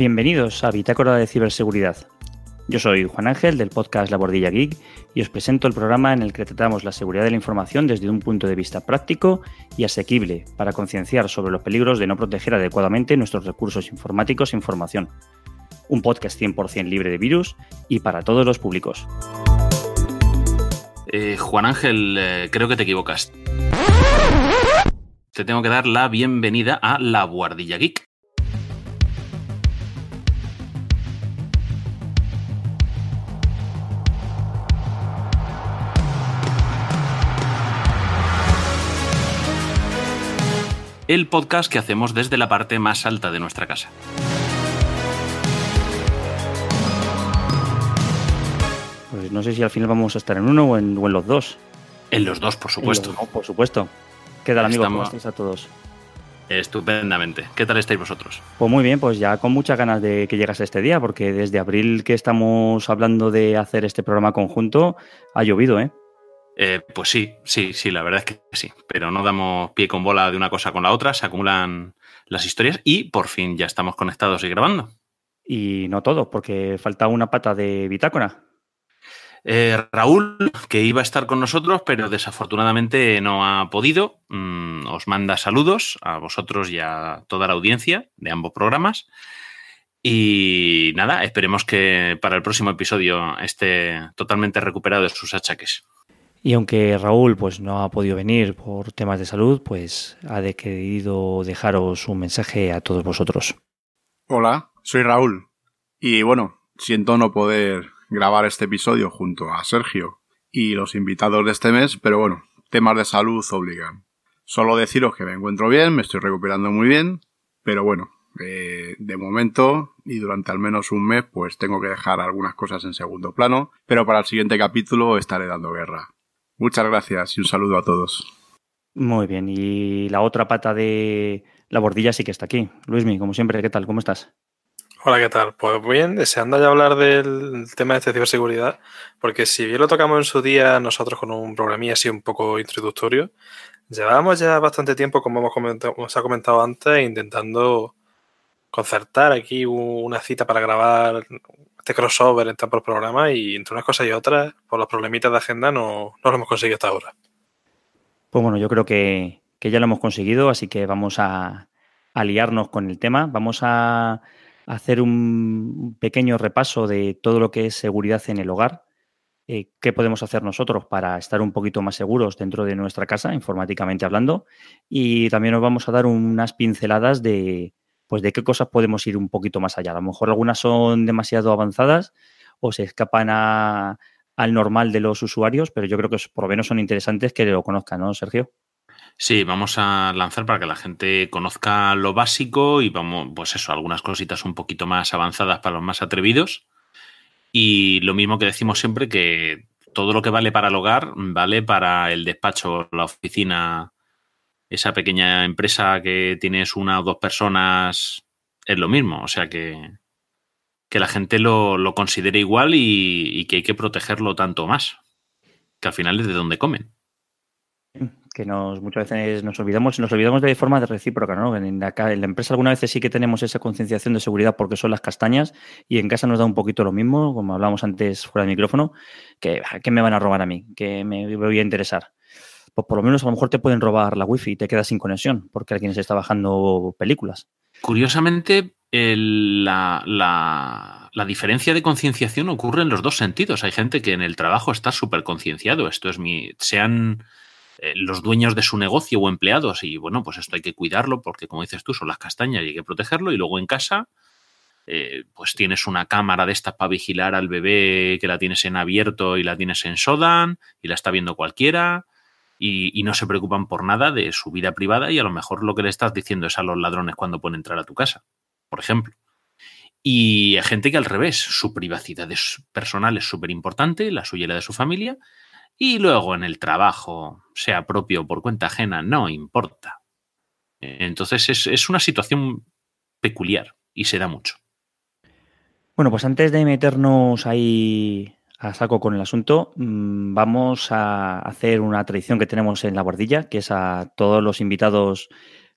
Bienvenidos a Bitácora de Ciberseguridad. Yo soy Juan Ángel del podcast La Bordilla Geek y os presento el programa en el que tratamos la seguridad de la información desde un punto de vista práctico y asequible para concienciar sobre los peligros de no proteger adecuadamente nuestros recursos informáticos e información. Un podcast 100% libre de virus y para todos los públicos. Eh, Juan Ángel, eh, creo que te equivocas. Te tengo que dar la bienvenida a La Guardilla Geek. El podcast que hacemos desde la parte más alta de nuestra casa. Pues no sé si al final vamos a estar en uno o en, los dos. En los dos, por supuesto. por supuesto. ¿Qué tal, amigos? ¿Cómo estáis a todos? Estupendamente. ¿Qué tal estáis vosotros? Pues muy bien, pues ya con muchas ganas de que llegase este día, porque desde abril que estamos hablando de hacer este programa conjunto, ha llovido, ¿eh? Eh, pues sí, sí, sí, la verdad es que sí. Pero no damos pie con bola de una cosa con la otra, se acumulan las historias y por fin ya estamos conectados y grabando. Y no todo, porque falta una pata de bitácora. Eh, Raúl, que iba a estar con nosotros, pero desafortunadamente no ha podido, mm, os manda saludos a vosotros y a toda la audiencia de ambos programas. Y nada, esperemos que para el próximo episodio esté totalmente recuperado de sus achaques. Y aunque Raúl pues no ha podido venir por temas de salud, pues ha querido dejaros un mensaje a todos vosotros. Hola, soy Raúl. Y bueno, siento no poder grabar este episodio junto a Sergio y los invitados de este mes, pero bueno, temas de salud obligan. Solo deciros que me encuentro bien, me estoy recuperando muy bien, pero bueno, eh, de momento y durante al menos un mes pues tengo que dejar algunas cosas en segundo plano, pero para el siguiente capítulo estaré dando guerra. Muchas gracias y un saludo a todos. Muy bien, y la otra pata de la bordilla sí que está aquí. Luismi, como siempre, ¿qué tal? ¿Cómo estás? Hola, ¿qué tal? Pues bien, deseando ya hablar del tema de ciberseguridad, porque si bien lo tocamos en su día nosotros con un programilla así un poco introductorio, llevábamos ya bastante tiempo, como hemos comentado, como se ha comentado antes, intentando concertar aquí una cita para grabar este crossover entre ambos programas y entre unas cosas y otras, por los problemitas de agenda, no, no lo hemos conseguido hasta ahora. Pues bueno, yo creo que, ya lo hemos conseguido, así que vamos a, liarnos con el tema. Vamos a hacer un pequeño repaso de todo lo que es seguridad en el hogar. Eh, qué podemos hacer nosotros para estar un poquito más seguros dentro de nuestra casa, informáticamente hablando. Y también nos vamos a dar unas pinceladas de, pues de qué cosas podemos ir un poquito más allá. A lo mejor algunas son demasiado avanzadas o se escapan al normal de los usuarios, pero yo creo que por lo menos son interesantes que lo conozcan, ¿no, Sergio? Sí, vamos a lanzar para que la gente conozca lo básico y vamos, pues eso, algunas cositas un poquito más avanzadas para los más atrevidos. Y lo mismo que decimos siempre, que todo lo que vale para el hogar vale para el despacho, la oficina esa pequeña empresa que tienes una o dos personas es lo mismo. O sea que, que la gente lo, lo considere igual y, que hay que protegerlo tanto más. Que al final es de donde comen. Que nos muchas veces nos olvidamos, nos olvidamos de forma de recíproca, ¿no? En la, en la empresa algunas veces sí que tenemos esa concienciación de seguridad porque son las castañas y en casa nos da un poquito lo mismo, como hablábamos antes fuera del micrófono, que ¿qué me van a robar a mí? que me voy a interesar? Pues por lo menos a lo mejor te pueden robar la wifi y te quedas sin conexión porque alguien se está bajando películas. Curiosamente, la, diferencia de concienciación ocurre en los dos sentidos. Hay gente que en el trabajo está súper concienciado. Esto es mi. sean eh, los dueños de su negocio o empleados. Y bueno, pues esto hay que cuidarlo porque, como dices tú, son las castañas y hay que protegerlo. Y luego en casa, eh, pues tienes una cámara de estas para vigilar al bebé que la tienes en abierto y la tienes en Sodan y la está viendo cualquiera y, no se preocupan por nada de su vida privada y a lo mejor lo que le estás diciendo es a los ladrones cuando pueden entrar a tu casa, por ejemplo. Y hay gente que al revés, su privacidad personal es súper importante, la suya y la de su familia, y luego en el trabajo, sea propio o por cuenta ajena, no importa. Entonces es, es una situación peculiar y se da mucho. Bueno, pues antes de meternos ahí a saco con el asunto, mm, vamos a hacer una tradición que tenemos en la guardilla, que es a todos los invitados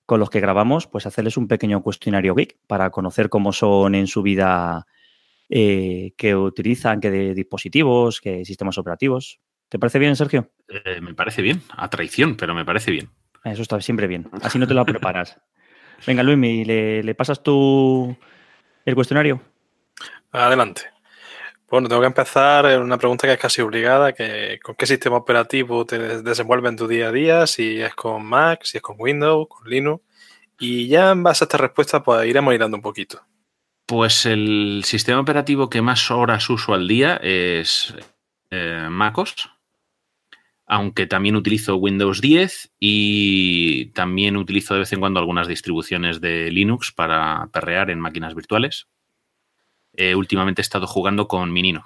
con los que grabamos, pues hacerles un pequeño cuestionario geek para conocer cómo son en su vida, eh, qué utilizan, qué dispositivos, qué sistemas operativos. ¿Te parece bien, Sergio? Eh, me parece bien, a traición, pero me parece bien. Eso está siempre bien. Así no te lo preparas. Venga, Luis, ¿le, ¿le pasas tú el cuestionario? Adelante. Bueno, tengo que empezar en una pregunta que es casi obligada, que ¿con qué sistema operativo te desenvuelves en tu día a día? Si es con Mac, si es con Windows, con Linux. Y ya en base a esta respuesta, pues iremos mirando un poquito. Pues el sistema operativo que más horas uso al día es eh, MacOS, aunque también utilizo Windows 10 y también utilizo de vez en cuando algunas distribuciones de Linux para perrear en máquinas virtuales. Eh, últimamente he estado jugando con Minino.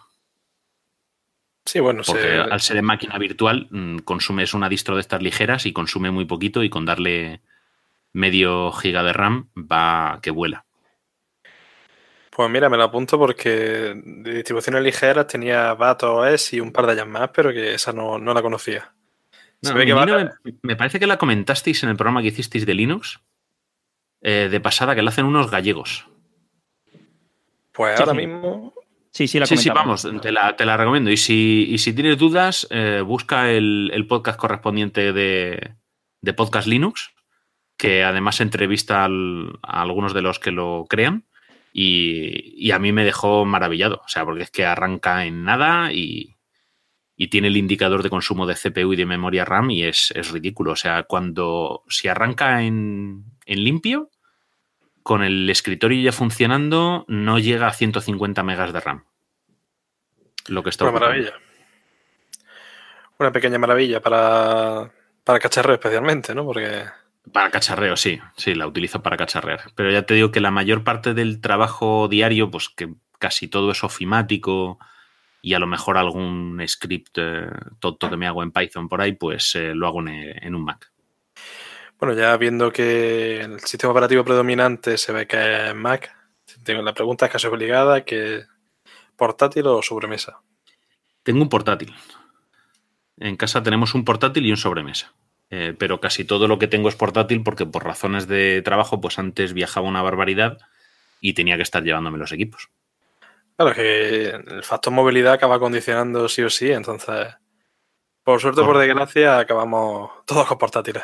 Sí, bueno, Porque al ser en máquina virtual, mm, consumes una distro de estas ligeras y consume muy poquito y con darle medio giga de RAM va que vuela. Pues mira, me lo apunto porque de distribuciones ligeras tenía BatOS y un par de ellas más, pero que esa no, la conocía. me, parece que la comentasteis en el programa que hicisteis de Linux, eh, de pasada, que la hacen unos gallegos. Pues ahora mismo. Sí, sí, la Sí, sí, vamos, te la, recomiendo. Y si, si tienes dudas, eh, busca el, podcast correspondiente de, Podcast Linux, que además entrevista a algunos de los que lo crean. Y, a mí me dejó maravillado, o sea, porque es que arranca en nada y, tiene el indicador de consumo de CPU y de memoria RAM y es, ridículo. O sea, cuando si arranca en, limpio, con el escritorio ya funcionando, no llega a 150 megas de RAM. Lo que está Una maravilla. Una pequeña maravilla para, para cacharreo especialmente, ¿no? Porque para cacharreo, sí, sí, la utilizo para cacharrear. Pero ya te digo que la mayor parte del trabajo diario, pues que casi todo es ofimático y a lo mejor algún script eh, tonto que me hago en Python por ahí, pues eh, lo hago en, un Mac. Bueno, ya viendo que el sistema operativo predominante se ve que es Mac, tengo la pregunta es casi obligada, que ¿portátil o sobremesa? Tengo un portátil. En casa tenemos un portátil y un sobremesa. Eh, pero casi todo lo que tengo es portátil porque por razones de trabajo, pues antes viajaba una barbaridad y tenía que estar llevándome los equipos. Claro, que el factor movilidad acaba condicionando sí o sí, entonces, por suerte o por desgracia, acabamos todos con portátiles.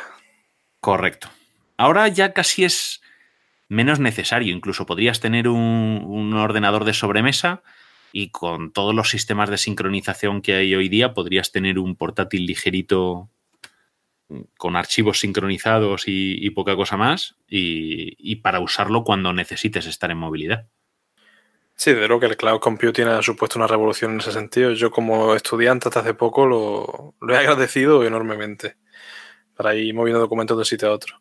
Correcto. Ahora ya casi es menos necesario, incluso podrías tener un ordenador de sobremesa y con todos los sistemas de sincronización que hay hoy día podrías tener un portátil ligerito con archivos sincronizados y, poca cosa más, y, para usarlo cuando necesites estar en movilidad. Sí, de lo que el cloud computing ha supuesto una revolución en ese sentido. Yo como estudiante hasta hace poco lo, he agradecido enormemente para ir moviendo documentos de un sitio a otro.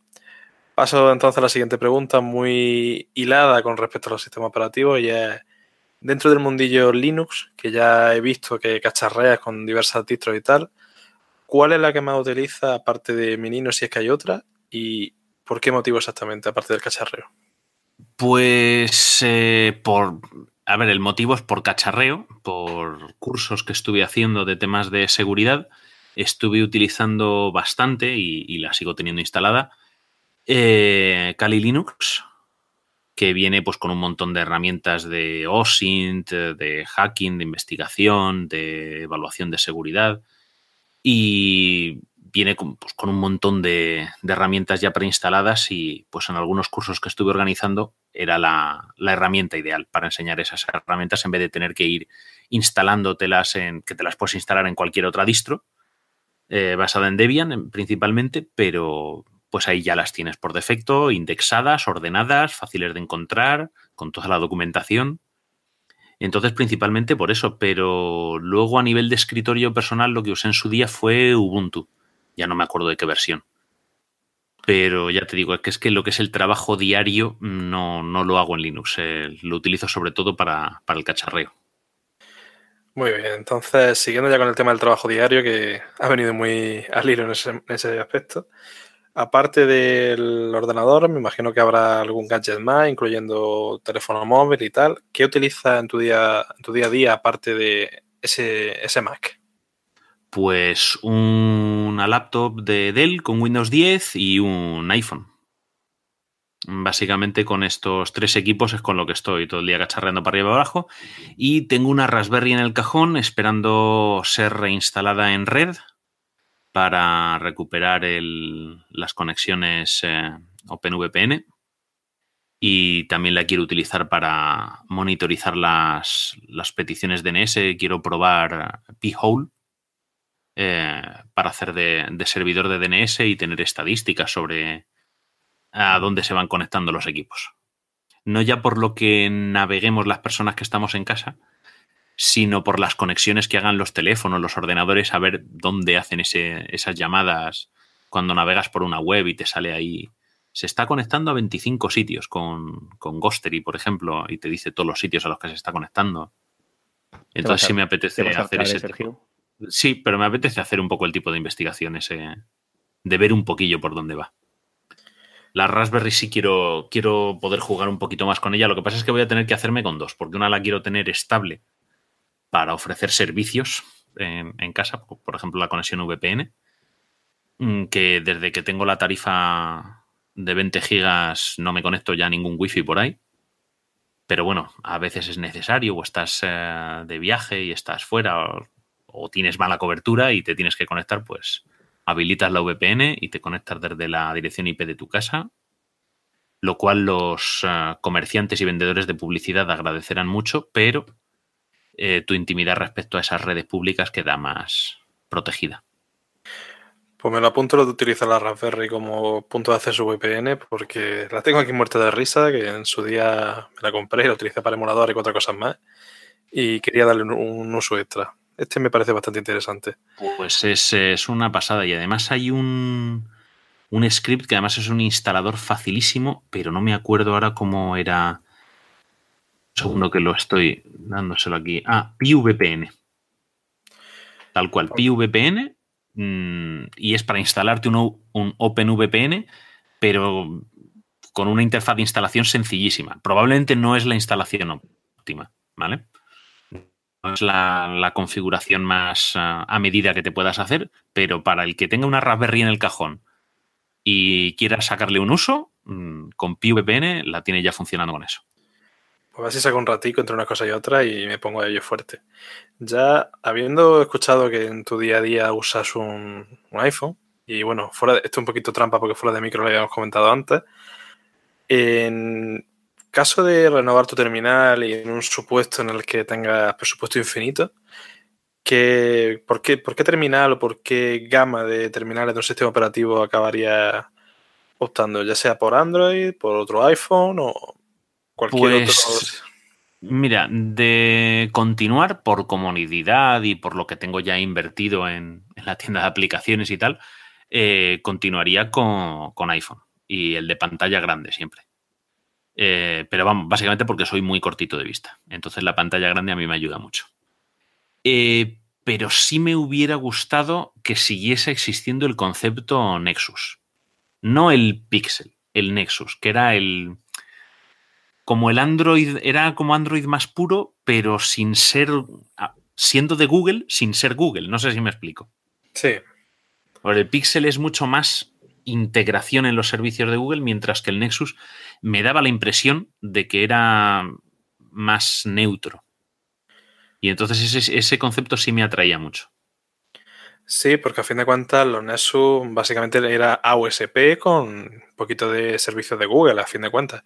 Paso entonces a la siguiente pregunta, muy hilada con respecto a los sistemas operativos, y es, dentro del mundillo Linux, que ya he visto que cacharreas con diversas distros y tal, ¿Cuál es la que más utiliza aparte de Menino, si es que hay otra? ¿Y por qué motivo exactamente, aparte del cacharreo? Pues eh, por... A ver, el motivo es por cacharreo, por cursos que estuve haciendo de temas de seguridad. Estuve utilizando bastante y, la sigo teniendo instalada. Eh, Kali Linux, que viene pues con un montón de herramientas de OSINT, de hacking, de investigación, de evaluación de seguridad y viene pues, con, un montón de, herramientas ya preinstaladas y pues en algunos cursos que estuve organizando era la, herramienta ideal para enseñar esas herramientas en vez de tener que ir instalándotelas en que te las puedes instalar en cualquier otra distro eh, basada en Debian principalmente, pero pues ahí ya las tienes por defecto, indexadas, ordenadas, fáciles de encontrar, con toda la documentación. Entonces, principalmente por eso, pero luego a nivel de escritorio personal lo que usé en su día fue Ubuntu. Ya no me acuerdo de qué versión. Pero ya te digo, es que, es que lo que es el trabajo diario no, no lo hago en Linux. Eh, lo utilizo sobre todo para, el cacharreo. Muy bien, entonces siguiendo ya con el tema del trabajo diario, que ha venido muy al hilo en ese, en ese aspecto, Aparte del ordenador, me imagino que habrá algún gadget más, incluyendo teléfono móvil y tal. ¿Qué utilizas en tu día, tu día a día aparte de ese, ese Mac? Pues una laptop de Dell con Windows 10 y un iPhone. Básicamente con estos tres equipos es con lo que estoy todo el día cacharreando para arriba y abajo. Y tengo una Raspberry en el cajón esperando ser reinstalada en red para recuperar las conexiones eh, OpenVPN. Y también la quiero utilizar para monitorizar las, peticiones DNS. Quiero probar P-Hole eh, para hacer de, de servidor de DNS y tener estadísticas sobre a dónde se van conectando los equipos. No ya por lo que naveguemos las personas que estamos en casa, sino por las conexiones que hagan los teléfonos, los ordenadores, a ver dónde hacen esas llamadas cuando navegas por una web y te sale ahí. Se está conectando a 25 sitios con, con Ghostery, por ejemplo, y te dice todos los sitios a los que se está conectando. Entonces sí me apetece hacer ese Sí, pero me apetece hacer un poco el tipo de investigación ese, de ver un poquillo por dónde va. La Raspberry sí quiero, quiero poder jugar un poquito más con ella. Lo que pasa es que voy a tener que hacerme con dos, porque una la quiero tener estable para ofrecer servicios en, casa, por ejemplo la conexión VPN, mm, que desde que tengo la tarifa de 20 gigas no me conecto ya a ningún wifi por ahí. Pero bueno, a veces es necesario o estás eh, de viaje y estás fuera o, o, tienes mala cobertura y te tienes que conectar, pues habilitas la VPN y te conectas desde la dirección IP de tu casa, lo cual los uh, comerciantes y vendedores de publicidad agradecerán mucho, pero eh, tu intimidad respecto a esas redes públicas queda más protegida. Pues me lo apunto lo de utilizar la Raspberry como punto de acceso VPN porque la tengo aquí muerta de risa, que en su día me la compré y la utilicé para emulador y cuatro cosas más y quería darle un uso extra. Este me parece bastante interesante. Pues es, una pasada y además hay un, un script que además es un instalador facilísimo, pero no me acuerdo ahora cómo era. Segundo que lo estoy dándoselo aquí. Ah, PVPN. Tal cual, PVPN. Mm, y es para instalarte un, un OpenVPN, pero con una interfaz de instalación sencillísima. Probablemente no es la instalación óptima, ¿vale? Es la, configuración más ah, a medida que te puedas hacer, pero para el que tenga una Raspberry en el cajón y quiera sacarle un uso, mm, con PVPN la tiene ya funcionando con eso. Pues a ver si saco un ratico entre una cosa y otra y me pongo a ello fuerte. Ya habiendo escuchado que en tu día a día usas un, iPhone, y bueno, fuera esto es un poquito trampa porque fuera de micro lo habíamos comentado antes, en, caso de renovar tu terminal y en un supuesto en el que tengas presupuesto infinito, ¿qué, por, qué, ¿por qué terminal o por qué gama de terminales de un sistema operativo acabaría optando? Ya sea por Android, por otro iPhone o cualquier pues, otro. Mira, de continuar por comodidad y por lo que tengo ya invertido en, la tienda de aplicaciones y tal, eh, continuaría con, con iPhone y el de pantalla grande siempre. Eh, pero vamos, básicamente porque soy muy cortito de vista. Entonces la pantalla grande a mí me ayuda mucho. Eh, pero sí me hubiera gustado que siguiese existiendo el concepto Nexus. No el Pixel, el Nexus, que era el. Como el Android, era como Android más puro, pero sin ser. Ah, siendo de Google, sin ser Google. No sé si me explico. Sí. Porque el Pixel es mucho más integración en los servicios de Google, mientras que el Nexus me daba la impresión de que era más neutro. Y entonces ese, concepto sí me atraía mucho. Sí, porque a fin de cuentas los Nexus básicamente era AOSP con un poquito de servicios de Google, a fin de cuentas.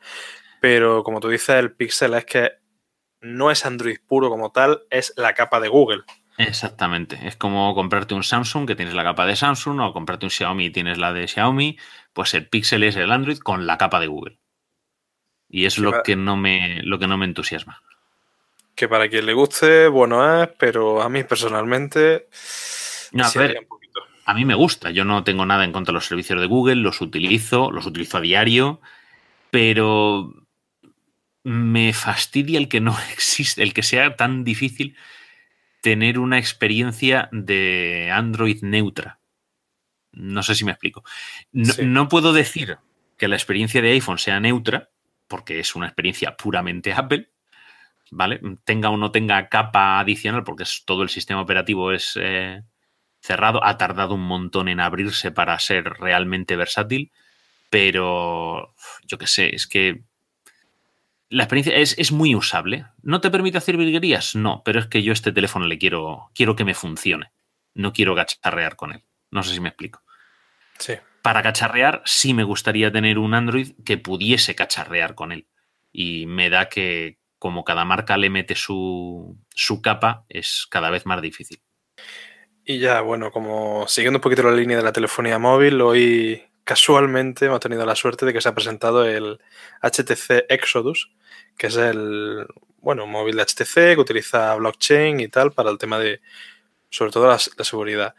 Pero como tú dices, el Pixel es que no es Android puro como tal, es la capa de Google. Exactamente. Es como comprarte un Samsung que tienes la capa de Samsung o comprarte un Xiaomi y tienes la de Xiaomi. Pues el Pixel es el Android con la capa de Google. Y es lo, que no me, lo que no me entusiasma. Que para quien le guste, bueno es, pero a mí personalmente. a, mí me gusta. Yo no tengo nada en contra de los servicios de Google, los utilizo, los utilizo a diario, pero me fastidia el que no existe, el que sea tan difícil tener una experiencia de Android neutra. No sé si me explico. No, puedo decir que la experiencia de iPhone sea neutra, porque es una experiencia puramente Apple, ¿vale? Tenga o no tenga capa adicional, porque todo el sistema operativo es eh, cerrado, ha tardado un montón en abrirse para ser realmente versátil, Pero yo qué sé, es que la experiencia es, muy usable. ¿No te permite hacer virguerías? No, pero es que yo este teléfono le quiero, quiero que me funcione. No quiero cacharrear con él. No sé si me explico. Sí. Para cacharrear, sí me gustaría tener un Android que pudiese cacharrear con él. Y me da que, como cada marca le mete su, su capa, es cada vez más difícil. Y ya, bueno, como siguiendo un poquito la línea de la telefonía móvil, hoy casualmente hemos tenido la suerte de que se ha presentado el HTC Exodus, que es el, bueno, móvil de HTC que utiliza blockchain y tal para el tema de, sobre todo la, seguridad.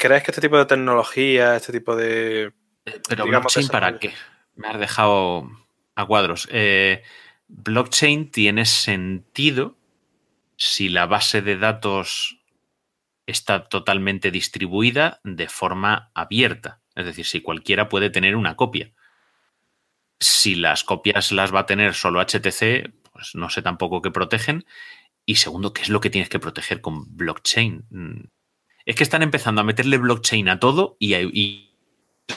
¿Crees que este tipo de tecnología, este tipo de... Eh, pero blockchain para qué? Me has dejado a cuadros. Eh, blockchain tiene sentido si la base de datos está totalmente distribuida de forma abierta. Es decir, si cualquiera puede tener una copia. Si las copias las va a tener solo HTC, pues no sé tampoco qué protegen. Y segundo, ¿qué es lo que tienes que proteger con blockchain? Es que están empezando a meterle blockchain a todo y hay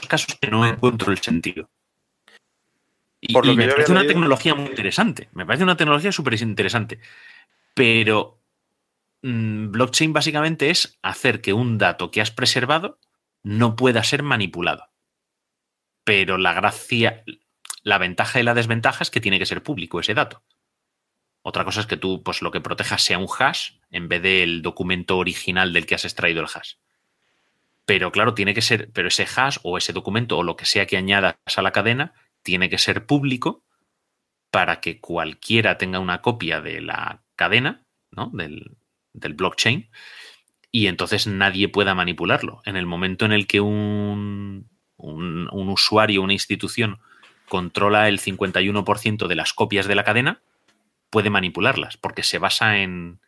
casos que no encuentro el sentido. Y, me parece una tecnología muy interesante. Me parece una tecnología súper interesante. Pero Mm, blockchain básicamente es hacer que un dato que has preservado no pueda ser manipulado. Pero la gracia, la ventaja y la desventaja es que tiene que ser público ese dato. Otra cosa es que tú, pues lo que protejas sea un hash en vez del documento original del que has extraído el hash. Pero claro, tiene que ser, pero ese hash o ese documento o lo que sea que añadas a la cadena tiene que ser público para que cualquiera tenga una copia de la cadena, ¿no? Del, del blockchain y entonces nadie pueda manipularlo. En el momento en el que un, un, usuario, una institución, controla el 51% de las copias de la cadena, puede manipularlas, porque se basa en,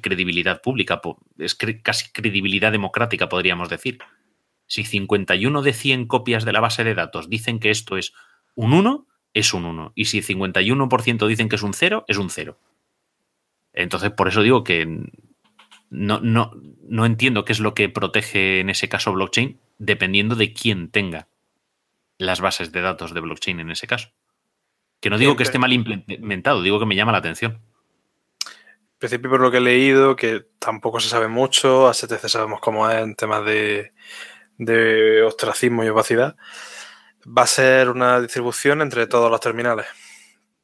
credibilidad pública, es casi credibilidad democrática, podríamos decir. Si 51 de 100 copias de la base de datos dicen que esto es un 1, es un 1. Y si 51% dicen que es un 0, es un 0. Entonces, por eso digo que no, no, no entiendo qué es lo que protege en ese caso blockchain, dependiendo de quién tenga las bases de datos de blockchain en ese caso. Que no digo que esté mal implementado, digo que me llama la atención. En principio, por lo que he leído, que tampoco se sabe mucho, a STC sabemos cómo es en temas de, de ostracismo y opacidad, va a ser una distribución entre todos los terminales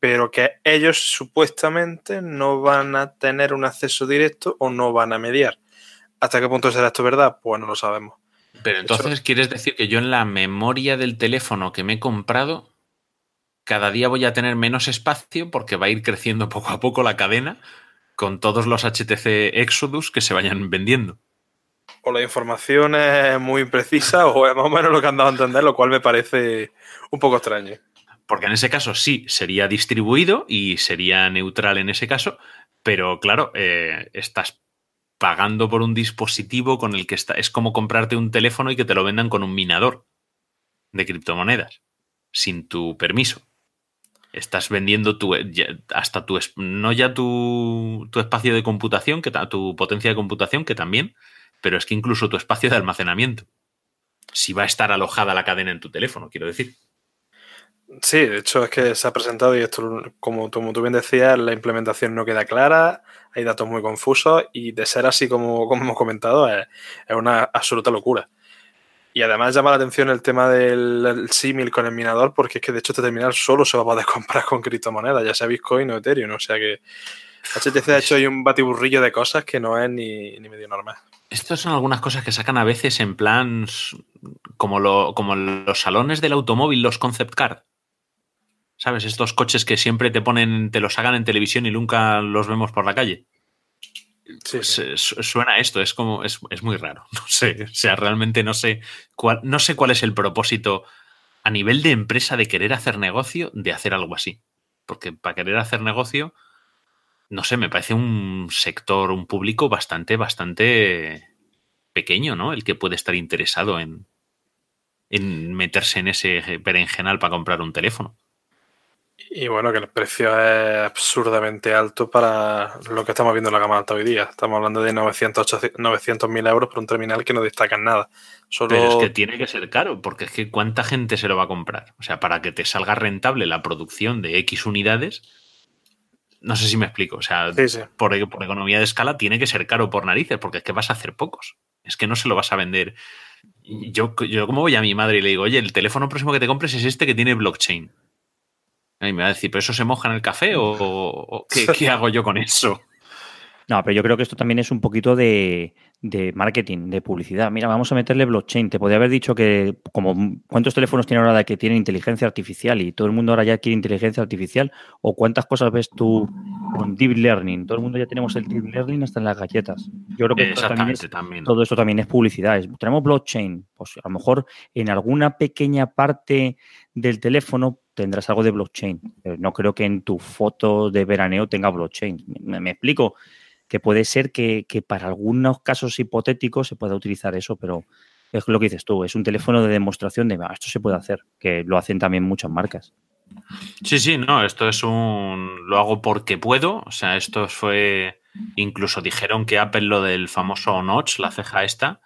pero que ellos supuestamente no van a tener un acceso directo o no van a mediar. ¿Hasta qué punto será esto verdad? Pues no lo sabemos. Pero entonces, ¿quieres decir que yo en la memoria del teléfono que me he comprado, cada día voy a tener menos espacio porque va a ir creciendo poco a poco la cadena con todos los HTC Exodus que se vayan vendiendo? O la información es muy imprecisa o es más o menos lo que han dado a entender, lo cual me parece un poco extraño. Porque en ese caso sí sería distribuido y sería neutral en ese caso, pero claro, eh, estás pagando por un dispositivo con el que está. Es como comprarte un teléfono y que te lo vendan con un minador de criptomonedas, sin tu permiso. Estás vendiendo tu, hasta tu, no ya tu, tu espacio de computación, que tu potencia de computación, que también, pero es que incluso tu espacio de almacenamiento. Si va a estar alojada la cadena en tu teléfono, quiero decir. Sí, de hecho es que se ha presentado y esto, como, tú bien decías, la implementación no queda clara, hay datos muy confusos y de ser así como, como hemos comentado es, una absoluta locura. Y además llama la atención el tema del símil con el minador porque es que de hecho este terminal solo se va a poder comprar con criptomonedas, ya sea Bitcoin o Ethereum, o sea que HTC ha hecho ahí un batiburrillo de cosas que no es ni, ni medio normal. Estas son algunas cosas que sacan a veces en plan como, lo, como los salones del automóvil, los concept car. ¿Sabes? Estos coches que siempre te ponen, te los hagan en televisión y nunca los vemos por la calle. Pues, eh, suena esto, es como, es, muy raro. No sé, o sea, realmente no sé cuál, no sé cuál es el propósito a nivel de empresa de querer hacer negocio de hacer algo así. Porque para querer hacer negocio, no sé, me parece un sector, un público bastante, bastante pequeño, ¿no? El que puede estar interesado en, en meterse en ese berenjenal para comprar un teléfono. Y bueno, que el precio es absurdamente alto para lo que estamos viendo en la gama alta hoy día. Estamos hablando de 900 mil euros por un terminal que no destaca en nada. Solo... Pero es que tiene que ser caro, porque es que ¿cuánta gente se lo va a comprar? O sea, para que te salga rentable la producción de X unidades, no sé si me explico. O sea, Por, economía de escala tiene que ser caro por narices, porque es que vas a hacer pocos. Es que no se lo vas a vender. Yo, yo como voy a mi madre y le digo, oye, el teléfono próximo que te compres es este que tiene blockchain. Y me va a decir, ¿pero eso se moja en el café o, ¿qué, hago yo con eso? No, pero yo creo que esto también es un poquito de, marketing, de publicidad. Mira, vamos a meterle blockchain. Te podría haber dicho que, como cuántos teléfonos tiene ahora que tienen inteligencia artificial y todo el mundo ahora ya quiere inteligencia artificial, o cuántas cosas ves tú con deep learning. Todo el mundo ya tenemos el deep learning hasta en las galletas. Yo creo que también, todo esto también es publicidad. tenemos blockchain. Pues a lo mejor en alguna pequeña parte del teléfono tendrás algo de blockchain. no creo que en tu foto de veraneo tenga blockchain. Me, explico que puede ser que, para algunos casos hipotéticos se pueda utilizar eso, pero es lo que dices tú, es un teléfono de demostración de ah, esto se puede hacer, que lo hacen también muchas marcas. Sí, sí, no, esto es un. Lo hago porque puedo. O sea, esto fue. Incluso dijeron que Apple, lo del famoso notch, la ceja esta,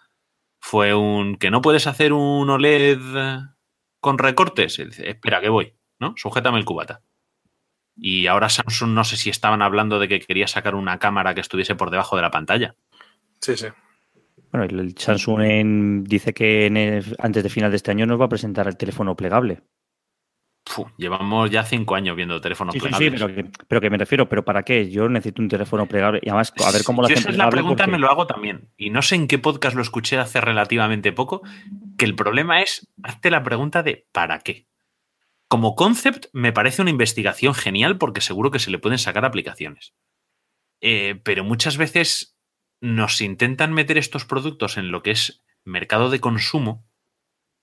fue un. que no puedes hacer un OLED con recortes. espera, que voy. ¿no? Sujétame el cubata. Y ahora Samsung no sé si estaban hablando de que quería sacar una cámara que estuviese por debajo de la pantalla. Sí, sí. Bueno, el Samsung dice que antes de final de este año nos va a presentar el teléfono plegable. llevamos ya cinco años viendo teléfonos plegables. Sí, pero que, me refiero, ¿pero para qué? Yo necesito un teléfono plegable y además a ver cómo lo hacen Esa es la pregunta, me lo hago también. Y no sé en qué podcast lo escuché hace relativamente poco, que el problema es, hazte la pregunta de ¿para qué? Como concept me parece una investigación genial porque seguro que se le pueden sacar aplicaciones. Eh, pero muchas veces nos intentan meter estos productos en lo que es mercado de consumo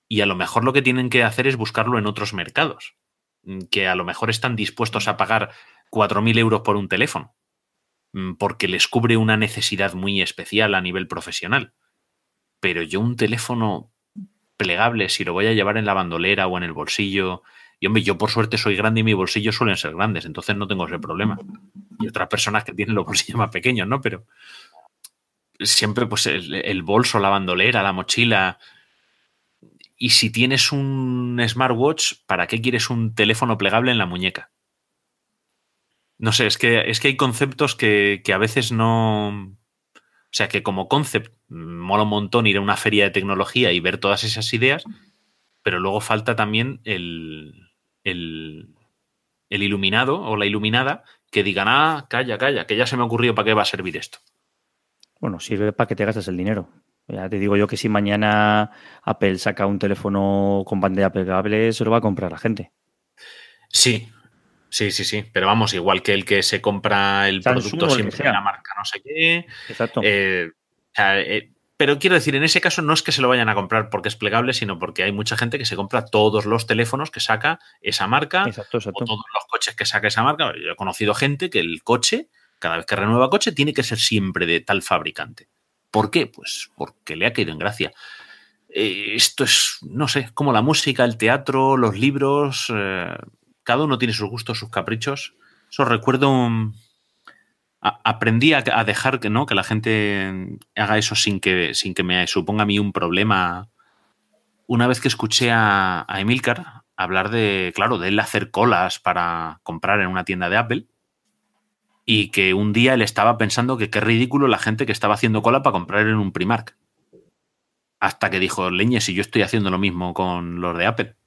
y a lo mejor lo que tienen que hacer es buscarlo en otros mercados, mm, que a lo mejor están dispuestos a pagar 4.000 euros por un teléfono, mm, porque les cubre una necesidad muy especial a nivel profesional. Pero yo un teléfono plegable, si lo voy a llevar en la bandolera o en el bolsillo, y hombre, yo por suerte soy grande y mis bolsillos suelen ser grandes, entonces no tengo ese problema. Y otras personas que tienen los bolsillos más pequeños, ¿no? Pero siempre, pues, el, bolso, la bandolera, la mochila. Y si tienes un smartwatch, ¿para qué quieres un teléfono plegable en la muñeca? No sé, es que, es que hay conceptos que, que a veces no. O sea, que como concept mola un montón ir a una feria de tecnología y ver todas esas ideas, pero luego falta también el, el, iluminado o la iluminada que digan, ah, calla, calla, que ya se me ha ocurrido para qué va a servir esto. Bueno, sirve para que te gastes el dinero. Ya te digo yo que si mañana Apple saca un teléfono con pantalla plegable, se lo va a comprar la gente. Sí, sí, sí, sí. Pero vamos, igual que el que se compra el producto siempre de la marca no sé qué. Exacto. Eh, eh, pero quiero decir, en ese caso no es que se lo vayan a comprar porque es plegable, sino porque hay mucha gente que se compra todos los teléfonos que saca esa marca exacto, exacto. o todos los coches que saca esa marca. Yo he conocido gente que el coche, cada vez que renueva coche, tiene que ser siempre de tal fabricante. ¿Por qué? Pues porque le ha caído en gracia. Eh, esto es, no sé, como la música, el teatro, los libros, cada uno tiene sus gustos, sus caprichos. Eso recuerdo un, aprendí a, dejar que no que la gente haga eso sin que, sin que me suponga a mí un problema. Una vez que escuché a, Emilcar hablar de, claro, de él hacer colas para comprar en una tienda de Apple y que un día él estaba pensando que qué ridículo la gente que estaba haciendo cola para comprar en un Primark. Hasta que dijo, leñe, si yo estoy haciendo lo mismo con los de Apple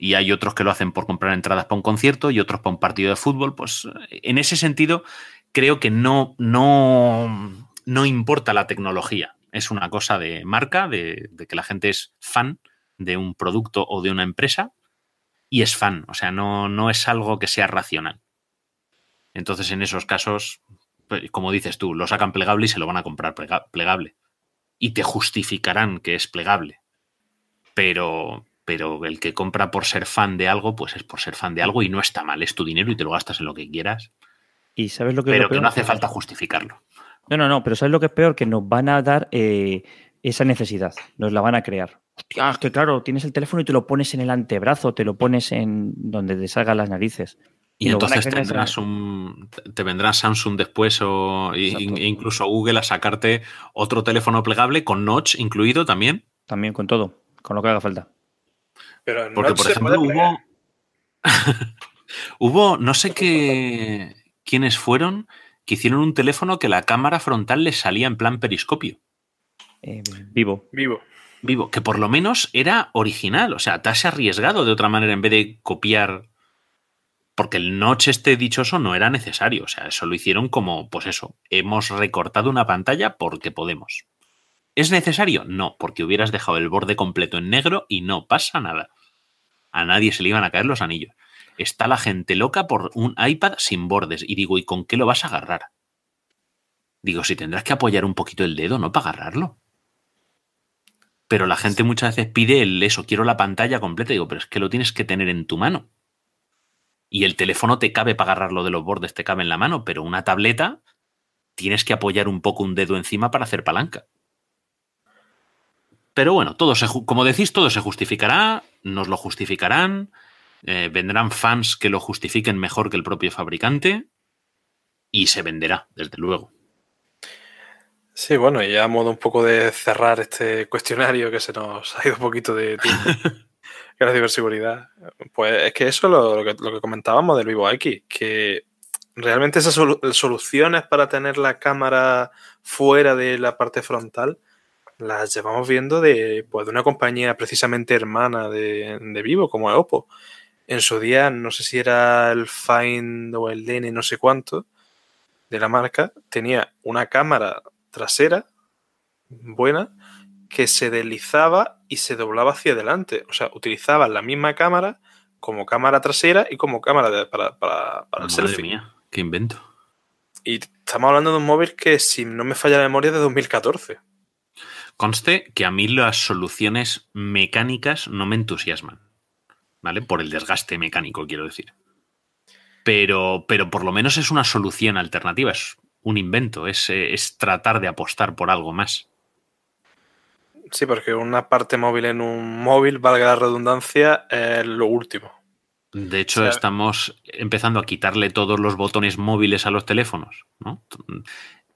y hay otros que lo hacen por comprar entradas para un concierto y otros para un partido de fútbol, pues en ese sentido creo que no, no, no importa la tecnología. Es una cosa de marca, de, que la gente es fan de un producto o de una empresa y es fan, o sea, no, no es algo que sea racional. Entonces, en esos casos, pues, como dices tú, lo sacan plegable y se lo van a comprar plegable. Y te justificarán que es plegable. Pero, pero el que compra por ser fan de algo, pues es por ser fan de algo y no está mal, es tu dinero y te lo gastas en lo que quieras. Y sabes lo que pero que no hace falta justificarlo. No, no, no, pero ¿sabes lo que es peor? Que nos van a dar eh, esa necesidad, nos la van a crear. Hostia, es que claro, tienes el teléfono y te lo pones en el antebrazo, te lo pones en donde te salgan las narices. Y, entonces tendrás un, te vendrá Samsung después o incluso Google a sacarte otro teléfono plegable con notch incluido también. También con todo, con lo que haga falta. Pero Porque, por ejemplo, hubo, hubo, no sé qué, quiénes fueron que hicieron un teléfono que la cámara frontal les salía en plan periscopio. Eh, vivo. Vivo. Vivo, que por lo menos era original, o sea, te has arriesgado de otra manera en vez de copiar porque el notch este dichoso no era necesario. O sea, eso lo hicieron como, pues eso, hemos recortado una pantalla porque podemos. ¿Es necesario? No, porque hubieras dejado el borde completo en negro y no pasa nada. A nadie se le iban a caer los anillos. Está la gente loca por un iPad sin bordes. Y digo, ¿y con qué lo vas a agarrar? Digo, si tendrás que apoyar un poquito el dedo, ¿no? Para agarrarlo. Pero la gente muchas veces pide el eso, quiero la pantalla completa. Digo, pero es que lo tienes que tener en tu mano y el teléfono te cabe para agarrarlo de los bordes, te cabe en la mano, pero una tableta tienes que apoyar un poco un dedo encima para hacer palanca. Pero bueno, todo se, como decís, todo se justificará, nos lo justificarán, eh, vendrán fans que lo justifiquen mejor que el propio fabricante y se venderá, desde luego. Sí, bueno, y ya a modo un poco de cerrar este cuestionario que se nos ha ido un poquito de tiempo. que la ciberseguridad. Pues es que eso es lo, que, comentábamos del Vivo X, que realmente esas soluciones para tener la cámara fuera de la parte frontal las llevamos viendo de, pues, de una compañía precisamente hermana de, Vivo, como es Oppo. En su día, no sé si era el Find o el DN, no sé cuánto, de la marca, tenía una cámara trasera buena que se deslizaba y se doblaba hacia adelante. O sea, utilizaba la misma cámara como cámara trasera y como cámara para, para, para el selfie. Mía, qué invento. Y estamos hablando de un móvil que, si no me falla la memoria, es de 2014. Conste que a mí las soluciones mecánicas no me entusiasman. ¿Vale? Por el desgaste mecánico, quiero decir. Pero, pero por lo menos es una solución alternativa, es un invento, es, es tratar de apostar por algo más. Sí, porque una parte móvil en un móvil, valga la redundancia, es lo último. De hecho, estamos empezando a quitarle todos los botones móviles a los teléfonos, ¿no?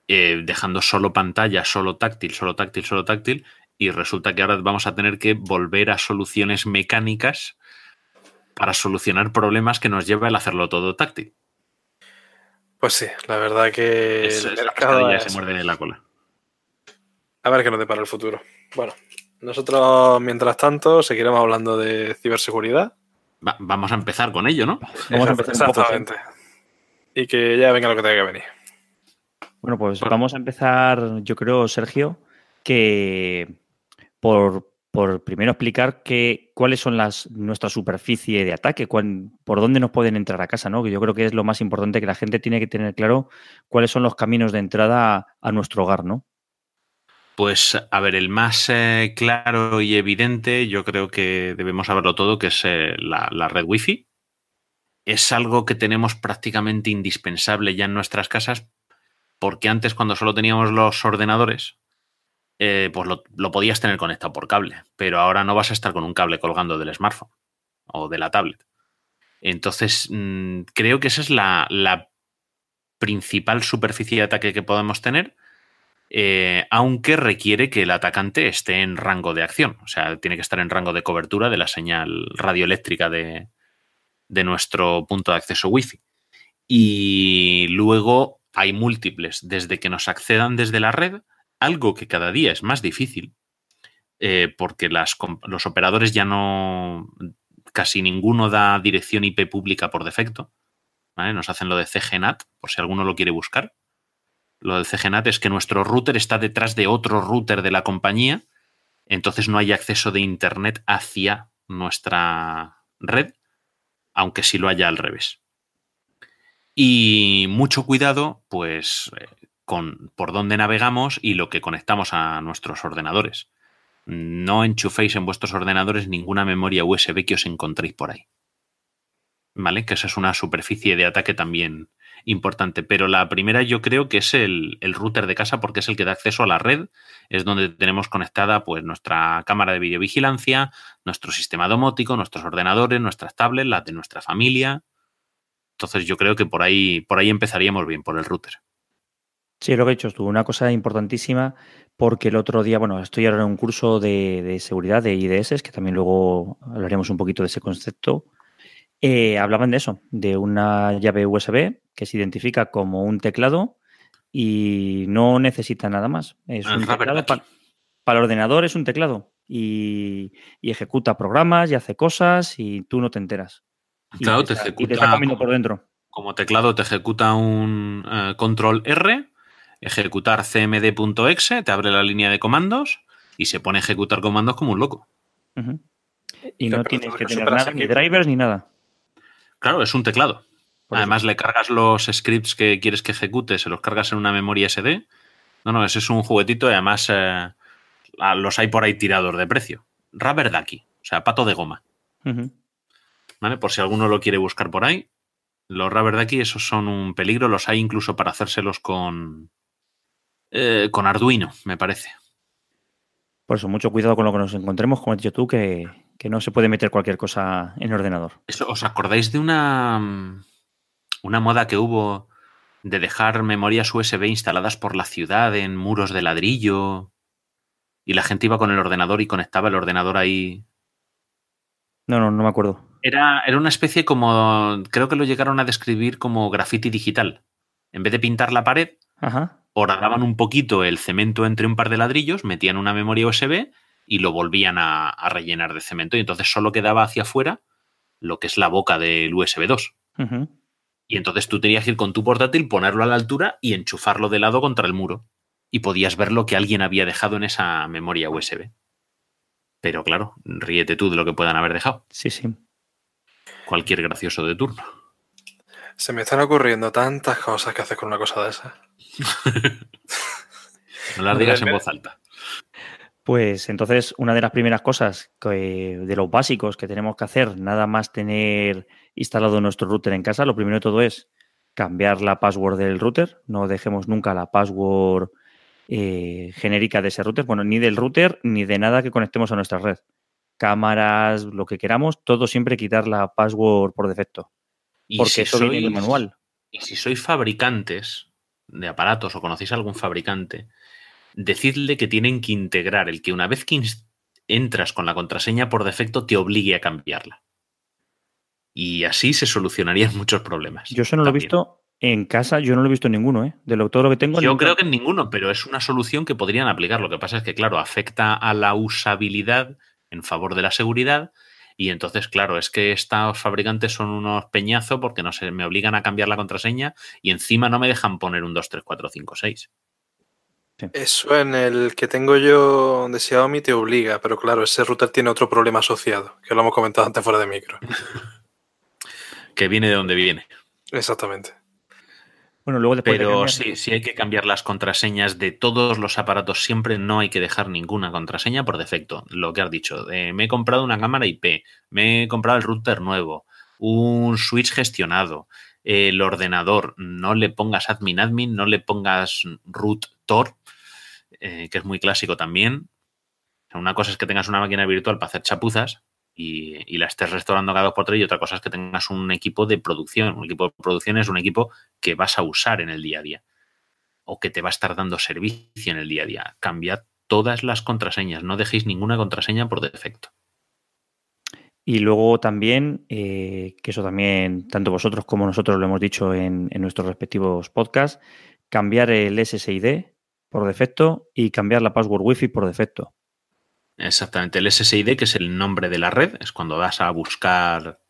Eh, dejando solo pantalla, solo táctil, solo táctil, solo táctil, y resulta que ahora vamos a tener que volver a soluciones mecánicas para solucionar problemas que nos lleva el hacerlo todo táctil. Pues sí, la verdad que el mercado ya se muerde en la cola. A ver qué nos depara el futuro. Bueno, nosotros, mientras tanto, seguiremos hablando de ciberseguridad. vamos a empezar con ello, ¿no? Vamos a empezar Exactamente. Y que ya venga lo que tenga que venir. Bueno, pues vamos a empezar, yo creo, Sergio, que por, primero explicar que, cuáles son las nuestra superficie de ataque, por dónde nos pueden entrar a casa, ¿no? Que yo creo que es lo más importante que la gente tiene que tener claro cuáles son los caminos de entrada a nuestro hogar, ¿no? Pues, a ver, el más eh, claro y evidente, yo creo que debemos saberlo todo, que es eh, la, red Wi-Fi. Es algo que tenemos prácticamente indispensable ya en nuestras casas, porque antes, cuando solo teníamos los ordenadores, eh, pues lo, podías tener conectado por cable, pero ahora no vas a estar con un cable colgando del smartphone o de la tablet. Entonces, mm, creo que esa es la, la principal superficie de ataque que podemos tener eh, aunque requiere que el atacante esté en rango de acción, o sea, tiene que estar en rango de cobertura de la señal radioeléctrica de, de nuestro punto de acceso Wi-Fi. Y luego hay múltiples, desde que nos accedan desde la red, algo que cada día es más difícil, eh, porque los operadores ya no, casi ninguno da dirección IP pública por defecto. Nos hacen lo de CGNAT, por si alguno lo quiere buscar lo del CGNAT es que nuestro router está detrás de otro router de la compañía, entonces no hay acceso de Internet hacia nuestra red, aunque sí lo haya al revés. Y mucho cuidado, pues, eh, con por dónde navegamos y lo que conectamos a nuestros ordenadores. No enchuféis en vuestros ordenadores ninguna memoria USB que os encontréis por ahí. ¿vale? Que esa es una superficie de ataque también importante. Pero la primera yo creo que es el, router de casa porque es el que da acceso a la red. Es donde tenemos conectada pues nuestra cámara de videovigilancia, nuestro sistema domótico, nuestros ordenadores, nuestras tablets, las de nuestra familia. Entonces yo creo que por ahí, por ahí empezaríamos bien, por el router. Sí, lo que he dicho tú, una cosa importantísima, porque el otro día, bueno, estoy ahora en un curso de, de seguridad de IDS, que también luego hablaremos un poquito de ese concepto. Eh, hablaban de eso, de una llave USB que se identifica como un teclado y no necesita nada más. Es un teclado para, el ordenador, es un teclado y, ejecuta programas y hace cosas y tú no te enteras. Claro, te, ejecuta. está por dentro. Como teclado te ejecuta un eh, control R, ejecutar cmd.exe, te abre la línea de comandos y se pone a ejecutar comandos como un loco. Y no tienes que tener nada, ni drivers ni nada. Claro, es un teclado. Además, le cargas los scripts que quieres que ejecute, se los cargas en una memoria SD. No, no, ese es un juguetito y además eh, los hay por ahí tirados de precio. Rubber Ducky, o sea, pato de goma. ¿Vale? Por si alguno lo quiere buscar por ahí. Los Rubber Ducky, esos son un peligro. Los hay incluso para hacérselos con, eh, con Arduino, me parece. Por eso, mucho cuidado con lo que nos encontremos, como has dicho tú, que, que no se puede meter cualquier cosa en el ordenador. ¿Os acordáis de una, una moda que hubo de dejar memorias USB instaladas por la ciudad en muros de ladrillo? Y la gente iba con el ordenador y conectaba el ordenador ahí. No, no, no me acuerdo. Era, era una especie como. Creo que lo llegaron a describir como graffiti digital. En vez de pintar la pared, horadaban un poquito el cemento entre un par de ladrillos, metían una memoria USB y lo volvían a, rellenar de cemento y entonces solo quedaba hacia afuera lo que es la boca del USB 2. Y entonces tú tenías que ir con tu portátil, ponerlo a la altura y enchufarlo de lado contra el muro. Y podías ver lo que alguien había dejado en esa memoria USB. Pero claro, ríete tú de lo que puedan haber dejado. Sí, sí. Cualquier gracioso de turno. Se me están ocurriendo tantas cosas que haces con una cosa de esa. no las digas en voz alta. Pues entonces, una de las primeras cosas de los básicos que tenemos que hacer, nada más tener instalado nuestro router en casa, lo primero de todo es cambiar la password del router. No dejemos nunca la password eh, genérica de ese router, bueno, ni del router ni de nada que conectemos a nuestra red. Cámaras, lo que queramos, todo siempre quitar la password por defecto. porque eso viene en el manual. Y si sois fabricantes de aparatos o conocéis a algún fabricante, decidle que tienen que integrar el que una vez que entras con la contraseña por defecto te obligue a cambiarla. Y así se solucionarían muchos problemas. Yo eso no lo he visto en casa, yo no lo he visto en ninguno, ¿eh? De lo, todo lo que tengo. Yo creo que en ninguno, pero es una solución que podrían aplicar. Lo que pasa es que, claro, afecta a la usabilidad en favor de la seguridad. Y entonces, claro, es que estos fabricantes son unos peñazos porque no se me obligan a cambiar la contraseña y encima no me dejan poner un 2, 3, 4, 5, 6. Eso en el que tengo yo de Xiaomi te obliga, pero claro, ese router tiene otro problema asociado, que lo hemos comentado antes fuera de micro. que viene de donde viene. Exactamente. Bueno, luego Pero sí, sí hay que cambiar las contraseñas de todos los aparatos. Siempre no hay que dejar ninguna contraseña por defecto. Lo que has dicho. me he comprado una cámara IP, me he comprado el router nuevo, un switch gestionado, el ordenador. No le pongas admin admin, no le pongas root tor, eh, que es muy clásico también. una cosa es que tengas una máquina virtual para hacer chapuzas y, la estés restaurando cada dos por tres y otra cosa es que tengas un equipo de producción. Un equipo de producción es un equipo que vas a usar en el día a día o que te va a estar dando servicio en el día a día. Cambiad todas las contraseñas, no dejéis ninguna contraseña por defecto. Y luego también, eh, que eso también tanto vosotros como nosotros lo hemos dicho en, en nuestros respectivos podcasts, cambiar el SSID por defecto y cambiar la password Wi-Fi por defecto. Exactamente, el SSID, que es el nombre de la red, es cuando vas a buscar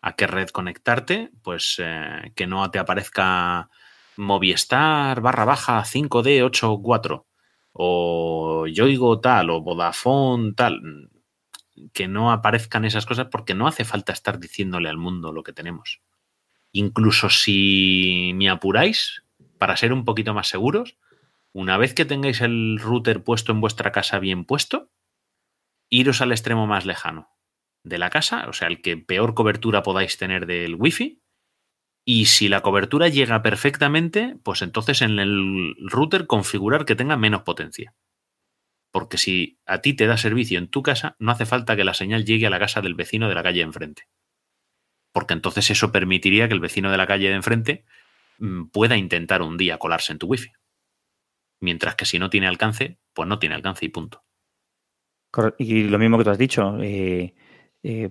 a qué red conectarte, pues eh, que no te aparezca Movistar barra baja 5D84 o Yoigo tal o Vodafone tal, que no aparezcan esas cosas porque no hace falta estar diciéndole al mundo lo que tenemos. Incluso si me apuráis, para ser un poquito más seguros, una vez que tengáis el router puesto en vuestra casa bien puesto, iros al extremo más lejano. de la casa, o sea, el que peor cobertura podáis tener del wifi. Y si la cobertura llega perfectamente, pues entonces en el router configurar que tenga menos potencia. Porque si a ti te da servicio en tu casa, no hace falta que la señal llegue a la casa del vecino de la calle de enfrente. Porque entonces eso permitiría que el vecino de la calle de enfrente mm, pueda intentar un día colarse en tu wifi. Mientras que si no tiene alcance, pues no tiene alcance y punto. Y lo mismo que tú has dicho, eh, eh,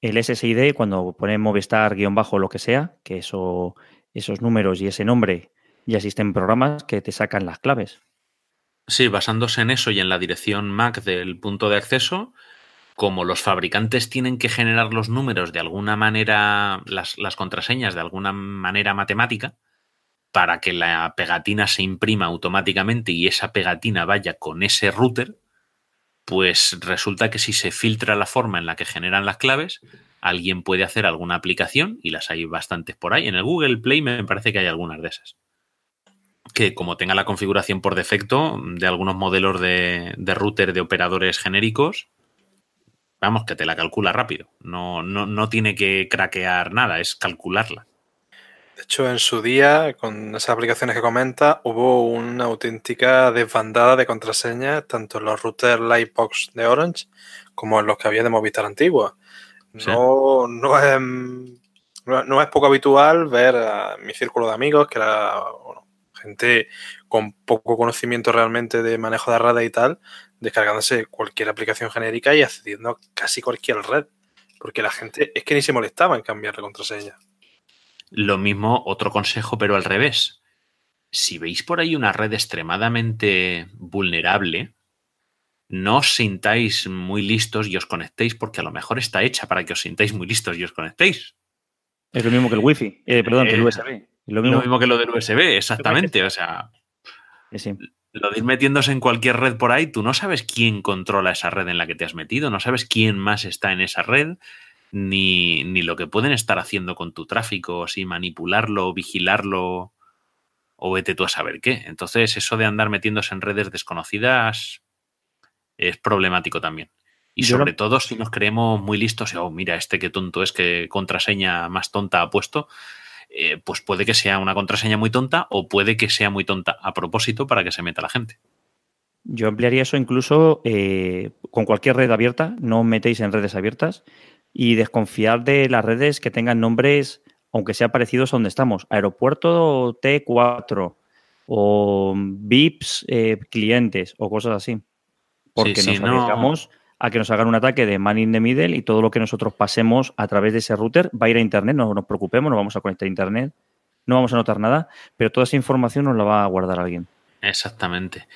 el SSID, cuando pone Movistar guion bajo lo que sea, que eso, esos números y ese nombre ya existen programas que te sacan las claves. Sí, basándose en eso y en la dirección MAC del punto de acceso, como los fabricantes tienen que generar los números de alguna manera, las, las contraseñas de alguna manera matemática, para que la pegatina se imprima automáticamente y esa pegatina vaya con ese router, pues resulta que si se filtra la forma en la que generan las claves, alguien puede hacer alguna aplicación, y las hay bastantes por ahí. En el Google Play me parece que hay algunas de esas. Que como tenga la configuración por defecto de algunos modelos de, router de operadores genéricos, vamos, que te la calcula rápido. No, no, no tiene que craquear nada, es calcularla. De hecho, en su día, con esas aplicaciones que comenta, hubo una auténtica desbandada de contraseñas, tanto en los routers Lightbox de Orange como en los que había de Movistar antigua. No, no, es, no, es poco habitual ver a mi círculo de amigos, que era gente con poco conocimiento realmente de manejo de redes y tal, descargándose cualquier aplicación genérica y accediendo a casi cualquier red. Porque la gente es que ni se molestaba en cambiar la contraseña. Lo mismo, otro consejo, pero al revés. Si veis por ahí una red extremadamente vulnerable, no os sintáis muy listos y os conectéis porque a lo mejor está hecha para que os sintáis muy listos y os conectéis. Es lo mismo que el wifi, eh, perdón, que el eh, USB. Lo mismo, que lo del USB, exactamente. O sea, lo de ir metiéndose en cualquier red por ahí, tú no sabes quién controla esa red en la que te has metido, no sabes quién más está en esa red, ni, ni lo que pueden estar haciendo con tu tráfico, si manipularlo, vigilarlo, o vete tú a saber qué. Entonces, eso de andar metiéndose en redes desconocidas es problemático también. Y sobre todo si nos creemos muy listos, oh, mira, este qué tonto es, que contraseña más tonta ha puesto, eh, pues puede que sea una contraseña muy tonta o puede que sea muy tonta a propósito para que se meta la gente. Yo ampliaría eso incluso eh, con cualquier red abierta, no metéis en redes abiertas, y desconfiar de las redes que tengan nombres, aunque sea parecidos a donde estamos. Aeropuerto T4 o VIPs eh, clientes o cosas así. Porque nos arriesgamos a que nos hagan un ataque de man in the middle y todo lo que nosotros pasemos a través de ese router va a ir a Internet. No nos preocupemos, no vamos a conectar a Internet, no vamos a notar nada, pero toda esa información nos la va a guardar alguien. Exactamente.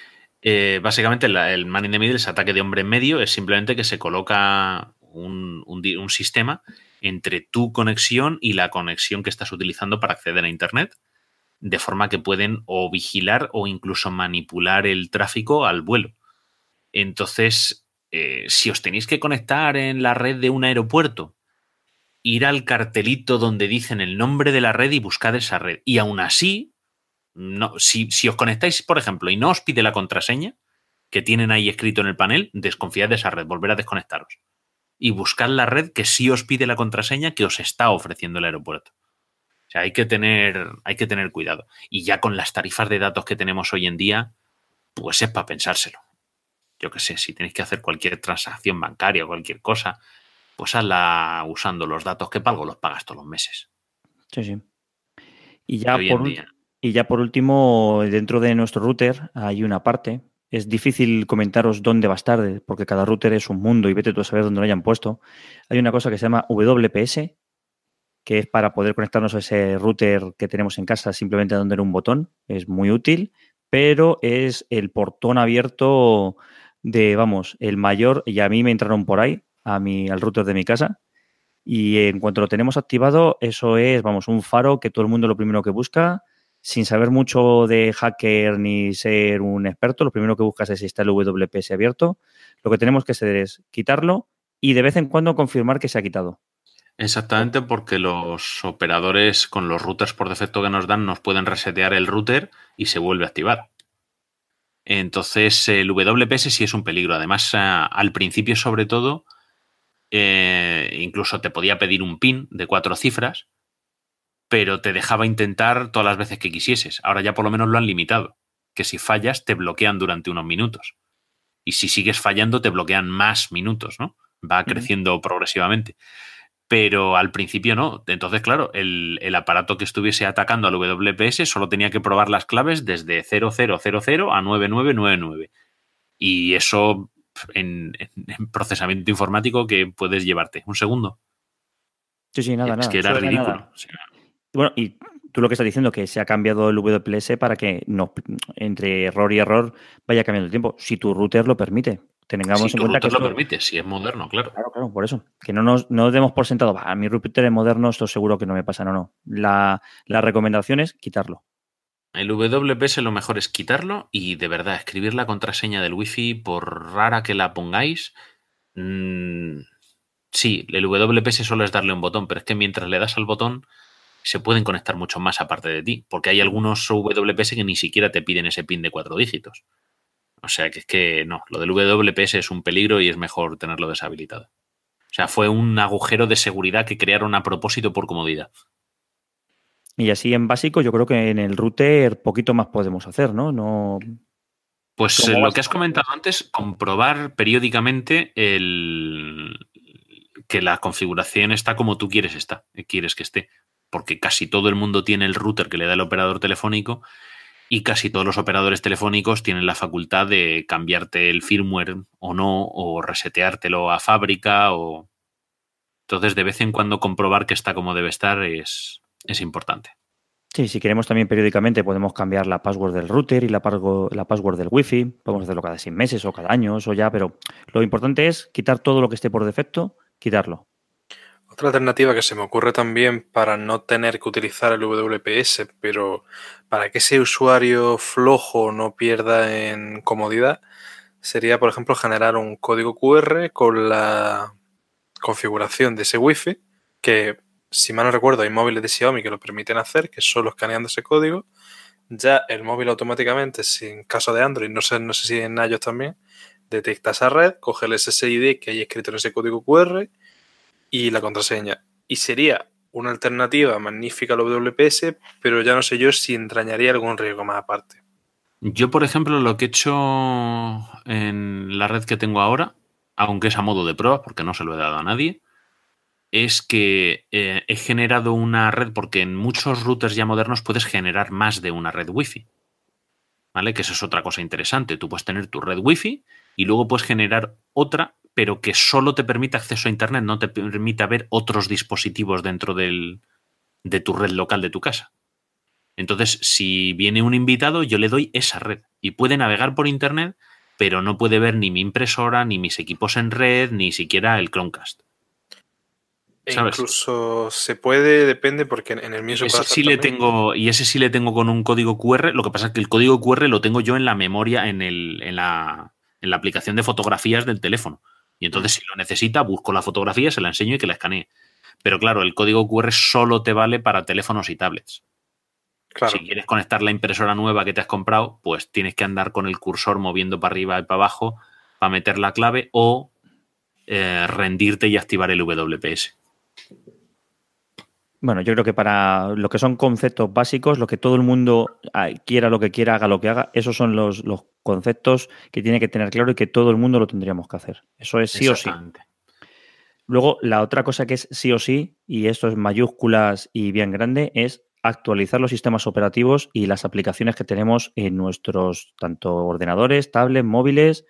Eh, básicamente el man in the middle, ese ataque de hombre en medio, es simplemente que se coloca un, sistema entre tu conexión y la conexión que estás utilizando para acceder a Internet, de forma que pueden o vigilar o incluso manipular el tráfico al vuelo. Entonces, eh, si os tenéis que conectar en la red de un aeropuerto, ir al cartelito donde dicen el nombre de la red y buscar esa red. Y aún así, no, si, si, os conectáis, por ejemplo, y no os pide la contraseña que tienen ahí escrito en el panel, desconfiad de esa red, volver a desconectaros y buscar la red que sí os pide la contraseña que os está ofreciendo el aeropuerto. O sea, hay que tener, hay que tener cuidado. Y ya con las tarifas de datos que tenemos hoy en día, pues es para pensárselo. Yo qué sé, si tenéis que hacer cualquier transacción bancaria o cualquier cosa, pues hazla usando los datos que pago, los pagas todos los meses. Sí, sí. Y ya, por, y ya por último, dentro de nuestro router hay una parte es difícil comentaros dónde va a estar, porque cada router es un mundo y vete tú a saber dónde lo hayan puesto. Hay una cosa que se llama WPS, que es para poder conectarnos a ese router que tenemos en casa simplemente dándole un botón. Es muy útil, pero es el portón abierto de, vamos, el mayor, y a mí me entraron por ahí, a mi, al router de mi casa. Y en cuanto lo tenemos activado, eso es, vamos, un faro que todo el mundo lo primero que busca sin saber mucho de hacker ni ser un experto, lo primero que buscas es si está el WPS abierto. Lo que tenemos que hacer es quitarlo y de vez en cuando confirmar que se ha quitado. Exactamente, porque los operadores con los routers por defecto que nos dan nos pueden resetear el router y se vuelve a activar. Entonces, el WPS sí es un peligro. Además, al principio, sobre todo, eh, incluso te podía pedir un PIN de cuatro cifras, pero te dejaba intentar todas las veces que quisieses. Ahora ya por lo menos lo han limitado, que si fallas te bloquean durante unos minutos. Y si sigues fallando te bloquean más minutos, ¿no? Va creciendo progresivamente pero al principio no. Entonces, claro, el, aparato que estuviese atacando al WPS solo tenía que probar las claves desde 0000 a 9999. Y eso en, procesamiento informático que puedes llevarte. Un segundo. Sí, sí, nada, es que era ridículo. Bueno, y tú lo que estás diciendo que se ha cambiado el WPS para que no, entre error y error vaya cambiando el tiempo. Si tu router lo permite tengamos en cuenta que. lo permite, si es moderno, claro. Claro, claro, por eso. Que no nos no demos por sentado, a mi router es moderno, esto seguro que no me pasa. No, no. La, recomendación es quitarlo. El WPS lo mejor es quitarlo y de verdad escribir la contraseña del Wi-Fi, por rara que la pongáis. Mmm, sí, el WPS solo es darle un botón, pero es que mientras le das al botón se pueden conectar mucho más aparte de ti, porque hay algunos WPS que ni siquiera te piden ese pin de cuatro dígitos. O sea que es que no, lo del WPS es un peligro y es mejor tenerlo deshabilitado. O sea, fue un agujero de seguridad que crearon a propósito por comodidad. Y así en básico, yo creo que en el router poquito más podemos hacer, ¿no? No. Pues eh, lo que has comentado antes, comprobar periódicamente el que la configuración está como tú quieres está, quieres que esté. Porque casi todo el mundo tiene el router que le da el operador telefónico y casi todos los operadores telefónicos tienen la facultad de cambiarte el firmware o no, o reseteártelo a fábrica, o... Entonces, de vez en cuando comprobar que está como debe estar es, es importante. Sí, si queremos también periódicamente podemos cambiar la password del router y la, la password del wifi. Podemos hacerlo cada seis meses o cada año o ya, pero lo importante es quitar todo lo que esté por defecto, quitarlo. Otra alternativa que se me ocurre también para no tener que utilizar el WPS, pero para que ese usuario flojo no pierda en comodidad, sería, por ejemplo, generar un código QR con la configuración de ese Wi-Fi, que si mal no recuerdo hay móviles de Xiaomi que lo permiten hacer, que solo escaneando ese código, ya el móvil automáticamente, sin caso de Android, no sé, no sé si en iOS también, detecta esa red, coge el SSID que hay escrito en ese código QR y la contraseña. Y sería una alternativa magnífica al WPS, pero ya no sé yo si entrañaría algún riesgo más aparte. Yo, por ejemplo, lo que he hecho en la red que tengo ahora, aunque es a modo de prueba, porque no se lo he dado a nadie, es que eh, he generado una red, porque en muchos routers ya modernos puedes generar más de una red Wi-Fi. ¿Vale? Que eso es otra cosa interesante. Tú puedes tener tu red Wi-Fi y luego puedes generar otra pero que solo te permite acceso a Internet, no te permite ver otros dispositivos dentro del, de tu red local de tu casa. Entonces, si viene un invitado, yo le doy esa red y puede navegar por Internet, pero no puede ver ni mi impresora, ni mis equipos en red, ni siquiera el Chromecast. E incluso se puede, depende, porque en el mío ese sí le tengo Y ese sí le tengo con un código QR. Lo que pasa es que el código QR lo tengo yo en la memoria, en, el, en, la, en la aplicación de fotografías del teléfono. Y entonces, si lo necesita, busco la fotografía, se la enseño y que la escanee. Pero claro, el código QR solo te vale para teléfonos y tablets. Si quieres conectar la impresora nueva que te has comprado, pues tienes que andar con el cursor moviendo para arriba y para abajo para meter la clave o eh, rendirte y activar el WPS. Bueno, yo creo que para lo que son conceptos básicos, lo que todo el mundo ah, quiera lo que quiera, haga lo que haga, esos son los, conceptos que tiene que tener claro y que todo el mundo lo tendríamos que hacer. Eso es sí o sí. Luego, la otra cosa que es sí o sí, y esto es mayúsculas y bien grande, es actualizar los sistemas operativos y las aplicaciones que tenemos en nuestros tanto ordenadores, tablets, móviles,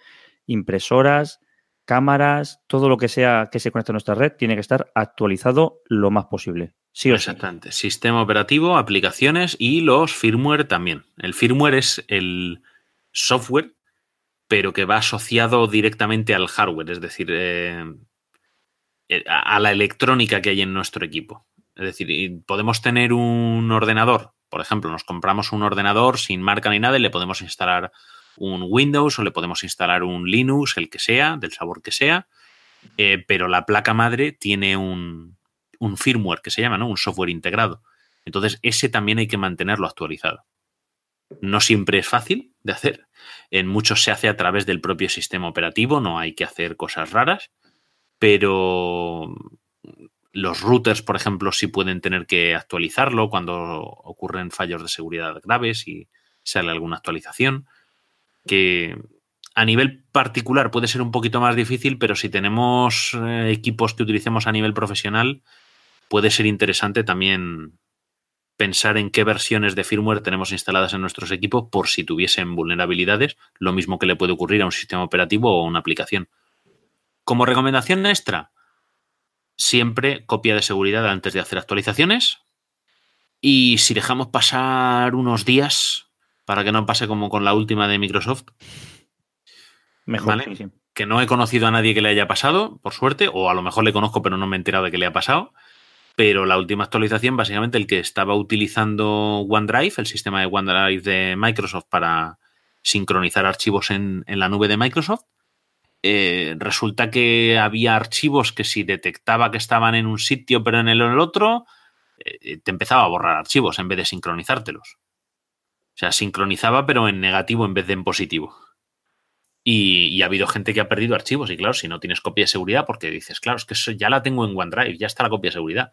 impresoras, cámaras, todo lo que sea que se conecte a nuestra red tiene que estar actualizado lo más posible. Sí Exactamente. Sistema operativo, aplicaciones y los firmware también. El firmware es el software, pero que va asociado directamente al hardware, es decir, eh, eh, a la electrónica que hay en nuestro equipo. Es decir, podemos tener un ordenador, por ejemplo, nos compramos un ordenador sin marca ni nada y le podemos instalar un Windows o le podemos instalar un Linux, el que sea, del sabor que sea, eh, pero la placa madre tiene un, firmware que se llama, ¿no? Un software integrado. Entonces, ese también hay que mantenerlo actualizado. No siempre es fácil de hacer. En muchos se hace a través del propio sistema operativo, no hay que hacer cosas raras, pero los routers, por ejemplo, sí pueden tener que actualizarlo cuando ocurren fallos de seguridad graves y sale alguna actualización. Que a nivel particular puede ser un poquito más difícil, pero si tenemos eh, equipos que utilicemos a nivel profesional, puede ser interesante también pensar en qué versiones de firmware tenemos instaladas en nuestros equipos por si tuviesen vulnerabilidades, lo mismo que le puede ocurrir a un sistema operativo o a una aplicación. Como recomendación extra, siempre copia de seguridad antes de hacer actualizaciones. Y si dejamos pasar unos días, para que no pase como con la última de Microsoft, Mejor, que no he conocido a nadie que le haya pasado, por suerte, o a lo mejor le conozco pero no me he enterado de que le ha pasado. Pero la última actualización, básicamente el que estaba utilizando OneDrive, el sistema de OneDrive de Microsoft para sincronizar archivos en, la nube de Microsoft, eh, resulta que había archivos que si detectaba que estaban en un sitio pero en el, otro, eh, te empezaba a borrar archivos en vez de sincronizártelos. O sea, sincronizaba pero en negativo en vez de en positivo. Y, ha habido gente que ha perdido archivos. Y claro, si no tienes copia de seguridad, porque dices, claro, es que eso ya la tengo en OneDrive, ya está la copia de seguridad.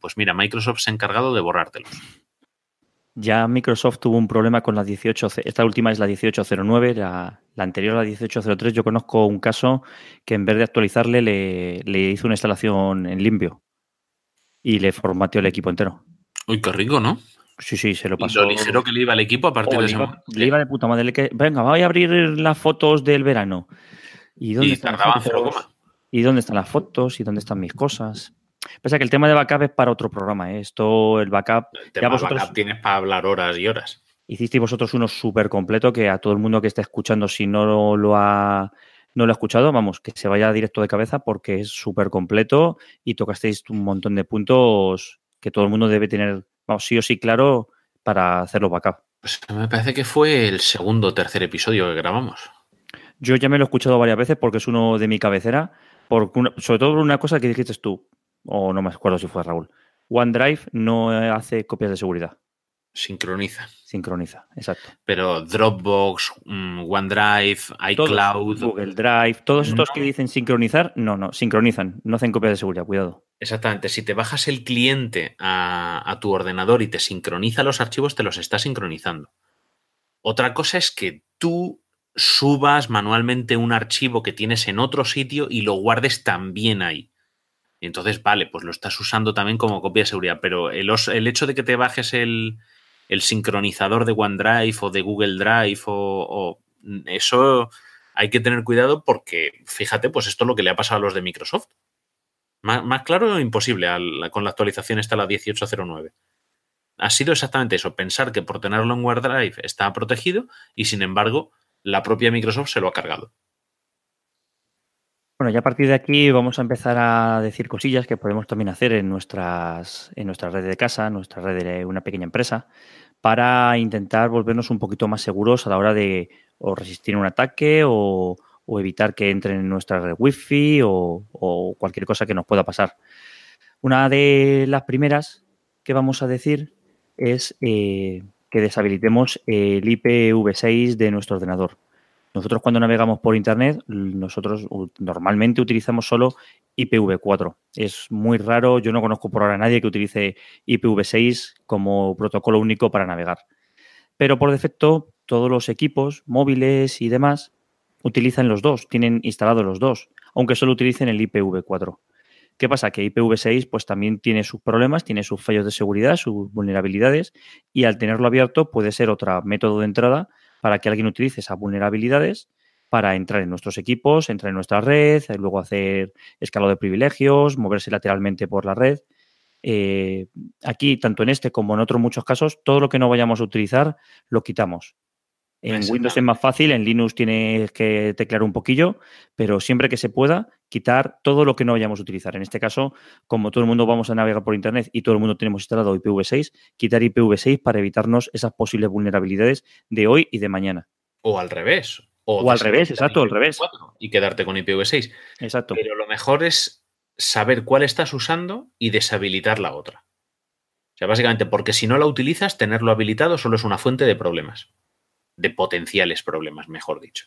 Pues mira, Microsoft se ha encargado de borrártelos. Ya Microsoft tuvo un problema con la 18, esta última es la 1809, la, la anterior la 1803. Yo conozco un caso que en vez de actualizarle le, le hizo una instalación en limpio y le formateó el equipo entero. Uy, qué rico, ¿no? Sí, sí, se lo pasó. Y lo ligero que le iba al equipo a partir de ese momento. Le iba de puta madre. Que, venga, voy a abrir las fotos del verano. ¿Y dónde están las fotos? ¿Y dónde están las fotos? ¿Y dónde están mis cosas? Pese que el tema de backup es para otro programa. ¿eh? Esto, el backup. El tema vosotros, backup tienes para hablar horas y horas. Hicisteis vosotros uno súper completo que a todo el mundo que esté escuchando, si no lo ha no lo ha escuchado, vamos, que se vaya directo de cabeza porque es súper completo y tocasteis un montón de puntos que todo el mundo debe tener vamos, sí o sí claro para hacerlo backup. Pues me parece que fue el segundo o tercer episodio que grabamos. Yo ya me lo he escuchado varias veces porque es uno de mi cabecera, por sobre todo por una cosa que dijiste tú, o no me acuerdo si fue Raúl. OneDrive no hace copias de seguridad. Sincroniza. Sincroniza, exacto. Pero Dropbox, mm, OneDrive, iCloud. Google Drive, todos estos que dicen sincronizar, no, no, sincronizan, no hacen copias de seguridad, cuidado. Exactamente, si te bajas el cliente a, tu ordenador y te sincroniza los archivos, te los está sincronizando. Otra cosa es que tú subas manualmente un archivo que tienes en otro sitio y lo guardes también ahí. entonces, vale, pues lo estás usando también como copia de seguridad, pero el, el hecho de que te bajes el, el sincronizador de OneDrive o de Google Drive o, eso hay que tener cuidado porque, fíjate, pues esto es lo que le ha pasado a los de Microsoft. Más, claro, imposible con la actualización esta, la 1809. Ha sido exactamente eso, pensar que por tenerlo en OneDrive está protegido y sin embargo la propia Microsoft se lo ha cargado. Bueno, ya a partir de aquí vamos a empezar a decir cosillas que podemos también hacer en nuestras, en nuestra red de casa, nuestra red de una pequeña empresa, para intentar volvernos un poquito más seguros a la hora de o resistir un ataque o, evitar que entren en nuestra red wifi o, o cualquier cosa que nos pueda pasar. Una de las primeras que vamos a decir es eh, que deshabilitemos el IPv6 de nuestro ordenador. Nosotros cuando navegamos por Internet, nosotros normalmente utilizamos solo IPv4. Es muy raro, yo no conozco por ahora a nadie que utilice IPv6 como protocolo único para navegar. Pero por defecto, todos los equipos móviles y demás utilizan los dos, tienen instalados los dos, aunque solo utilicen el IPv4. ¿Qué pasa? Que IPv6 pues también tiene sus problemas, tiene sus fallos de seguridad, sus vulnerabilidades y al tenerlo abierto puede ser otro método de entrada para que alguien utilice esas vulnerabilidades para entrar en nuestros equipos, entrar en nuestra red, luego hacer escalado de privilegios, moverse lateralmente por la red. Eh, aquí, tanto en este como en otros muchos casos, todo lo que no vayamos a utilizar lo quitamos. En Windows es más fácil, en Linux tienes que teclear un poquillo, pero siempre que se pueda, quitar todo lo que no vayamos a utilizar. En este caso, como todo el mundo vamos a navegar por Internet y todo el mundo tenemos instalado IPv6, quitar IPv6 para evitarnos esas posibles vulnerabilidades de hoy y de mañana. O al revés. O, al revés, exacto, al revés. Y quedarte con IPv6. Exacto. Pero lo mejor es saber cuál estás usando y deshabilitar la otra. O sea, básicamente, porque si no la utilizas, tenerlo habilitado solo es una fuente de problemas de potenciales problemas, mejor dicho.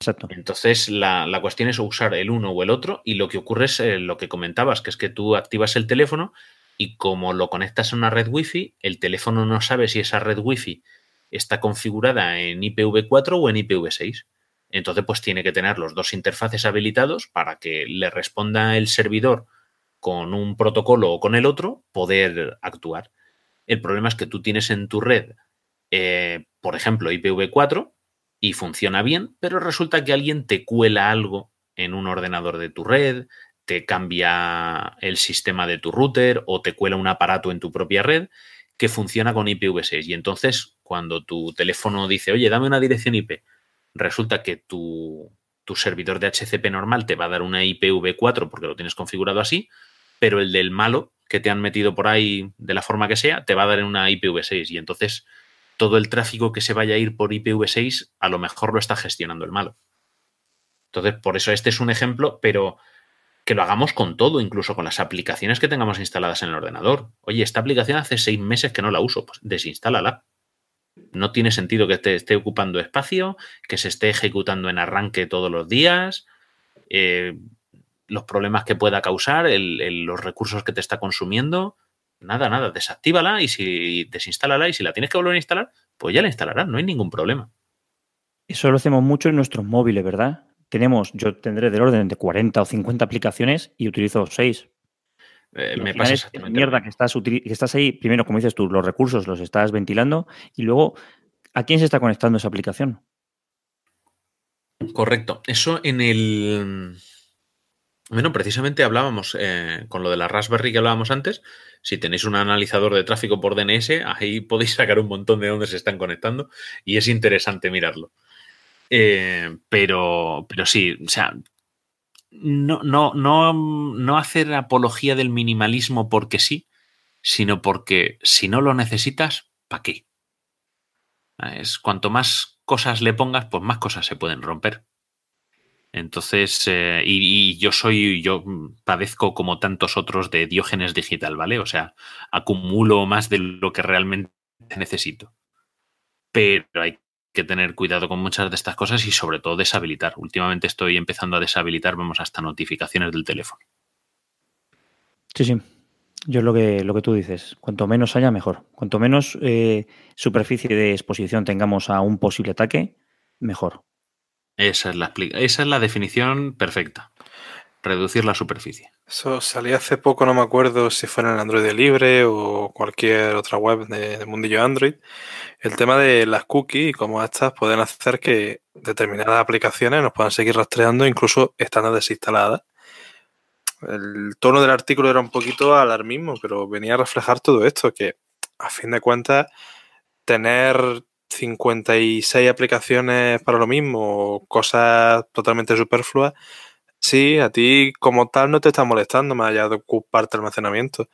Exacto. Entonces, la, cuestión es usar el uno o el otro y lo que ocurre es eh, lo que comentabas, que es que tú activas el teléfono y como lo conectas a una red Wi-Fi, el teléfono no sabe si esa red Wi-Fi está configurada en IPv4 o en IPv6. Entonces, pues tiene que tener los dos interfaces habilitados para que le responda el servidor con un protocolo o con el otro, poder actuar. El problema es que tú tienes en tu red, eh, por ejemplo, IPv4 y funciona bien, pero resulta que alguien te cuela algo en un ordenador de tu red, te cambia el sistema de tu router o te cuela un aparato en tu propia red que funciona con IPv6. Y entonces, cuando tu teléfono dice, oye, dame una dirección IP, resulta que tu, tu servidor de HCP normal te va a dar una IPv4 porque lo tienes configurado así, pero el del malo que te han metido por ahí de la forma que sea, te va a dar una IPv6. Y entonces todo el tráfico que se vaya a ir por IPv6 a lo mejor lo está gestionando el malo. Entonces, por eso este es un ejemplo, pero que lo hagamos con todo, incluso con las aplicaciones que tengamos instaladas en el ordenador. Oye, esta aplicación hace seis meses que no la uso, pues desinstálala. No tiene sentido que te esté ocupando espacio, que se esté ejecutando en arranque todos los días, eh, los problemas que pueda causar, los recursos que te está consumiendo. Nada, nada, desactívala y si desinstálala y si la tienes que volver a instalar, pues ya la instalarás, no hay ningún problema. Eso lo hacemos mucho en nuestros móviles, ¿verdad? Tenemos, yo tendré del orden de 40 o 50 aplicaciones y utilizo 6. Eh, me pasa exactamente. Mierda que estás, que estás ahí, primero, como dices tú, los recursos los estás ventilando y luego, ¿a quién se está conectando esa aplicación? Correcto. Eso en el. Bueno, precisamente hablábamos eh, con lo de la Raspberry que hablábamos antes. Si tenéis un analizador de tráfico por DNS, ahí podéis sacar un montón de dónde se están conectando y es interesante mirarlo. Eh, pero, pero sí, o sea, no, no, no, no hacer apología del minimalismo porque sí, sino porque si no lo necesitas, ¿para qué? Es cuanto más cosas le pongas, pues más cosas se pueden romper. Entonces, eh, y, yo soy, yo padezco como tantos otros de diógenes digital, ¿vale? O sea, acumulo más de lo que realmente necesito. Pero hay que tener cuidado con muchas de estas cosas y sobre todo deshabilitar. Últimamente estoy empezando a deshabilitar, vemos, hasta notificaciones del teléfono. Sí, sí. Yo es lo que, lo que tú dices. Cuanto menos haya, mejor. Cuanto menos eh, superficie de exposición tengamos a un posible ataque, mejor. Esa es la, esa es la definición perfecta. Reducir la superficie. Eso salía hace poco, no me acuerdo si fue en el Android libre o cualquier otra web de, de mundillo Android. El tema de las cookies y cómo estas pueden hacer que determinadas aplicaciones nos puedan seguir rastreando incluso estando desinstaladas. El tono del artículo era un poquito alarmismo, pero venía a reflejar todo esto, que a fin de cuentas tener 56 aplicaciones para lo mismo, cosas totalmente superfluas, sí, a ti como tal no te está molestando más allá de ocuparte almacenamiento,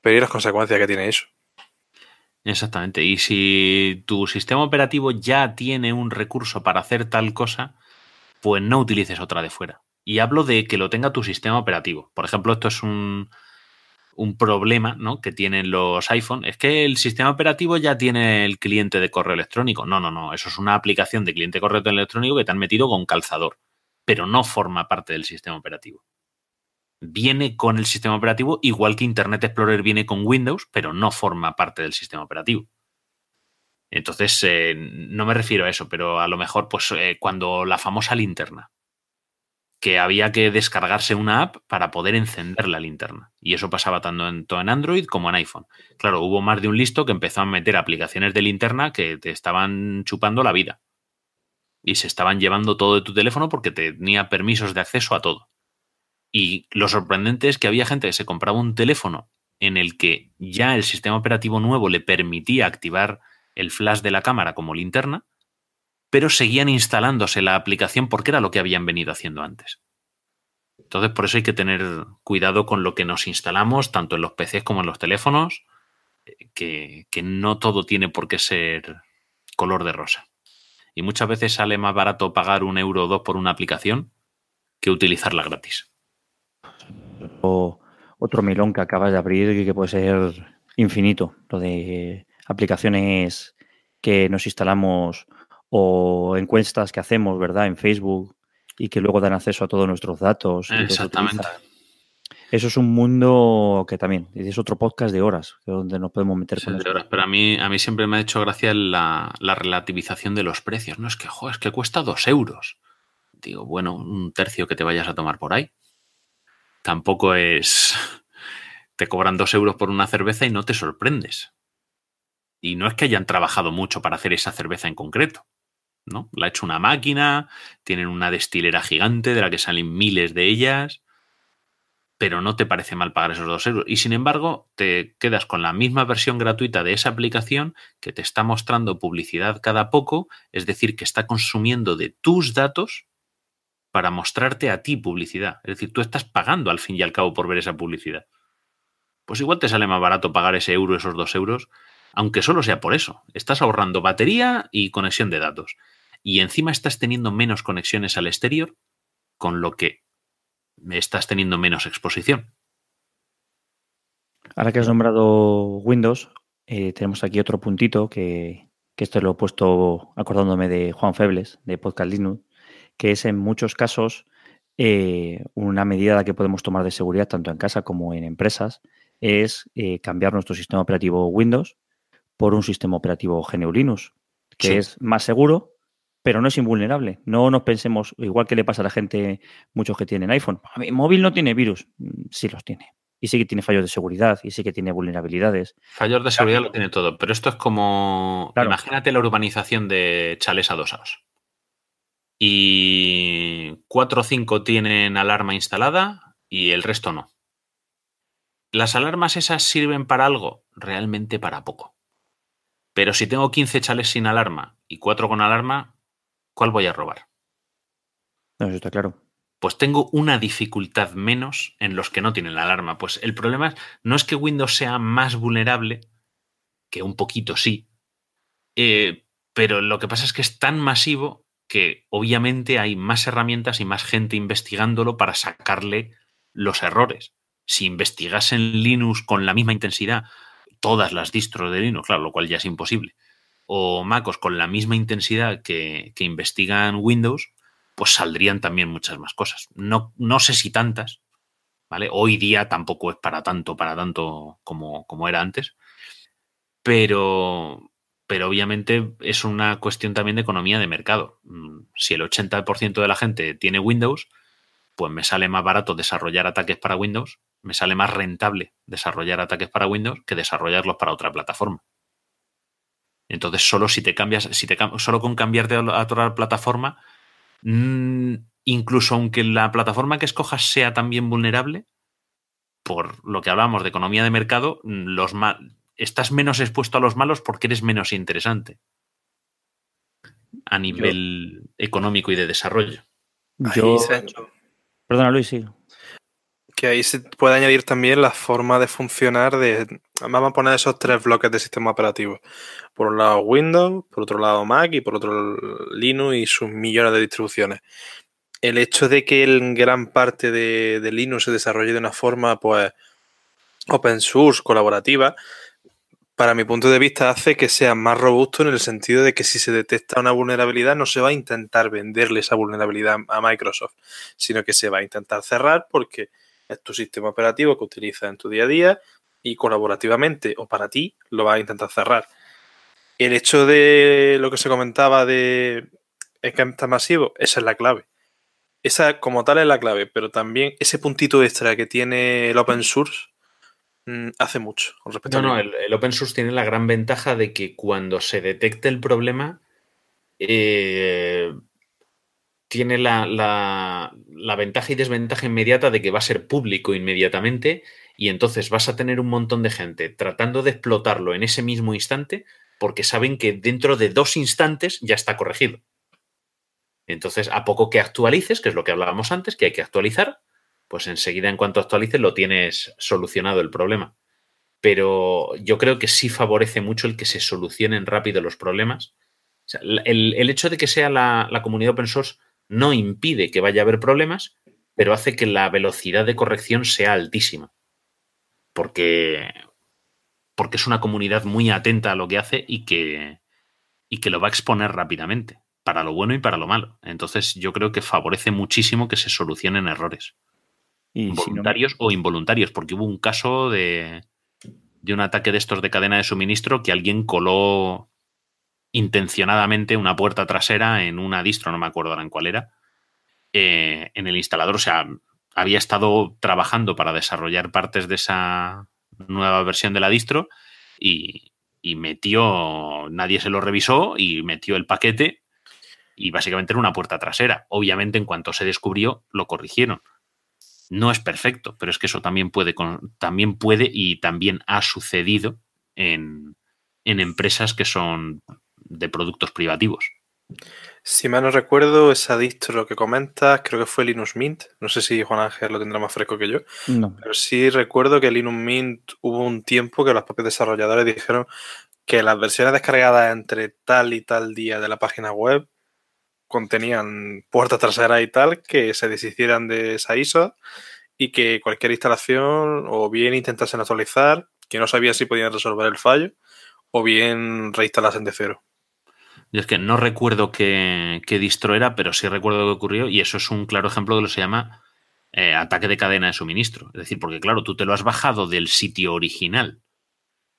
pero ¿y las consecuencias que tiene eso? Exactamente. Y si tu sistema operativo ya tiene un recurso para hacer tal cosa, pues no utilices otra de fuera. Y hablo de que lo tenga tu sistema operativo. Por ejemplo, esto es un, un problema ¿no? que tienen los iPhone. Es que el sistema operativo ya tiene el cliente de correo electrónico. No, no, no. Eso es una aplicación de cliente de correo electrónico que te han metido con calzador, pero no forma parte del sistema operativo. Viene con el sistema operativo igual que Internet Explorer viene con Windows, pero no forma parte del sistema operativo. Entonces, eh, no me refiero a eso, pero a lo mejor, pues, eh, cuando la famosa linterna que había que descargarse una app para poder encender la linterna. Y eso pasaba tanto en, Android como en iPhone. Claro, hubo más de un listo que empezó a meter aplicaciones de linterna que te estaban chupando la vida. Y se estaban llevando todo de tu teléfono porque tenía permisos de acceso a todo. Y lo sorprendente es que había gente que se compraba un teléfono en el que ya el sistema operativo nuevo le permitía activar el flash de la cámara como linterna pero seguían instalándose la aplicación porque era lo que habían venido haciendo antes. Entonces, por eso hay que tener cuidado con lo que nos instalamos, tanto en los PCs como en los teléfonos, que, no todo tiene por qué ser color de rosa. Y muchas veces sale más barato pagar un euro o dos por una aplicación que utilizarla gratis. O otro melón que acabas de abrir y que puede ser infinito, lo de aplicaciones que nos instalamos o encuestas que hacemos, ¿verdad? En Facebook y que luego dan acceso a todos nuestros datos. Exactamente. Eso es un mundo que también es otro podcast de horas, donde nos podemos meter con eso. pero a mí, a mí siempre me ha hecho gracia la, relativización de los precios. No es que, es que cuesta dos euros. Digo, bueno, un tercio que te vayas a tomar por ahí. Tampoco es. Te cobran dos euros por una cerveza y no te sorprendes. Y no es que hayan trabajado mucho para hacer esa cerveza en concreto. ¿No? La ha hecho una máquina, tienen una destilera gigante de la que salen miles de ellas pero no te parece mal pagar esos dos euros. Y sin embargo, te quedas con la misma versión gratuita de esa aplicación que te está mostrando publicidad cada poco, es decir, que está consumiendo de tus datos para mostrarte a ti publicidad. Es decir, tú estás pagando al fin y al cabo por ver esa publicidad. Pues igual te sale más barato pagar ese euro, esos dos euros, aunque solo sea por eso. Estás ahorrando batería y conexión de datos. Y encima estás teniendo menos conexiones al exterior, con lo que estás teniendo menos exposición. Ahora que has nombrado Windows, eh, tenemos aquí otro puntito que, esto lo he puesto acordándome de Juan Febles, de Podcast Linux, que es en muchos casos eh, una medida que podemos tomar de seguridad tanto en casa como en empresas, es eh, cambiar nuestro sistema operativo Windows por un sistema operativo GNU Linux, que es más seguro, pero no es invulnerable. No nos pensemos, igual que le pasa a la gente, muchos que tienen iPhone. mi móvil no tiene virus. Mm, sí los tiene. Y sí que tiene fallos de seguridad y sí que tiene vulnerabilidades. Fallos de seguridad lo tiene todo, pero esto es como. Imagínate la urbanización de chales adosados. Y cuatro o cinco tienen alarma instalada y el resto no. ¿Las alarmas esas sirven para algo? Realmente para poco. Pero si tengo 15 chales sin alarma y cuatro con alarma, ¿cuál voy a robar? No, eso está claro. Pues tengo una dificultad menos en los que no tienen la alarma. Pues el problema no es que Windows sea más vulnerable, que un poquito sí, eh, pero lo que pasa es que es tan masivo que obviamente hay más herramientas y más gente investigándolo para sacarle los errores. Si investigasen Linux con la misma intensidad, todas las distros de Linux, claro, lo cual ya es imposible, o MacOS con la misma intensidad que, investigan Windows, pues saldrían también muchas más cosas. No, no sé si tantas, ¿vale? Hoy día tampoco es para tanto, para tanto como, como era antes, pero, pero obviamente es una cuestión también de economía de mercado. Mm, si el 80% de la gente tiene Windows, pues me sale más barato desarrollar ataques para Windows, me sale más rentable desarrollar ataques para Windows que desarrollarlos para otra plataforma. Entonces, solo si te cambias, si te solo con cambiarte a otra plataforma, mm, incluso aunque la plataforma que escojas sea también vulnerable, por lo que hablamos de economía de mercado, mm, los estás menos expuesto a los malos porque eres menos interesante a nivel económico y de desarrollo. Yo... Perdona, Luis, sí que ahí se puede añadir también la forma de funcionar de... Vamos a poner esos tres bloques de sistema operativo. Por un lado Windows, por otro lado Mac y por otro Linux y sus millones de distribuciones. El hecho de que en gran parte de, de Linux se desarrolle de una forma pues open source, colaborativa, para mi punto de vista hace que sea más robusto en el sentido de que si se detecta una vulnerabilidad no se va a intentar venderle esa vulnerabilidad a Microsoft, sino que se va a intentar cerrar porque es tu sistema operativo que utilizas en tu día a día y colaborativamente o para ti lo vas a intentar cerrar. El hecho de lo que se comentaba de está masivo, esa es la clave. Esa como tal es la clave, pero también ese puntito extra que tiene el open source mm, hace mucho con respecto no, no, el, el, open source tiene la gran ventaja de que cuando se detecte el problema, eh, tiene la, ventaja y desventaja inmediata de que va a ser público inmediatamente y entonces vas a tener un montón de gente tratando de explotarlo en ese mismo instante porque saben que dentro de dos instantes ya está corregido. Entonces, a poco que actualices, que es lo que hablábamos antes, que hay que actualizar, pues enseguida en cuanto actualices lo tienes solucionado el problema. Pero yo creo que sí favorece mucho el que se solucionen rápido los problemas. el, hecho de que sea la, la comunidad open source no impide que vaya a haber problemas, pero hace que la velocidad de corrección sea altísima. Porque, porque es una comunidad muy atenta a lo que hace y que, y que lo va a exponer rápidamente. para lo bueno y para lo malo. Entonces yo creo que favorece muchísimo que se solucionen errores. voluntarios o involuntarios, porque hubo un caso de, de un ataque de estos de cadena de suministro que alguien coló intencionadamente una puerta trasera en una distro, no me acuerdo ahora en cuál era, eh, en el instalador. O sea, había estado trabajando para desarrollar partes de esa nueva versión de la distro y, metió, nadie se lo revisó y metió el paquete y básicamente era una puerta trasera. Obviamente en cuanto se descubrió lo corrigieron. No es perfecto, pero es que eso también puede, también puede y también ha sucedido en, en empresas que son de productos privativos. Si mal no recuerdo, esa distro que comentas, creo que fue Linux Mint. No sé si Juan Ángel lo tendrá más fresco que yo. Pero sí recuerdo que Linux Mint hubo un tiempo que los propios desarrolladores dijeron que las versiones descargadas entre tal y tal día de la página web contenían puertas traseras y tal que se deshicieran de esa ISO y que cualquier instalación o bien intentasen actualizar, que no sabía si podían resolver el fallo, o bien reinstalasen de cero. Yo es que no recuerdo qué, distro era, pero sí recuerdo que ocurrió y eso es un claro ejemplo de lo que se llama eh, ataque de cadena de suministro. Es decir, porque claro, tú te lo has bajado del sitio original,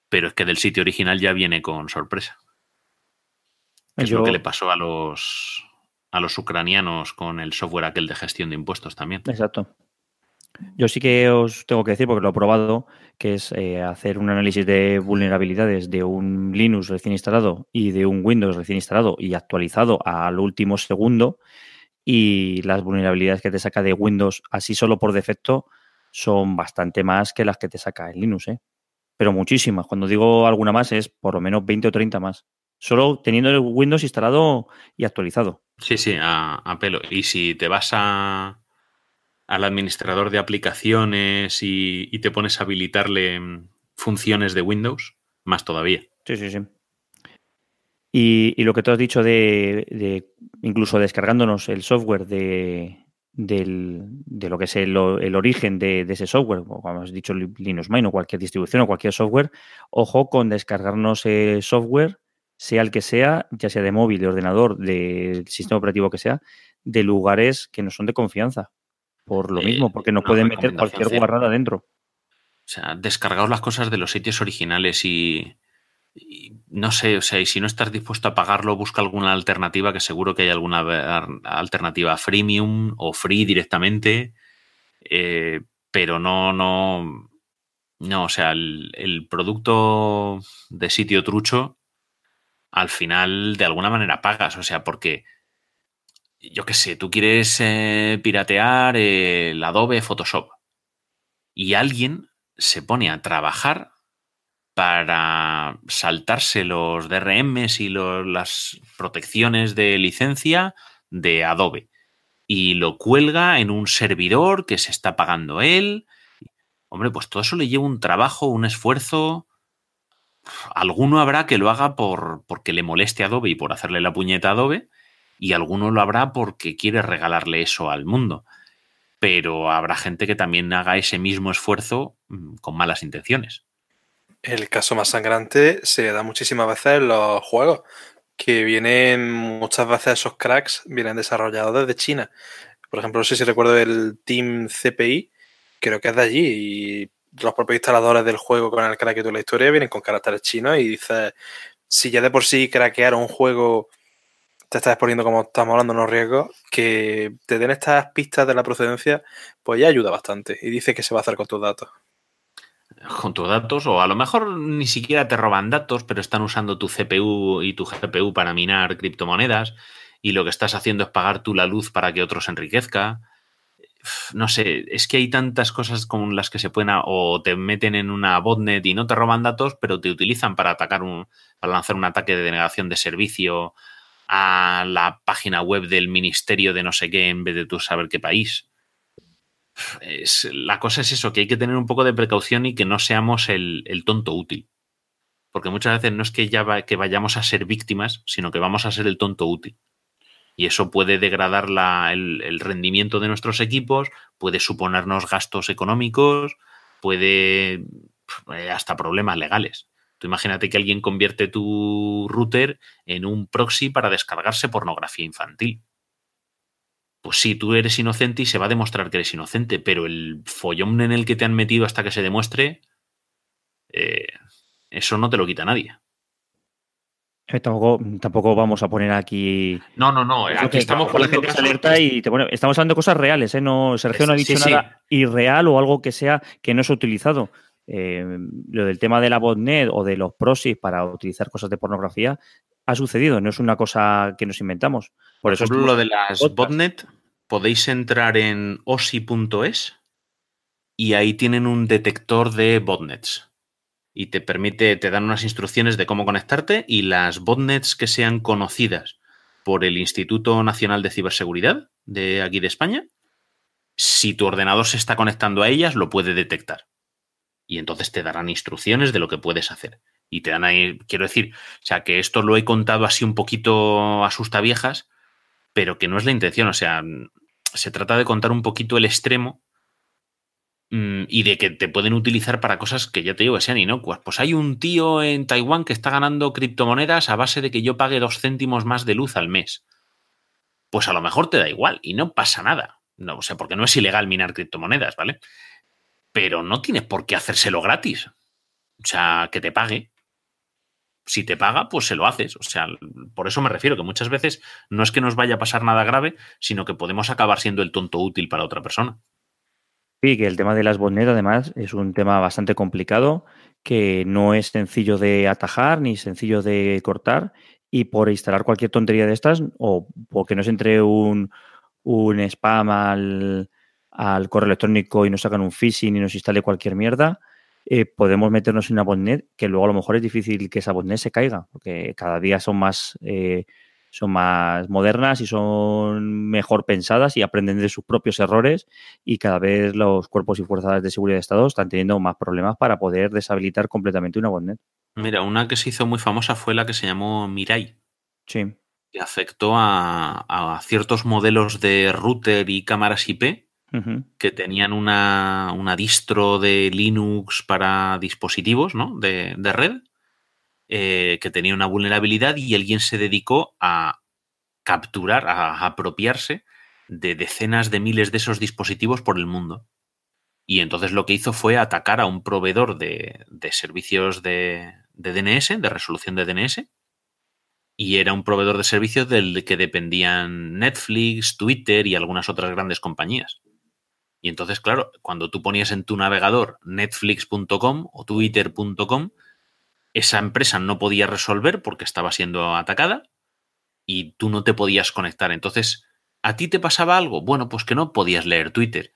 pero es que del sitio original ya viene con sorpresa. Es lo que le pasó a los, a los ucranianos con el software aquel de gestión de impuestos también. Exacto. Yo sí que os tengo que decir, porque lo he probado, que es eh, hacer un análisis de vulnerabilidades de un Linux recién instalado y de un Windows recién instalado y actualizado al último segundo. Y las vulnerabilidades que te saca de Windows así solo por defecto son bastante más que las que te saca en Linux, ¿eh? Pero muchísimas. Cuando digo alguna más es por lo menos 20 o 30 más. Solo teniendo el Windows instalado y actualizado. Sí, sí, a, pelo. Y si te vas a, al administrador de aplicaciones y, te pones a habilitarle mm, funciones de Windows, más todavía. Sí, sí, sí. Y, lo que tú has dicho de, incluso descargándonos el software de, lo que es el, origen de, ese software, como has dicho Linux Mint o cualquier distribución o cualquier software, ojo con descargarnos el software sea el que sea, ya sea de móvil, de ordenador, del sistema operativo que sea, de lugares que no son de confianza. Por lo mismo, porque nos pueden meter cualquier guarrada dentro. O sea, descargaos las cosas de los sitios originales y, no sé, o sea, y si no estás dispuesto a pagarlo, busca alguna alternativa, que seguro que hay alguna alternativa freemium o free directamente, eh, pero no, no, no, o sea, el producto de sitio trucho al final de alguna manera pagas. O sea, porque, yo qué sé, tú quieres eh, piratear el Adobe Photoshop y alguien se pone a trabajar para saltarse los DRMs y las protecciones de licencia de Adobe y lo cuelga en un servidor que se está pagando él. Hombre, pues todo eso le lleva un trabajo, un esfuerzo, alguno habrá que lo haga por, porque le moleste Adobe y por hacerle la puñeta a Adobe, y alguno lo habrá porque quiere regalarle eso al mundo. Pero habrá gente que también haga ese mismo esfuerzo mm, con malas intenciones. El caso más sangrante se da muchísimas veces en los juegos, que vienen muchas veces esos cracks, vienen desarrollados desde China. Por ejemplo, no sé si recuerdo el Team CPI, creo que es de allí, y los propios instaladores del juego con el crack de la historia vienen con caracteres chinos y dices, si ya de por sí craquear un juego te estás exponiendo como estamos hablando en los riesgos, que te den estas pistas de la procedencia, pues ya ayuda bastante. Y dice que se va a hacer con tus datos. Con tus datos, o a lo mejor ni siquiera te roban datos, pero están usando tu CPU y tu GPU para minar criptomonedas, y lo que estás haciendo es pagar tú la luz para que otros enriquezca no sé, es que hay tantas cosas con las que se pueden, o te meten en una botnet y no te roban datos, pero te utilizan para atacar un, para lanzar un ataque de denegación de servicio a la página web del ministerio de no sé qué en vez de tú saber qué país. Es, la cosa es eso, que hay que tener un poco de precaución y que no seamos el, tonto útil. Porque muchas veces no es que ya que vayamos a ser víctimas, sino que vamos a ser el tonto útil y eso puede degradar el, rendimiento de nuestros equipos, puede suponernos gastos económicos, puede eh, hasta problemas legales. Tú imagínate que alguien convierte tu router en un proxy para descargarse pornografía infantil. Pues sí, tú eres inocente y se va a demostrar que eres inocente, pero el follón en el que te han metido hasta que se demuestre, eh, eso no te lo quita nadie. Eh, tampoco, vamos a poner aquí. No, no, no. Aquí estamos por la gente se alerta y te estamos hablando de cosas reales, ¿eh? No, Sergio no ha dicho nada irreal o algo que sea que no se ha utilizado. Eh, lo del tema de la botnet o de los proxies para utilizar cosas de pornografía ha sucedido, no es una cosa que nos inventamos. Por, eso ejemplo, lo de las botnet, podéis entrar en osi.es y ahí tienen un detector de botnets y te permite, te dan unas instrucciones de cómo conectarte y las botnets que sean conocidas por el Instituto Nacional de Ciberseguridad de aquí de España, si tu ordenador se está conectando a ellas, lo puede detectar. Y entonces te darán instrucciones de lo que puedes hacer. Y te dan ahí, quiero decir, o sea, que esto lo he contado así un poquito asusta viejas, pero que no es la intención. O sea, se trata de contar un poquito el extremo Mm, y de que te pueden utilizar para cosas que ya te digo que sean inocuas. Pues hay un tío en Taiwán que está ganando criptomonedas a base de que yo pague dos céntimos más de luz al mes. Pues a lo mejor te da igual y no pasa nada. No, o sea, porque no es ilegal minar criptomonedas, ¿vale? Pero no tienes por qué hacérselo gratis. O sea, que te pague. Si te paga, pues se lo haces. O sea, por eso me refiero que muchas veces no es que nos vaya a pasar nada grave, sino que podemos acabar siendo el tonto útil para otra persona. Sí, que el tema de las botnet además es un tema bastante complicado que no es sencillo de atajar ni sencillo de cortar y por instalar cualquier tontería de estas o porque nos entre un, un spam al, al, correo electrónico y nos sacan un phishing y nos instale cualquier mierda, eh, podemos meternos en una botnet que luego a lo mejor es difícil que esa botnet se caiga porque cada día son más... Eh, son más modernas y son mejor pensadas y aprenden de sus propios errores y cada vez los cuerpos y fuerzas de seguridad de Estado están teniendo más problemas para poder deshabilitar completamente una botnet. Mira, una que se hizo muy famosa fue la que se llamó Mirai. Sí. Que afectó a, ciertos modelos de router y cámaras IP que tenían una, distro de Linux para dispositivos ¿no? de, de red eh, que tenía una vulnerabilidad y alguien se dedicó a capturar, a, apropiarse de decenas de miles de esos dispositivos por el mundo. Y entonces lo que hizo fue atacar a un proveedor de, servicios de, DNS, de resolución de DNS, y era un proveedor de servicios del que dependían Netflix, Twitter y algunas otras grandes compañías. Y entonces, claro, cuando tú ponías en tu navegador netflix.com o twitter.com, esa empresa no podía resolver porque estaba siendo atacada y tú no te podías conectar. Entonces, ¿a ti te pasaba algo? Bueno, pues que no podías leer Twitter.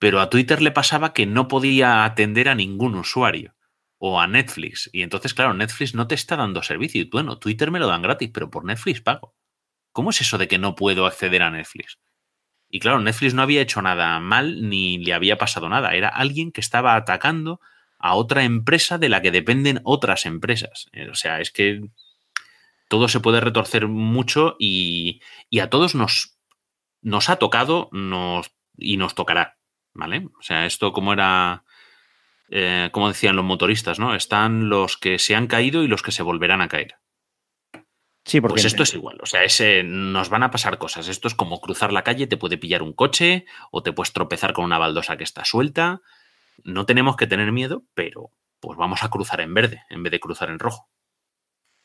Pero a Twitter le pasaba que no podía atender a ningún usuario o a Netflix. Y entonces, claro, Netflix no te está dando servicio. Y bueno, Twitter me lo dan gratis, pero por Netflix pago. ¿Cómo es eso de que no puedo acceder a Netflix? Y claro, Netflix no había hecho nada mal ni le había pasado nada. Era alguien que estaba atacando a otra empresa de la que dependen otras empresas. Eh, o sea, es que todo se puede retorcer mucho y, a todos nos, nos ha tocado nos, y nos tocará. ¿Vale? O sea, esto como era, eh, como decían los motoristas, ¿no? Están los que se han caído y los que se volverán a caer. Sí, porque pues esto es igual, o sea, ese, nos van a pasar cosas. Esto es como cruzar la calle, te puede pillar un coche o te puedes tropezar con una baldosa que está suelta no tenemos que tener miedo, pero pues vamos a cruzar en verde en vez de cruzar en rojo.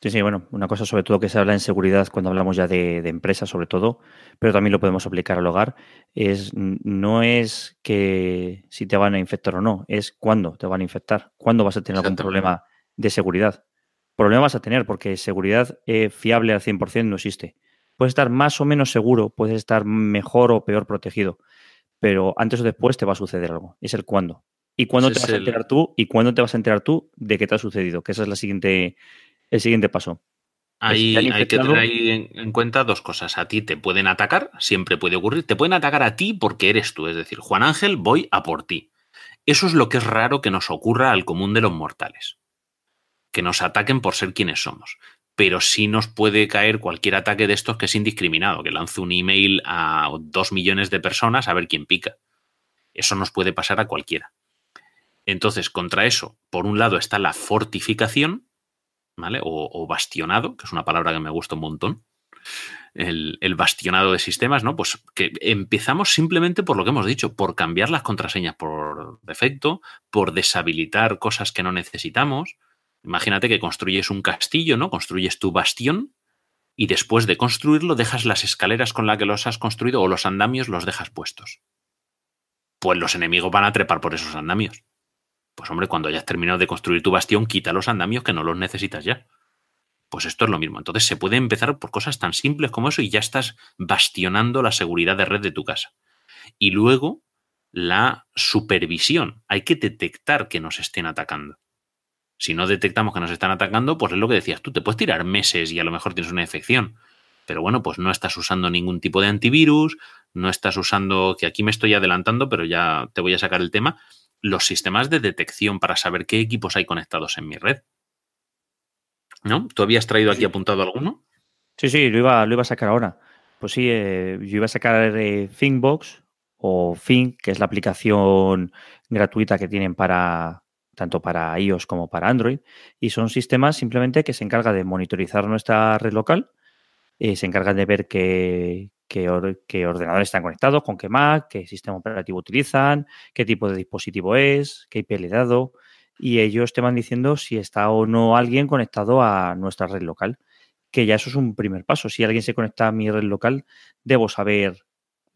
Sí, sí, bueno, una cosa sobre todo que se habla en seguridad cuando hablamos ya de, empresas sobre todo, pero también lo podemos aplicar al hogar, es no es que si te van a infectar o no, es cuándo te van a infectar, cuándo vas a tener algún problema de seguridad. Problema vas a tener porque seguridad eh, fiable al 100% no existe. Puedes estar más o menos seguro, puedes estar mejor o peor protegido, pero antes o después te va a suceder algo. Es el cuándo. ¿Y cuándo te vas a enterar tú? ¿Y cuándo te vas a enterar tú de qué te ha sucedido? Que ese es la siguiente, el siguiente paso. Ahí hay que tener en, cuenta dos cosas. A ti te pueden atacar, siempre puede ocurrir. Te pueden atacar a ti porque eres tú. Es decir, Juan Ángel, voy a por ti. Eso es lo que es raro que nos ocurra al común de los mortales. Que nos ataquen por ser quienes somos. Pero sí nos puede caer cualquier ataque de estos que es indiscriminado, que lance un email a dos millones de personas a ver quién pica. Eso nos puede pasar a cualquiera. Entonces, contra eso, por un lado está la fortificación, ¿vale? O, bastionado, que es una palabra que me gusta un montón. El, el, bastionado de sistemas, ¿no? Pues que empezamos simplemente por lo que hemos dicho, por cambiar las contraseñas por defecto, por deshabilitar cosas que no necesitamos. Imagínate que construyes un castillo, ¿no? Construyes tu bastión y después de construirlo dejas las escaleras con las que los has construido o los andamios los dejas puestos. Pues los enemigos van a trepar por esos andamios. Pues hombre, cuando hayas terminado de construir tu bastión, quita los andamios que no los necesitas ya. Pues esto es lo mismo. Entonces se puede empezar por cosas tan simples como eso y ya estás bastionando la seguridad de red de tu casa. Y luego la supervisión. Hay que detectar que nos estén atacando. Si no detectamos que nos están atacando, pues es lo que decías tú, te puedes tirar meses y a lo mejor tienes una infección. Pero bueno, pues no estás usando ningún tipo de antivirus, no estás usando, que aquí me estoy adelantando, pero ya te voy a sacar el tema, los sistemas de detección para saber qué equipos hay conectados en mi red. ¿No? ¿Tú habías traído aquí apuntado alguno? Sí, sí, lo iba, lo iba a sacar ahora. Pues sí, eh, yo iba a sacar eh, ThinkBox o Think, que es la aplicación gratuita que tienen para, tanto para iOS como para Android, y son sistemas simplemente que se encargan de monitorizar nuestra red local, eh, se encargan de ver qué, qué, ordenadores están conectados, con qué Mac, qué sistema operativo utilizan, qué tipo de dispositivo es, qué IP le he dado, y ellos te van diciendo si está o no alguien conectado a nuestra red local, que ya eso es un primer paso. Si alguien se conecta a mi red local, debo saber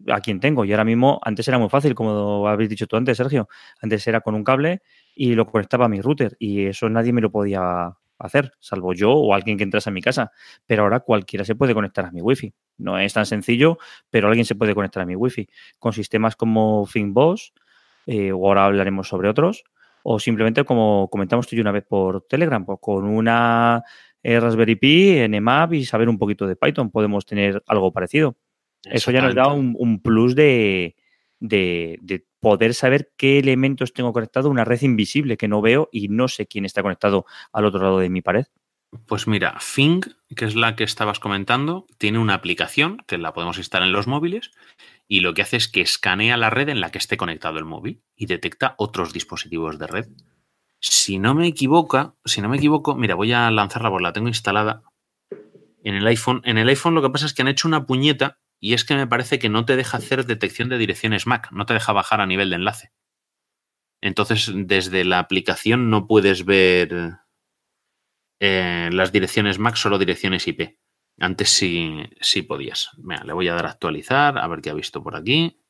a quién tengo. Y ahora mismo, antes era muy fácil, como habéis dicho tú antes, Sergio. Antes era con un cable y lo conectaba a mi router y eso nadie me lo podía hacer, salvo yo o alguien que entrase a mi casa. Pero ahora cualquiera se puede conectar a mi wifi. No es tan sencillo, pero alguien se puede conectar a mi wifi. Con sistemas como ThinkBoss, eh, o ahora hablaremos sobre otros, o simplemente como comentamos tú y una vez por Telegram, pues con una eh, Raspberry Pi, Nmap y saber un poquito de Python podemos tener algo parecido. Eso ya nos da un, plus de, de, poder saber qué elementos tengo conectado a una red invisible que no veo y no sé quién está conectado al otro lado de mi pared. Pues mira, Fing, que es la que estabas comentando, tiene una aplicación que la podemos instalar en los móviles y lo que hace es que escanea la red en la que esté conectado el móvil y detecta otros dispositivos de red. Si no me equivoco, si no me equivoco, mira, voy a lanzarla porque la tengo instalada en el iPhone. En el iPhone lo que pasa es que han hecho una puñeta y es que me parece que no te deja hacer detección de direcciones MAC, no te deja bajar a nivel de enlace. Entonces, desde la aplicación no puedes ver eh, las direcciones MAC, solo direcciones IP. Antes sí, sí podías. Mira, le voy a dar a actualizar, a ver qué ha visto por aquí.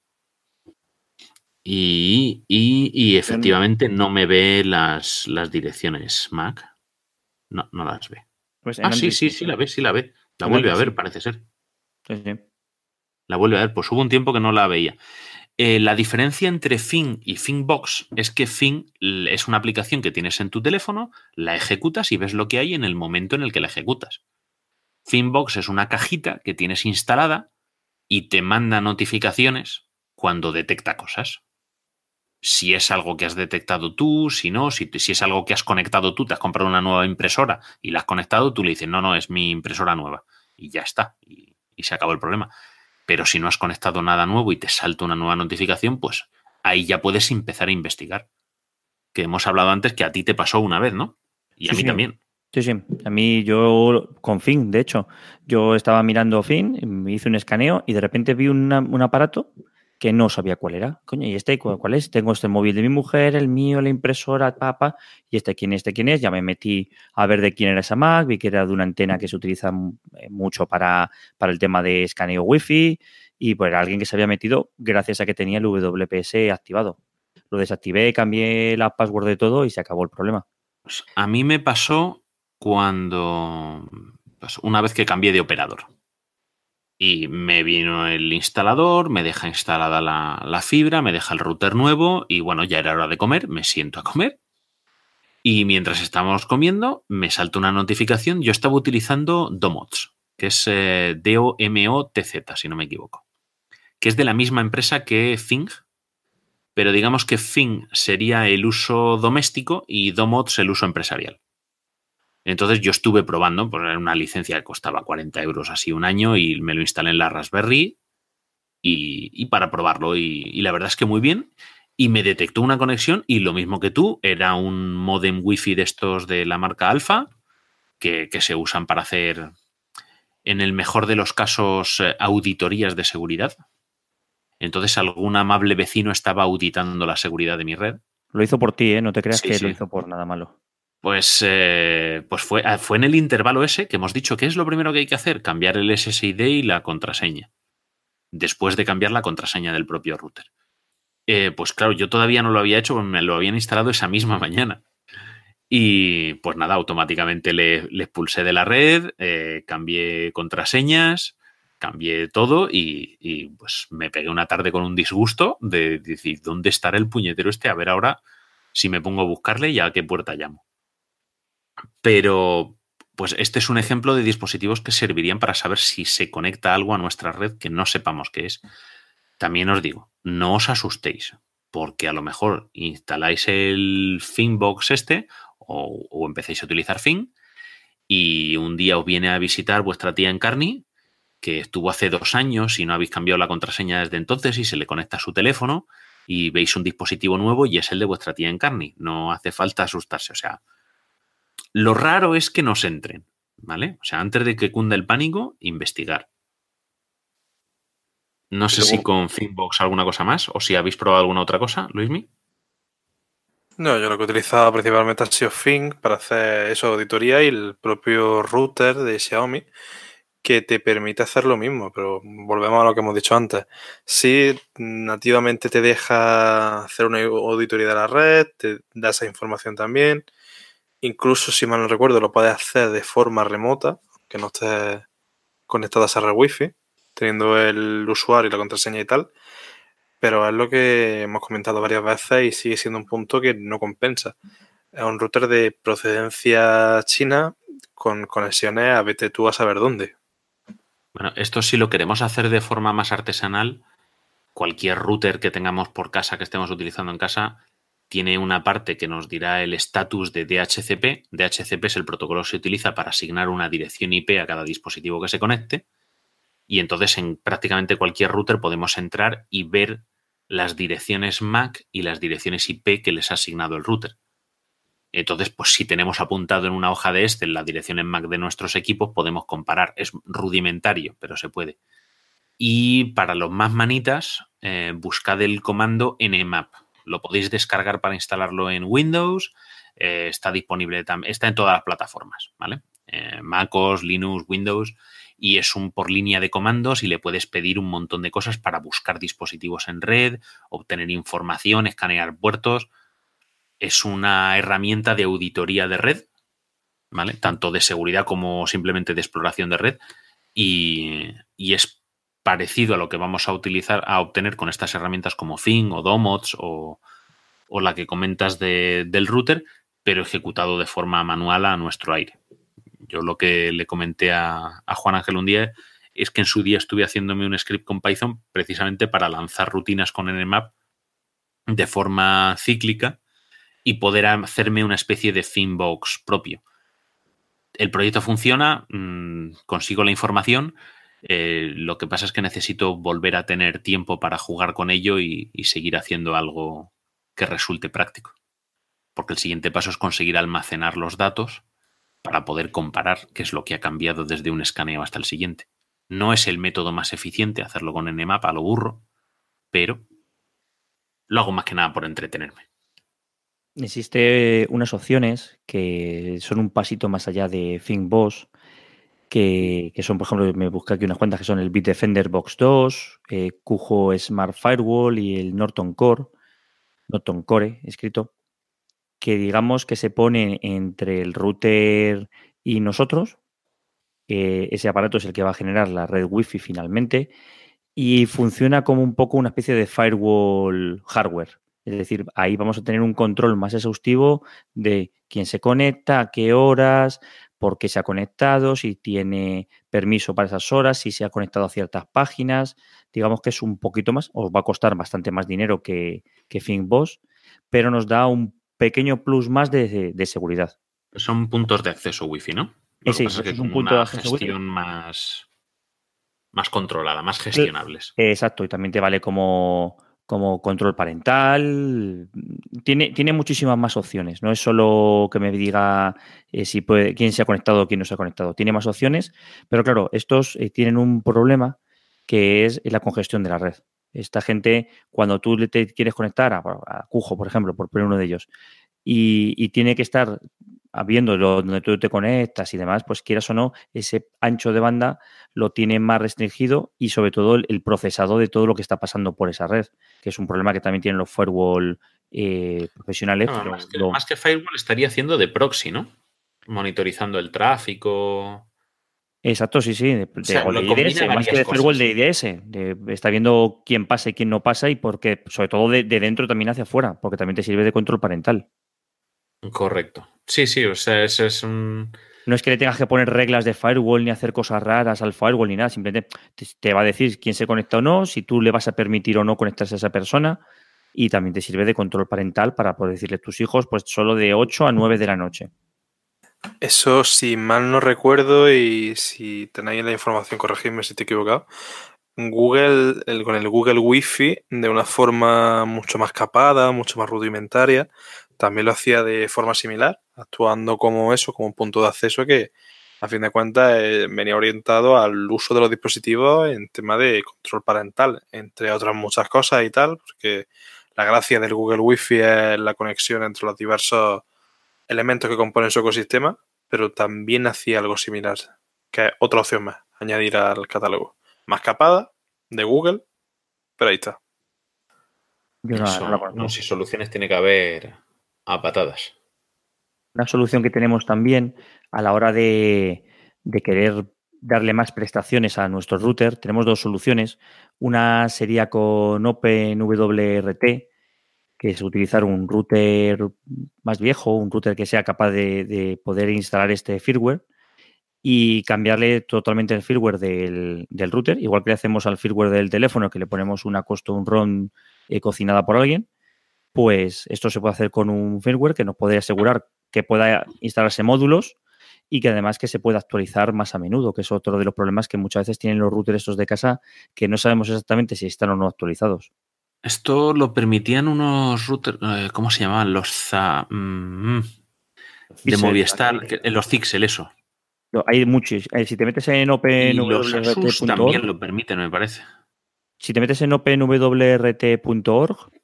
Y, y, efectivamente no me ve las, las, direcciones Mac. No, no las ve. Pues ah, sí, sí, sí la ve, sí la ve. La vuelve a ver, parece ser. Sí, sí. La vuelve a ver, pues hubo un tiempo que no la veía. Eh, la diferencia entre Fin y Finbox es que Fin es una aplicación que tienes en tu teléfono, la ejecutas y ves lo que hay en el momento en el que la ejecutas. Finbox es una cajita que tienes instalada y te manda notificaciones cuando detecta cosas. Si es algo que has detectado tú, si no, si, si es algo que has conectado tú, te has comprado una nueva impresora y la has conectado, tú le dices, no, no, es mi impresora nueva. Y ya está. y se acabó el problema. Pero si no has conectado nada nuevo y te salta una nueva notificación, pues ahí ya puedes empezar a investigar. Que hemos hablado antes que a ti te pasó una vez, ¿no? Y a mí también. Sí, sí. A mí yo con Fin, de hecho, yo estaba mirando Fin, me hice un escaneo y de repente vi un aparato que no sabía cuál era. Coño, ¿y este cuál es? Tengo este móvil de mi mujer, el mío, la impresora, papá, y este quién es, este quién es. Ya me metí a ver de quién era esa Mac, vi que era de una antena que se utiliza eh, mucho para, para el tema de escaneo wifi y pues era alguien que se había metido gracias a que tenía el WPS activado. Lo desactivé, cambié la password de todo y se acabó el problema. A mí me pasó cuando, pues una vez que cambié de operador. Y me vino el instalador, me deja instalada la, fibra, me deja el router nuevo y bueno, ya era hora de comer, me siento a comer. Y mientras estábamos comiendo, me salta una notificación. Yo estaba utilizando Domots, que es eh, D-O-M-O-T-Z, si no me equivoco, que es de la misma empresa que Thing, pero digamos que Thing sería el uso doméstico y Domots el uso empresarial. Entonces yo estuve probando, pues era una licencia que costaba 40 euros así un año y me lo instalé en la Raspberry y, para probarlo. Y, la verdad es que muy bien. y me detectó una conexión y lo mismo que tú, era un modem wifi de estos de la marca Alfa que, que se usan para hacer, en el mejor de los casos, eh, auditorías de seguridad. Entonces algún amable vecino estaba auditando la seguridad de mi red. Lo hizo por ti, ¿eh? No te creas Sí, que sí. lo hizo por nada malo. Pues, eh, pues fue, ah, fue en el intervalo ese que hemos dicho que es lo primero que hay que hacer, cambiar el SSID y la contraseña. Después de cambiar la contraseña del propio router. Eh, pues claro, yo todavía no lo había hecho, me lo habían instalado esa misma mañana. Y pues nada, automáticamente le, expulsé de la red, eh, cambié contraseñas, cambié todo y, y, pues me pegué una tarde con un disgusto de decir, ¿dónde estará el puñetero este? A ver ahora si me pongo a buscarle y a qué puerta llamo. Pero pues este es un ejemplo de dispositivos que servirían para saber si se conecta algo a nuestra red que no sepamos qué es. También os digo, no os asustéis, porque a lo mejor instaláis el Finbox este o, empecéis a utilizar Fin y un día os viene a visitar vuestra tía en Carney que estuvo hace dos años y no habéis cambiado la contraseña desde entonces y se le conecta a su teléfono y veis un dispositivo nuevo y es el de vuestra tía en Carney. No hace falta asustarse. O sea, lo raro es que nos entren, ¿vale? O sea, antes de que cunda el pánico, investigar. No sé si con Finbox alguna cosa más o si habéis probado alguna otra cosa, Luismi. No, yo lo que he utilizado principalmente ha sido Fing para hacer eso, auditoría y el propio router de Xiaomi que te permite hacer lo mismo, pero volvemos a lo que hemos dicho antes. Si nativamente te deja hacer una auditoría de la red, te da esa información también. Incluso, si mal no recuerdo, lo puedes hacer de forma remota, que no estés conectado a esa red wifi, teniendo el usuario y la contraseña y tal. Pero es lo que hemos comentado varias veces y sigue siendo un punto que no compensa. Es un router de procedencia china con conexiones a vete tú a saber dónde. Bueno, esto si lo queremos hacer de forma más artesanal, cualquier router que tengamos por casa, que estemos utilizando en casa, tiene una parte que nos dirá el estatus de DHCP. DHCP es el protocolo que se utiliza para asignar una dirección IP a cada dispositivo que se conecte. Y entonces en prácticamente cualquier router podemos entrar y ver las direcciones MAC y las direcciones IP que les ha asignado el router. Entonces, pues si tenemos apuntado en una hoja de Excel la dirección en Mac de nuestros equipos, podemos comparar. Es rudimentario, pero se puede. Y para los más manitas, eh, buscad el comando nmap. Lo podéis descargar para instalarlo en Windows. Eh, está disponible también. Está en todas las plataformas, ¿vale? Eh, MacOS, Linux, Windows. Y es un por línea de comandos y le puedes pedir un montón de cosas para buscar dispositivos en red, obtener información, escanear puertos es una herramienta de auditoría de red, ¿vale? Tanto de seguridad como simplemente de exploración de red. Y, y, es parecido a lo que vamos a utilizar, a obtener con estas herramientas como Fing o Domots o, o la que comentas de, del router, pero ejecutado de forma manual a nuestro aire. Yo lo que le comenté a, a Juan Ángel un día es que en su día estuve haciéndome un script con Python precisamente para lanzar rutinas con Nmap de forma cíclica y poder hacerme una especie de Finbox propio. El proyecto funciona, mmm, consigo la información, eh, lo que pasa es que necesito volver a tener tiempo para jugar con ello y, seguir haciendo algo que resulte práctico. Porque el siguiente paso es conseguir almacenar los datos para poder comparar qué es lo que ha cambiado desde un escaneo hasta el siguiente. No es el método más eficiente hacerlo con Nmap a lo burro, pero lo hago más que nada por entretenerme. Existe unas opciones que son un pasito más allá de ThinkBoss, que, son, por ejemplo, me busqué aquí unas cuantas que son el Bitdefender Box 2, eh, Cujo Smart Firewall y el Norton Core, Norton Core escrito, que digamos que se pone entre el router y nosotros. Ese aparato es el que va a generar la red Wi-Fi finalmente y funciona como un poco una especie de firewall hardware. Es decir, ahí vamos a tener un control más exhaustivo de quién se conecta, a qué horas, por qué se ha conectado, si tiene permiso para esas horas, si se ha conectado a ciertas páginas. Digamos que es un poquito más, os va a costar bastante más dinero que, que ThinkBoss, pero nos da un pequeño plus más de, de, de seguridad. Son puntos de acceso Wi-Fi, ¿no? Lo sí, que pasa es que es un punto una de acceso gestión más, más controlada, más gestionables. Exacto, y también te vale como como control parental. Tiene, tiene muchísimas más opciones. No es solo que me diga eh, si puede, quién se ha conectado o quién no se ha conectado. Tiene más opciones, pero claro, estos eh, tienen un problema que es la congestión de la red. Esta gente, cuando tú te quieres conectar a, Cujo, por ejemplo, por poner uno de ellos, y, tiene que estar viendo donde tú te conectas y demás, pues quieras o no, ese ancho de banda lo tiene más restringido y sobre todo el, procesado de todo lo que está pasando por esa red, que es un problema que también tienen los firewall eh, profesionales. más, que, firewall estaría haciendo de proxy, ¿no? Monitorizando el tráfico. Exacto, sí, sí, de, IDS, más que de firewall de IDS. está viendo quién pasa y quién no pasa y porque, sobre todo de, de dentro también hacia afuera, porque también te sirve de control parental. Correcto. Sí, sí, o sea, ese es un... No es que le tengas que poner reglas de firewall ni hacer cosas raras al firewall ni nada, simplemente te, va a decir quién se conecta o no, si tú le vas a permitir o no conectarse a esa persona y también te sirve de control parental para poder decirle a tus hijos pues solo de 8 a 9 de la noche. Eso, si mal no recuerdo y si tenéis la información, corregidme si te he equivocado, Google, con el Google Wi-Fi, de una forma mucho más capada, mucho más rudimentaria, también lo hacía de forma similar, actuando como eso, como un punto de acceso que, a fin de cuentas, eh, venía orientado al uso de los dispositivos en tema de control parental, entre otras muchas cosas y tal, porque la gracia del Google Wi-Fi es la conexión entre los diversos elementos que componen su ecosistema, pero también hacía algo similar, que es otra opción más, añadir al catálogo. Más capada, de Google, pero ahí está. no, no, si soluciones tiene que haber a patadas. Una solución que tenemos también a la hora de, querer darle más prestaciones a nuestro router, tenemos dos soluciones. Una sería con OpenWRT, que es utilizar un router más viejo, un router que sea capaz de, poder instalar este firmware y cambiarle totalmente el firmware del, router, igual que le hacemos al firmware del teléfono, que le ponemos una custom ROM eh, cocinada por alguien pues esto se puede hacer con un firmware que nos puede asegurar que pueda instalarse módulos y que además que se pueda actualizar más a menudo, que es otro de los problemas que muchas veces tienen los routers estos de casa que no sabemos exactamente si están o no actualizados. Esto lo permitían unos routers, eh, ¿cómo se llamaban? Los mm, de Movistar, los Zixel, eso. Hay muchos. Eh, si te metes en OpenWRT.org. también lo permiten, me parece. Si te metes en OpenWRT.org,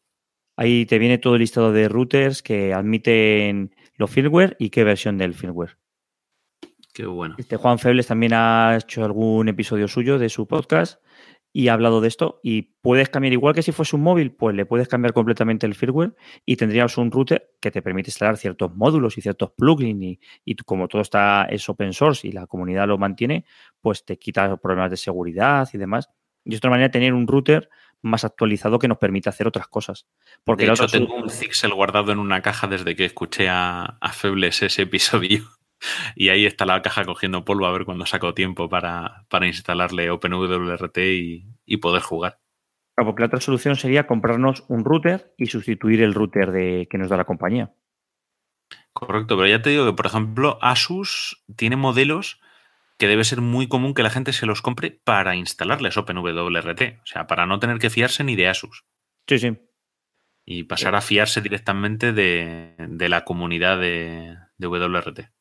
Ahí te viene todo el listado de routers que admiten los firmware y qué versión del firmware. Qué bueno. Este Juan Febles también ha hecho algún episodio suyo de su podcast y ha hablado de esto. Y puedes cambiar, igual que si fuese un móvil, pues le puedes cambiar completamente el firmware y tendrías un router que te permite instalar ciertos módulos y ciertos plugins. Y, y como todo está es open source y la comunidad lo mantiene, pues te quita problemas de seguridad y demás. Y es otra manera de tener un router más actualizado que nos permite hacer otras cosas. Porque de hecho, tengo un Zixel guardado en una caja desde que escuché a, Febles ese episodio. Y ahí está la caja cogiendo polvo a ver cuando saco tiempo para, instalarle OpenWRT y, y poder jugar. porque la otra solución sería comprarnos un router y sustituir el router de, que nos da la compañía. Correcto, pero ya te digo que, por ejemplo, Asus tiene modelos que debe ser muy común que la gente se los compre para instalarles OpenWRT, o sea, para no tener que fiarse ni de Asus. Sí, sí. Y pasar a fiarse directamente de, la comunidad de, WRT.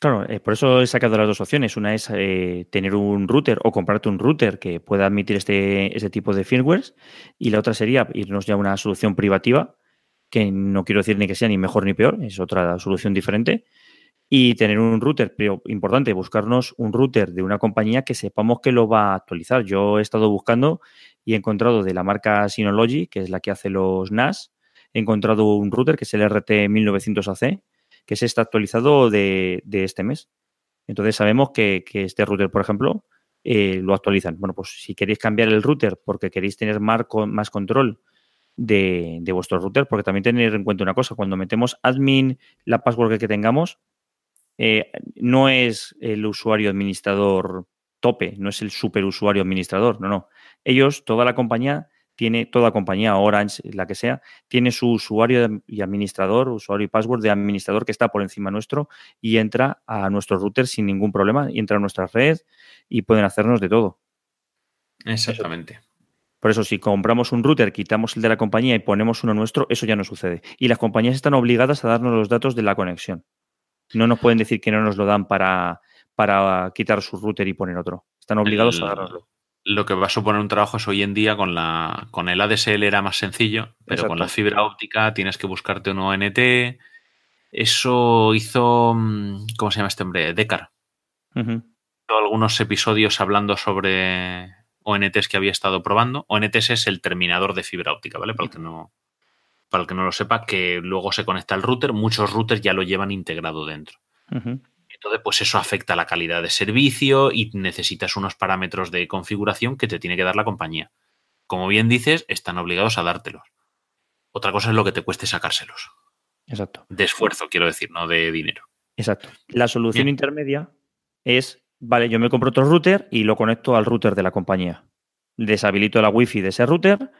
Claro, eh, por eso he sacado las dos opciones. Una es eh, tener un router o comprarte un router que pueda admitir este, este tipo de firmwares. Y la otra sería irnos ya a una solución privativa, que no quiero decir ni que sea ni mejor ni peor, es otra solución diferente, y tener un router, pero importante, buscarnos un router de una compañía que sepamos que lo va a actualizar. Yo he estado buscando y he encontrado de la marca Synology, que es la que hace los NAS, he encontrado un router que es el RT1900AC, que se está actualizado de, este mes. Entonces sabemos que, este router, por ejemplo, eh, lo actualizan. Bueno, pues si queréis cambiar el router porque queréis tener más, más control de, de, vuestro router, porque también tener en cuenta una cosa, cuando metemos admin, la password que tengamos, eh, no es el usuario administrador tope, no es el superusuario administrador, no, no. Ellos, toda la compañía, tiene, toda compañía, Orange, la que sea, tiene su usuario y administrador, usuario y password de administrador que está por encima nuestro y entra a nuestro router sin ningún problema, y entra a nuestra red y pueden hacernos de todo. Exactamente. Por eso, si compramos un router, quitamos el de la compañía y ponemos uno nuestro, eso ya no sucede. Y las compañías están obligadas a darnos los datos de la conexión. No nos pueden decir que no nos lo dan para, para quitar su router y poner otro. Están obligados a darnoslo. Lo que va a suponer un trabajo es hoy en día con la con el ADSL era más sencillo, pero con la fibra óptica tienes que buscarte un ONT. Eso hizo, mm, ¿cómo se llama este hombre? Decar. Algunos episodios hablando sobre ONTs que había estado probando. ONTs es el terminador de fibra óptica, ¿vale? Para el que no, para el que no lo sepa, que luego se conecta al router. Muchos routers ya lo llevan integrado dentro. Entonces, pues eso afecta la calidad de servicio y necesitas unos parámetros de configuración que te tiene que dar la compañía. Como bien dices, están obligados a dártelos. Otra cosa es lo que te cueste sacárselos. Exacto. De esfuerzo, quiero decir, no de dinero. Exacto. La solución intermedia es Vale, yo me compro otro router y lo conecto al router de la compañía. Deshabilito la wifi de ese router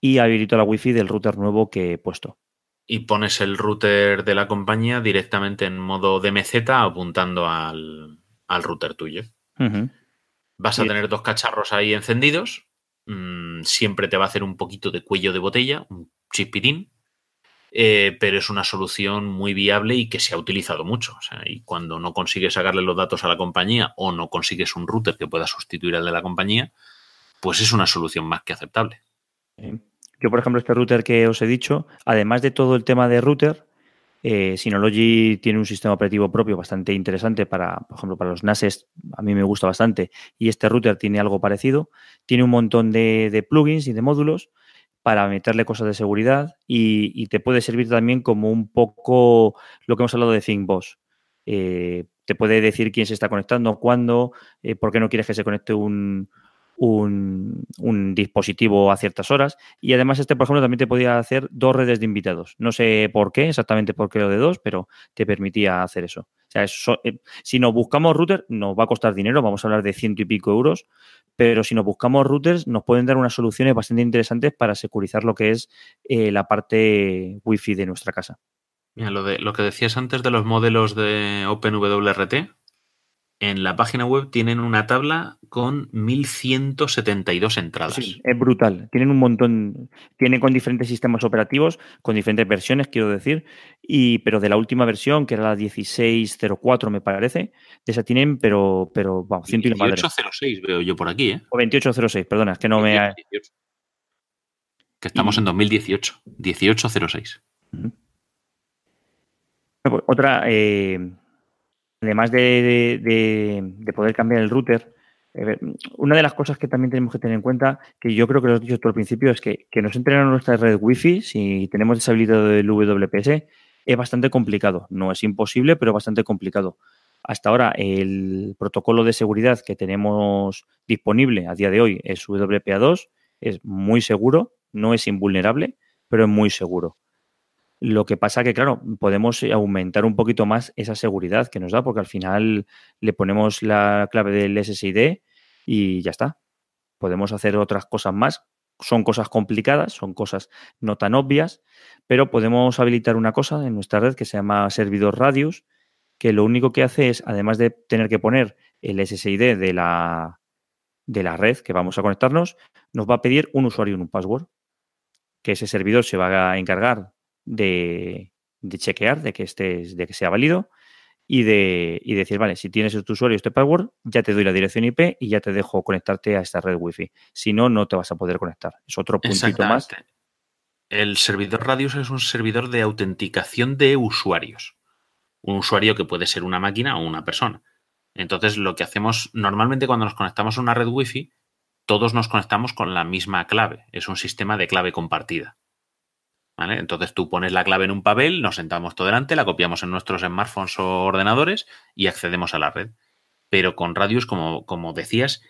y habilito la wifi del router nuevo que he puesto. Y pones el router de la compañía directamente en modo DMZ apuntando al, router tuyo. Vas a tener dos cacharros ahí encendidos. Mm, siempre te va a hacer un poquito de cuello de botella, un chispitín. Eh, pero es una solución muy viable y que se ha utilizado mucho. y cuando no consigues sacarle los datos a la compañía o no consigues un router que pueda sustituir al de la compañía, pues es una solución más que aceptable. Yo, por ejemplo, este router que os he dicho, además de todo el tema de router, eh, Synology tiene un sistema operativo propio bastante interesante para, por ejemplo, para los NASes, a mí me gusta bastante, y este router tiene algo parecido. Tiene un montón de plugins y de módulos para meterle cosas de seguridad y, te puede servir también como un poco lo que hemos hablado de ThinkBoss. Eh, te puede decir quién se está conectando, cuándo, eh, por qué no quieres que se conecte un, un, dispositivo a ciertas horas. Y además este, por ejemplo, también te podía hacer dos redes de invitados. No sé por qué, exactamente por qué lo de dos, pero te permitía hacer eso. O sea, eh, si nos buscamos router, nos va a costar dinero, vamos a hablar de ciento y pico euros, pero si nos buscamos routers, nos pueden dar unas soluciones bastante interesantes para securizar lo que es eh, la parte wifi de nuestra casa. Mira, lo, de, lo que decías antes de los modelos de OpenWRT, en la página web tienen una tabla con 1172 entradas. Sí, es brutal. Tienen un montón, tienen con diferentes sistemas operativos, con diferentes versiones, quiero decir, y pero de la última versión, que era la 1604, me parece, de esa tienen, pero, pero vamos, 2806 veo yo por aquí, ¿eh? O 2806, perdona, es que no me. Que estamos en 2018, 1806. Otra. Eh además de, poder cambiar el router, eh, una de las cosas que también tenemos que tener en cuenta, que yo creo que lo he dicho todo al principio, es que, que nos entren a nuestra red Wi-Fi, si tenemos deshabilitado el WPS, es bastante complicado. No es imposible, pero bastante complicado. Hasta ahora, el protocolo de seguridad que tenemos disponible a día de hoy es WPA2, es muy seguro, no es invulnerable, pero es muy seguro. Lo que pasa que, claro, podemos aumentar un poquito más esa seguridad que nos da, porque al final le ponemos la clave del SSID y ya está. Podemos hacer otras cosas más. Son cosas complicadas, son cosas no tan obvias, pero podemos habilitar una cosa en nuestra red que se llama servidor Radius, que lo único que hace es, además de tener que poner el SSID de la, de la red que vamos a conectarnos, nos va a pedir un usuario y un password, que ese servidor se va a encargar de, chequear, de que, estés, de que sea válido y de y decir, vale, si tienes tu usuario y este password, ya te doy la dirección IP y ya te dejo conectarte a esta red Wi-Fi. Si no, no te vas a poder conectar. Es otro puntito más. El servidor Radius es un servidor de autenticación de usuarios. Un usuario que puede ser una máquina o una persona. Entonces, lo que hacemos normalmente cuando nos conectamos a una red Wi-Fi, todos nos conectamos con la misma clave. Es un sistema de clave compartida. Entonces tú pones la clave en un papel, nos sentamos todo delante, la copiamos en nuestros smartphones o ordenadores y accedemos a la red. Pero con Radius, como, como decías,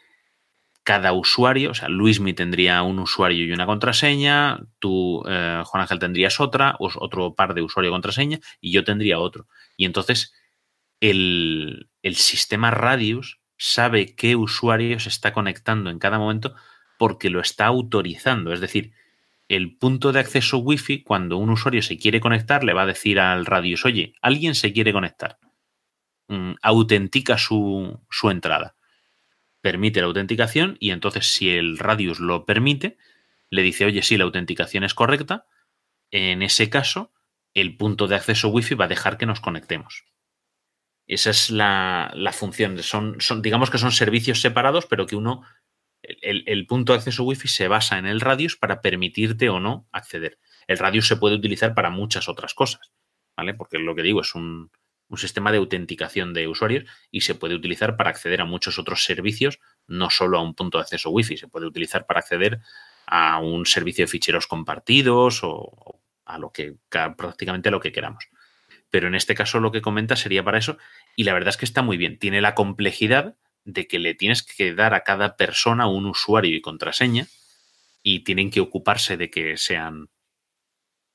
cada usuario, o sea, Luismi tendría un usuario y una contraseña, tú, eh, Juan Ángel, tendrías otra, otro par de usuario y contraseña, y yo tendría otro. Y entonces el, el sistema Radius sabe qué usuario se está conectando en cada momento porque lo está autorizando. Es decir, el punto de acceso Wi-Fi, cuando un usuario se quiere conectar, le va a decir al radius, oye, alguien se quiere conectar. Mm, autentica su, su, entrada. Permite la autenticación y entonces si el radius lo permite, le dice, oye, sí, la autenticación es correcta, en ese caso, el punto de acceso Wi-Fi va a dejar que nos conectemos. Esa es la, función. Son, son, digamos que son servicios separados, pero que uno, el, punto de acceso Wi-Fi se basa en el radius para permitirte o no acceder. El radius se puede utilizar para muchas otras cosas, ¿vale? Porque lo que digo es un, un sistema de autenticación de usuarios y se puede utilizar para acceder a muchos otros servicios, no solo a un punto de acceso Wi-Fi, se puede utilizar para acceder a un servicio de ficheros compartidos o a lo que prácticamente a lo que queramos. Pero en este caso lo que comenta sería para eso y la verdad es que está muy bien. Tiene la complejidad de que le tienes que dar a cada persona un usuario y contraseña y tienen que ocuparse de que sean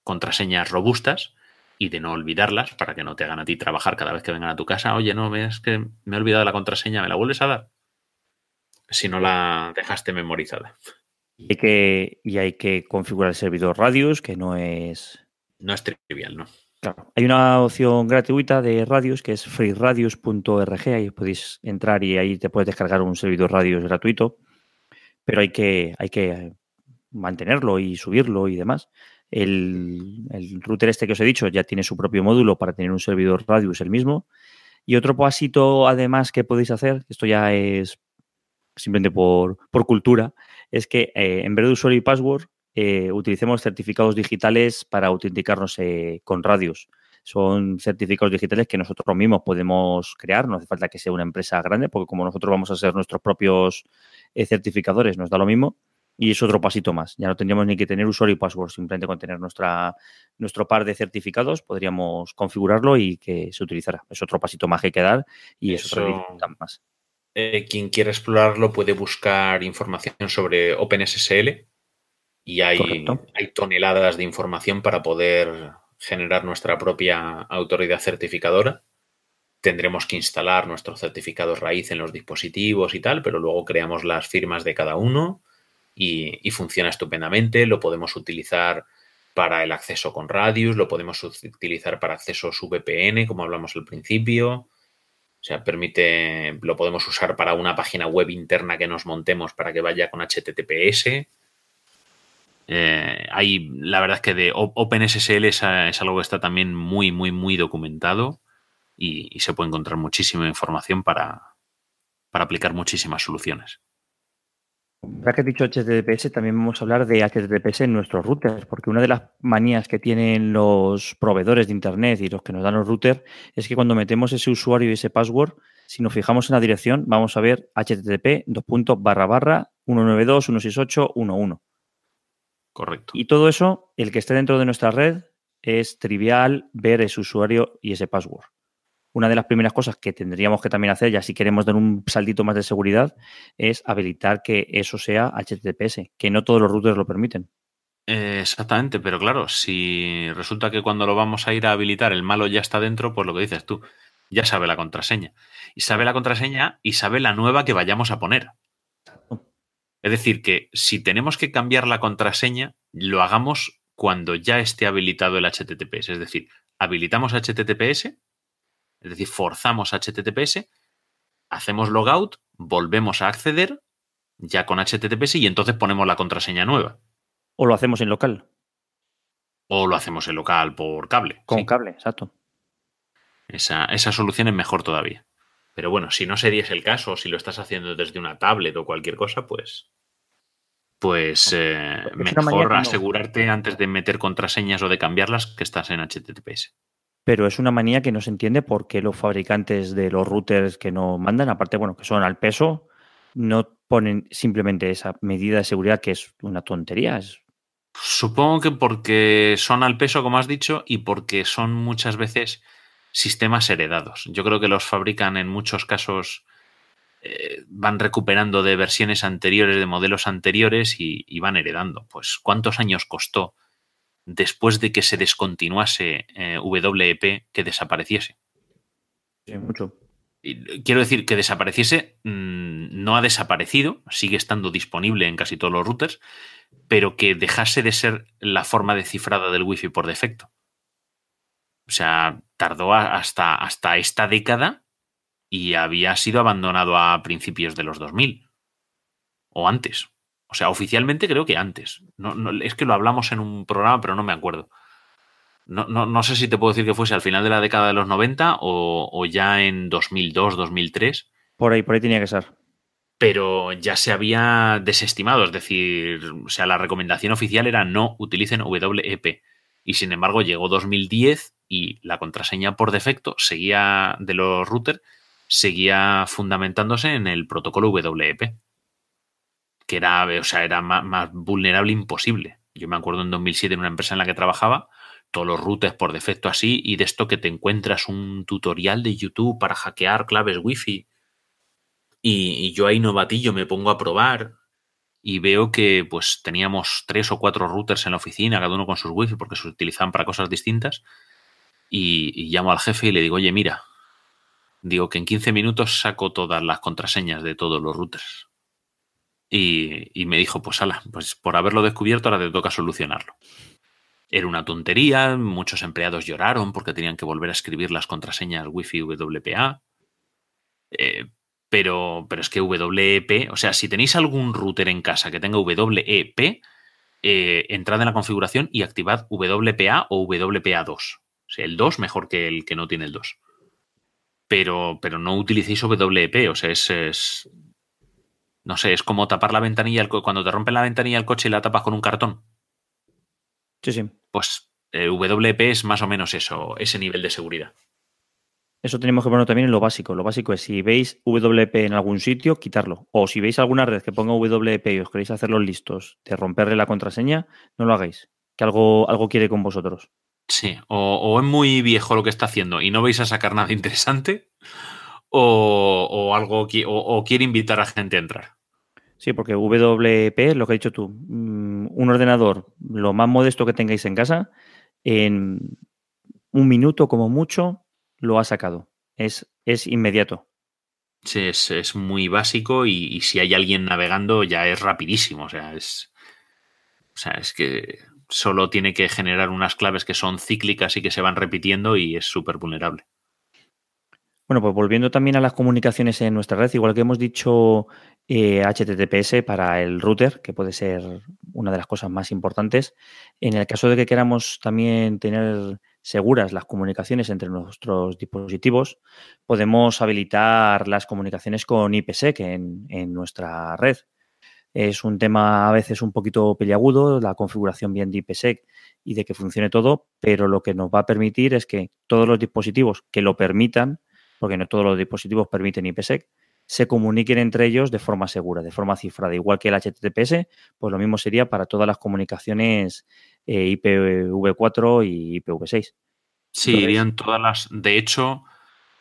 contraseñas robustas y de no olvidarlas para que no te hagan a ti trabajar cada vez que vengan a tu casa. Oye, no veas que me he olvidado la contraseña, ¿me la vuelves a dar? Si no la dejaste memorizada. Y hay que, y hay que configurar el servidor Radius, que no es. No es trivial, ¿no? Claro. Hay una opción gratuita de Radius que es freeradius.org. Ahí podéis entrar y ahí te puedes descargar un servidor Radius gratuito. Pero hay que, hay que mantenerlo y subirlo y demás. El, el, router este que os he dicho ya tiene su propio módulo para tener un servidor Radius el mismo. Y otro pasito además que podéis hacer, esto ya es simplemente por, por cultura, es que eh, en vez de usuario y password eh, utilicemos certificados digitales para autenticarnos eh, con Radius. Son certificados digitales que nosotros mismos podemos crear, no hace falta que sea una empresa grande, porque como nosotros vamos a ser nuestros propios certificadores, nos da lo mismo. Y es otro pasito más. Ya no tendríamos ni que tener usuario y password, simplemente con tener nuestra, nuestro par de certificados podríamos configurarlo y que se utilizara. Es otro pasito más que hay que dar y es otro más. Eh, quien quiera explorarlo puede buscar información sobre OpenSSL y hay, hay, toneladas de información para poder generar nuestra propia autoridad certificadora. Tendremos que instalar nuestros certificados raíz en los dispositivos y tal, pero luego creamos las firmas de cada uno y, funciona estupendamente. Lo podemos utilizar para el acceso con Radius, lo podemos utilizar para accesos VPN, como hablamos al principio. O sea, permite, lo podemos usar para una página web interna que nos montemos para que vaya con HTTPS. Eh, hay, la verdad es que de OpenSSL es, algo que está también muy, muy, muy documentado y, se puede encontrar muchísima información para, para aplicar muchísimas soluciones. Ya que has dicho HTTPS, también vamos a hablar de HTTPS en nuestros routers, porque una de las manías que tienen los proveedores de Internet y los que nos dan los routers es que cuando metemos ese usuario y ese password, si nos fijamos en la dirección, vamos a ver HTTP 2. barra barra 192.168.1.1. Correcto. Y todo eso, el que esté dentro de nuestra red, es trivial ver ese usuario y ese password una de las primeras cosas que tendríamos que también hacer, ya si queremos dar un saltito más de seguridad, es habilitar que eso sea HTTPS, que no todos los routers lo permiten. exactamente, pero claro, si resulta que cuando lo vamos a ir a habilitar el malo ya está dentro, pues lo que dices tú, ya sabe la contraseña. Y sabe la contraseña y sabe la nueva que vayamos a poner. Es decir, que si tenemos que cambiar la contraseña, lo hagamos cuando ya esté habilitado el HTTPS. Es decir, habilitamos HTTPS es decir, forzamos HTTPS, hacemos logout, volvemos a acceder ya con HTTPS y entonces ponemos la contraseña nueva. O lo hacemos en local. O lo hacemos en local por cable. Con cable, exacto. Esa, esa, solución es mejor todavía. Pero bueno, si no sería el caso, o si lo estás haciendo desde una tablet o cualquier cosa, pues. Pues eh, mejor asegurarte antes de meter contraseñas o de cambiarlas que estás en HTTPS pero es una manía que no se entiende por qué los fabricantes de los routers que no mandan, aparte, bueno, que son al peso, no ponen simplemente esa medida de seguridad que es una tontería. Supongo que porque son al peso, como has dicho, y porque son muchas veces sistemas heredados. Yo creo que los fabrican en muchos casos, eh, van recuperando de versiones anteriores, de modelos anteriores y, y van heredando. Pues, ¿cuántos años costó después de que se descontinuase eh, WEP que desapareciese. Sí, mucho. quiero decir que desapareciese, mm, no ha desaparecido, sigue estando disponible en casi todos los routers, pero que dejase de ser la forma de cifrada del Wi-Fi por defecto. O sea, tardó hasta, hasta esta década y había sido abandonado a principios de los 2000 o antes. O sea, oficialmente creo que antes. No, es que lo hablamos en un programa, pero no me acuerdo. No, no, sé si te puedo decir que fuese al final de la década de los 90 o, o ya en 2002, 2003. Por ahí, por ahí tenía que ser pero ya se había desestimado, es decir, o sea, la recomendación oficial era no utilicen WEP. Y sin embargo, llegó 2010 y la contraseña por defecto seguía de los routers seguía fundamentándose en el protocolo WEP, que era, o sea, era más, vulnerable imposible. Yo me acuerdo en 2007 en una empresa en la que trabajaba, todos los routers por defecto así, y de esto que te encuentras un tutorial de YouTube para hackear claves Wi-Fi y, yo ahí novatillo me pongo a probar y veo que pues teníamos tres o cuatro routers en la oficina, cada uno con sus wifi porque se utilizaban para cosas distintas. Y, llamo al jefe y le digo, oye, mira, digo que en 15 minutos saco todas las contraseñas de todos los routers. Y, y, me dijo, pues ala, pues por haberlo descubierto ahora te toca solucionarlo. Era una tontería, muchos empleados lloraron porque tenían que volver a escribir las contraseñas Wi-Fi WPA. Eh, pero, pero es que WEP, o sea, si tenéis algún router en casa que tenga WEP, eh, entrad en la configuración y activad WPA o WPA2. O sea, el 2 mejor que el que no tiene el 2. Pero, pero no utilicéis WEP, o sea, es, No sé, es como tapar la ventanilla, cuando te rompen la ventanilla del coche y la tapas con un cartón. Sí, sí. Pues eh, WP es más o menos eso, ese nivel de seguridad. Eso tenemos que ponerlo también en lo básico. Lo básico es si veis WP en algún sitio, quitarlo. O si veis alguna red que ponga WP y os queréis hacerlos listos de romperle la contraseña, no lo hagáis. Que algo, algo quiere con vosotros. Sí, o, es muy viejo lo que está haciendo y no vais a sacar nada interesante, o, algo o, quiere invitar a gente a entrar. Sí, porque WP, lo que has dicho tú, mm, un ordenador, lo más modesto que tengáis en casa, en un minuto como mucho, lo ha sacado. Es, es inmediato. Sí, es, muy básico y, si hay alguien navegando ya es rapidísimo. O sea, es. O sea, es que solo tiene que generar unas claves que son cíclicas y que se van repitiendo y es súper vulnerable. Bueno, pues volviendo también a las comunicaciones en nuestra red, igual que hemos dicho HTTPS eh, para el router, que puede ser una de las cosas más importantes, en el caso de que queramos también tener seguras las comunicaciones entre nuestros dispositivos, podemos habilitar las comunicaciones con IPsec en nuestra red. Es un tema a veces un poquito peliagudo, la configuración bien de IPsec y de que funcione todo, pero lo que nos va a permitir es que todos los dispositivos que lo permitan, porque no todos los dispositivos permiten IPsec, se comuniquen entre ellos de forma segura, de forma cifrada. Igual que el HTTPS, pues lo mismo sería para todas las comunicaciones eh, IPv4 y IPv6. Sí, irían todas las. De hecho,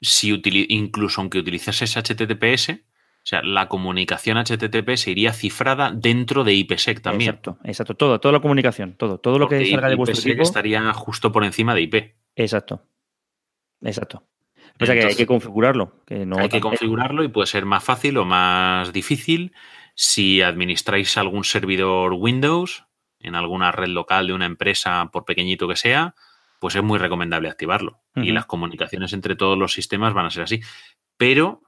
si incluso aunque utilizases HTTPS, o sea, la comunicación HTTPS iría cifrada dentro de IPsec también. Exacto, exacto. Todo, toda la comunicación, todo. Todo lo que salga de vuestro equipo. estaría justo por encima de IP. Exacto. Exacto. O sea que hay que configurarlo. Que no hay que configurarlo y puede ser más fácil o más difícil si administráis algún servidor Windows en alguna red local de una empresa, por pequeñito que sea, pues es muy recomendable activarlo. Y las comunicaciones entre todos los sistemas van a ser así. Pero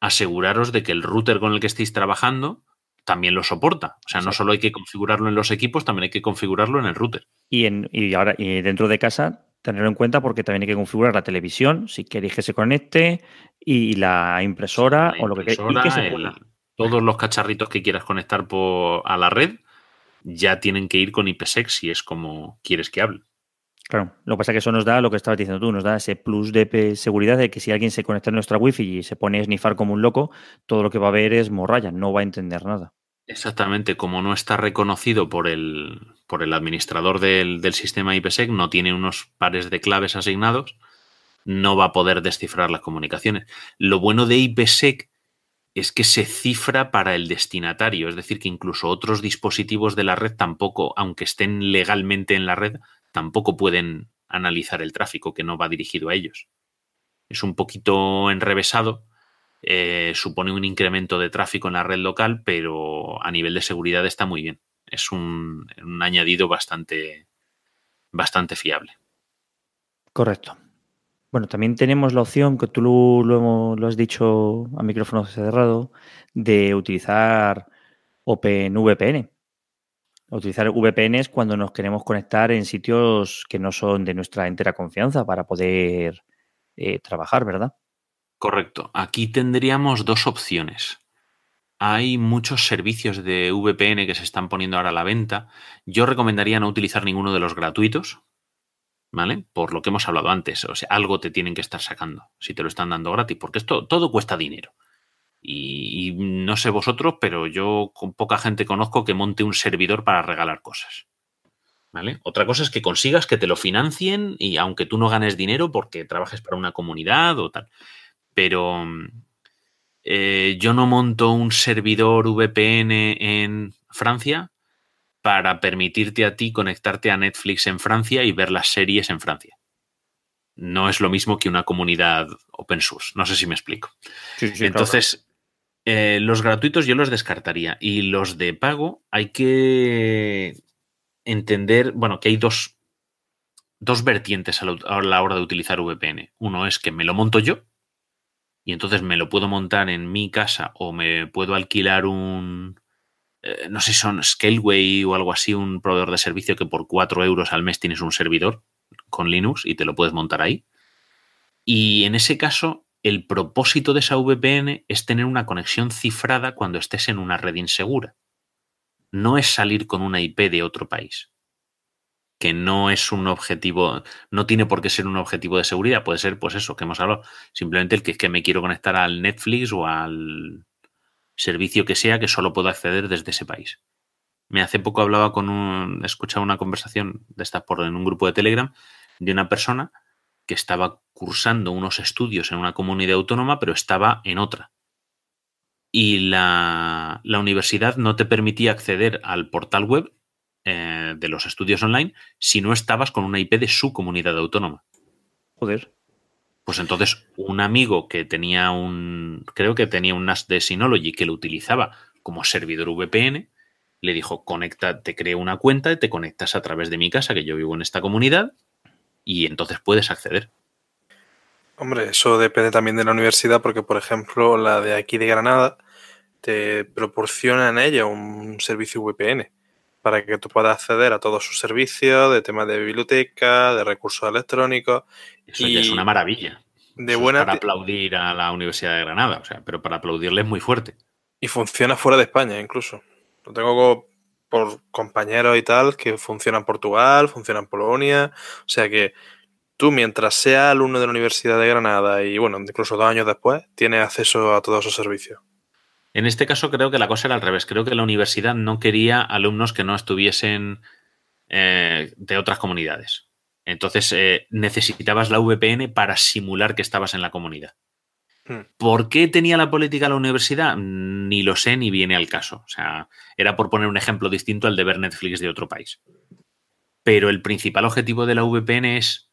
aseguraros de que el router con el que estéis trabajando también lo soporta. O sea, no solo hay que configurarlo en los equipos, también hay que configurarlo en el router. Y, en, y ahora, y dentro de casa, tenerlo en cuenta porque también hay que configurar la televisión, si queréis que se conecte, y la impresora o lo que, y que se Todos los cacharritos que quieras conectar por, a la red ya tienen que ir con IPsec si es como quieres que hable. Claro, lo que pasa es que eso nos da lo que estabas diciendo tú, nos da ese plus de seguridad de que si alguien se conecta a nuestra wifi y se pone a snifar como un loco, todo lo que va a ver es morralla, no va a entender nada. Exactamente, como no está reconocido por el, por el administrador del, sistema IPsec, no tiene unos pares de claves asignados, no va a poder descifrar las comunicaciones. Lo bueno de IPsec es que se cifra para el destinatario, es decir, que incluso otros dispositivos de la red tampoco, aunque estén legalmente en la red, tampoco pueden analizar el tráfico que no va dirigido a ellos. Es un poquito enrevesado, eh, supone un incremento de tráfico en la red local, pero a nivel de seguridad está muy bien. Es un, añadido bastante, bastante fiable. Correcto. Bueno, también tenemos la opción, que tú lo, lo, has dicho a micrófono cerrado, de utilizar OpenVPN. Utilizar VPNs cuando nos queremos conectar en sitios que no son de nuestra entera confianza para poder eh, trabajar, ¿verdad? Correcto. Aquí tendríamos dos opciones. Hay muchos servicios de VPN que se están poniendo ahora a la venta. Yo recomendaría no utilizar ninguno de los gratuitos, ¿vale? Por lo que hemos hablado antes. O sea, algo te tienen que estar sacando si te lo están dando gratis, porque esto todo cuesta dinero. Y, no sé vosotros, pero yo con poca gente conozco que monte un servidor para regalar cosas. ¿Vale? Otra cosa es que consigas que te lo financien y aunque tú no ganes dinero porque trabajes para una comunidad o tal. Pero eh, yo no monto un servidor VPN en Francia para permitirte a ti conectarte a Netflix en Francia y ver las series en Francia. No es lo mismo que una comunidad open source. No sé si me explico. Entonces, eh, los gratuitos yo los descartaría. Y los de pago hay que entender, bueno, que hay dos, dos vertientes a la hora de utilizar VPN. Uno es que me lo monto yo y entonces me lo puedo montar en mi casa o me puedo alquilar un, eh, no sé si son Scaleway o algo así, un proveedor de servicio que por 4 euros al mes tienes un servidor con Linux y te lo puedes montar ahí. Y en ese caso, el propósito de esa VPN es tener una conexión cifrada cuando estés en una red insegura. No es salir con una IP de otro país que no es un objetivo, no tiene por qué ser un objetivo de seguridad, puede ser pues eso que hemos hablado, simplemente el que es que me quiero conectar al Netflix o al servicio que sea que solo puedo acceder desde ese país. Me hace poco hablaba con un, he escuchado una conversación de esta por en un grupo de Telegram de una persona que estaba cursando unos estudios en una comunidad autónoma, pero estaba en otra. Y la, la universidad no te permitía acceder al portal web eh, de los estudios online si no estabas con una IP de su comunidad autónoma. Joder. Pues entonces, un amigo que tenía un. Creo que tenía un NAS de Synology que lo utilizaba como servidor VPN, le dijo: conecta, te creo una cuenta y te conectas a través de mi casa, que yo vivo en esta comunidad, y entonces puedes acceder. Hombre, eso depende también de la universidad, porque, por ejemplo, la de aquí de Granada te proporciona en ella un servicio VPN para que tú puedas acceder a todos sus servicios de temas de biblioteca, de recursos electrónicos. Eso ya es una maravilla. De buena para aplaudir a la Universidad de Granada, o sea, pero para aplaudirle es muy fuerte. Y funciona fuera de España incluso. Lo tengo por compañeros y tal que funciona en Portugal, funciona en Polonia. O sea que tú, mientras seas alumno de la Universidad de Granada y bueno, incluso dos años después, tienes acceso a todos esos servicios. En este caso creo que la cosa era al revés. Creo que la universidad no quería alumnos que no estuviesen eh, de otras comunidades. Entonces eh, necesitabas la VPN para simular que estabas en la comunidad. Hmm. ¿Por qué tenía la política la universidad? Ni lo sé ni viene al caso. O sea, era por poner un ejemplo distinto al de ver Netflix de otro país. Pero el principal objetivo de la VPN es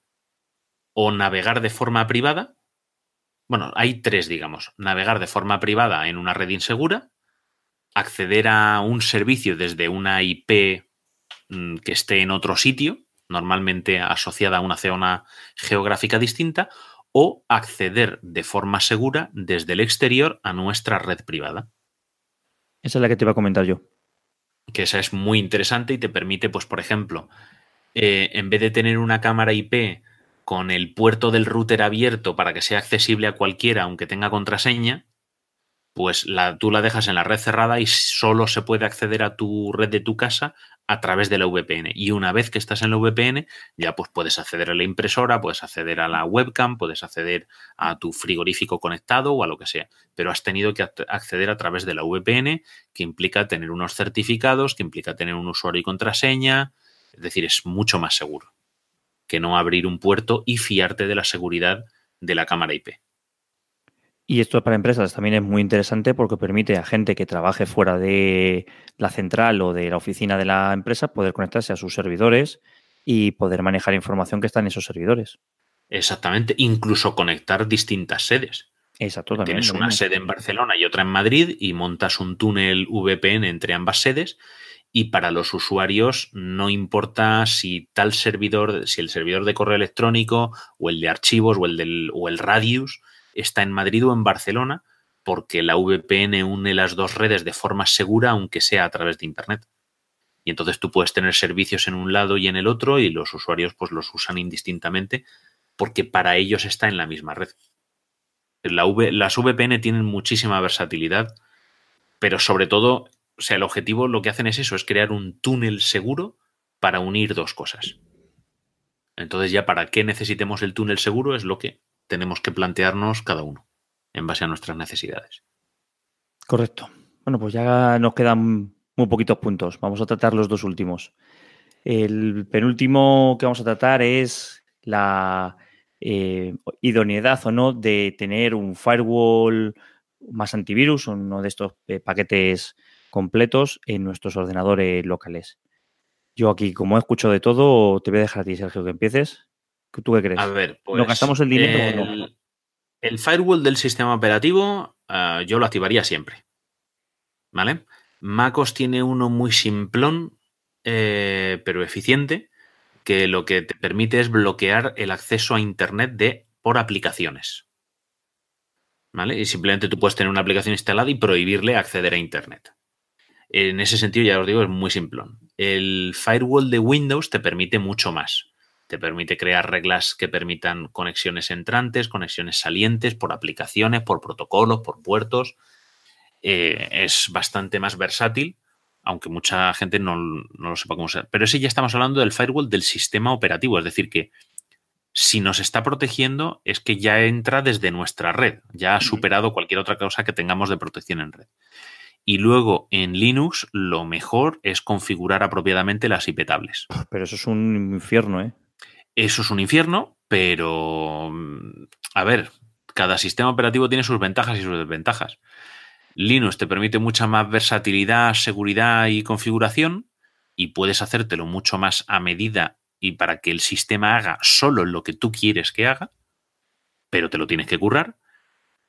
o navegar de forma privada bueno, hay tres, digamos. Navegar de forma privada en una red insegura, acceder a un servicio desde una IP mm, que esté en otro sitio, normalmente asociada a una zona geográfica distinta, o acceder de forma segura desde el exterior a nuestra red privada. Esa es la que te iba a comentar yo. Que esa es muy interesante y te permite, pues, por ejemplo, eh, en vez de tener una cámara IP con el puerto del router abierto para que sea accesible a cualquiera aunque tenga contraseña, pues tú la dejas en la red cerrada y solo se puede acceder a tu red de tu casa a través de la VPN. Y una vez que estás en la VPN, ya pues puedes acceder a la impresora, puedes acceder a la webcam, puedes acceder a tu frigorífico conectado o a lo que sea. Pero has tenido que acceder a través de la VPN, que implica tener unos certificados, que implica tener un usuario y contraseña. Es decir, es mucho más seguro que no abrir un puerto y fiarte de la seguridad de la cámara IP. Y esto para empresas también es muy interesante porque permite a gente que trabaje fuera de la central o de la oficina de la empresa poder conectarse a sus servidores y poder manejar información que está en esos servidores. Exactamente, incluso conectar distintas sedes. Exacto, Tienes una sede en Barcelona y otra en Madrid y montas un túnel VPN entre ambas sedes y para los usuarios no importa si tal servidor, si el servidor de correo electrónico o el de archivos o el, del, o el Radius está en Madrid o en Barcelona, porque la VPN une las dos redes de forma segura, aunque sea a través de Internet. Y entonces tú puedes tener servicios en un lado y en el otro y los usuarios pues los usan indistintamente porque para ellos está en la misma red. las VPN tienen muchísima versatilidad, pero sobre todo, o sea, el objetivo lo que hacen es eso, es crear un túnel seguro para unir dos cosas. Entonces ya para qué necesitemos el túnel seguro es lo que tenemos que plantearnos cada uno en base a nuestras necesidades. Correcto. Bueno, pues ya nos quedan muy poquitos puntos. Vamos a tratar los dos últimos. El penúltimo que vamos a tratar es la eh, idoneidad o no de tener un firewall más antivirus, uno de estos eh, paquetes completos en nuestros ordenadores locales. Yo aquí, como he escuchado de todo, te voy a dejar a ti, Sergio, que empieces. ¿Tú qué crees? A ver, pues, ¿No gastamos el dinero o no? El firewall del sistema operativo ah, yo lo activaría siempre. ¿Vale? MacOS tiene uno muy simplón, eh, pero eficiente, que lo que te permite es bloquear el acceso a Internet de, por aplicaciones. ¿Vale? Y simplemente tú puedes tener una aplicación instalada y prohibirle acceder a Internet. En ese sentido, ya os digo, es muy simplón. El firewall de Windows te permite mucho más. Te permite crear reglas que permitan conexiones entrantes, conexiones salientes, por aplicaciones, por protocolos, por puertos. Eh, es bastante más versátil, aunque mucha gente no, lo sepa cómo ser. Pero ese ya estamos hablando del firewall del sistema operativo, es decir, que si nos está protegiendo es que ya entra desde nuestra red, ya ha superado cualquier otra cosa que tengamos de protección en red. Y luego en Linux lo mejor es configurar apropiadamente las IP tables. Pero eso es un infierno, ¿eh? Eso es un infierno, pero mm, a ver, cada sistema operativo tiene sus ventajas y sus desventajas. Linux te permite mucha más versatilidad, seguridad y configuración y puedes hacértelo mucho más a medida y para que el sistema haga solo lo que tú quieres que haga, pero te lo tienes que currar.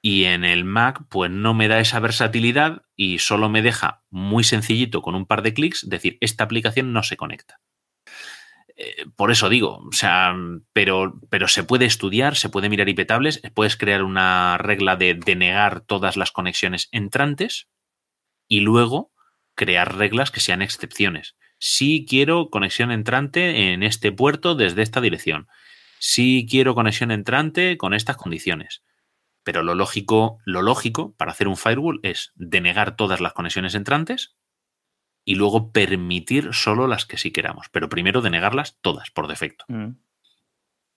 Y en el Mac, pues no me da esa versatilidad y solo me deja muy sencillito con un par de clics decir, esta aplicación no se conecta. Eh, por eso digo, o sea, pero, pero se puede estudiar, se puede mirar IP tables, puedes crear una regla de denegar todas las conexiones entrantes y luego crear reglas que sean excepciones. Si quiero conexión entrante en este puerto desde esta dirección. Si quiero conexión entrante con estas condiciones. Pero lo lógico, lo lógico para hacer un firewall es denegar todas las conexiones entrantes y luego permitir solo las que sí queramos, pero primero denegarlas todas por defecto. Mm.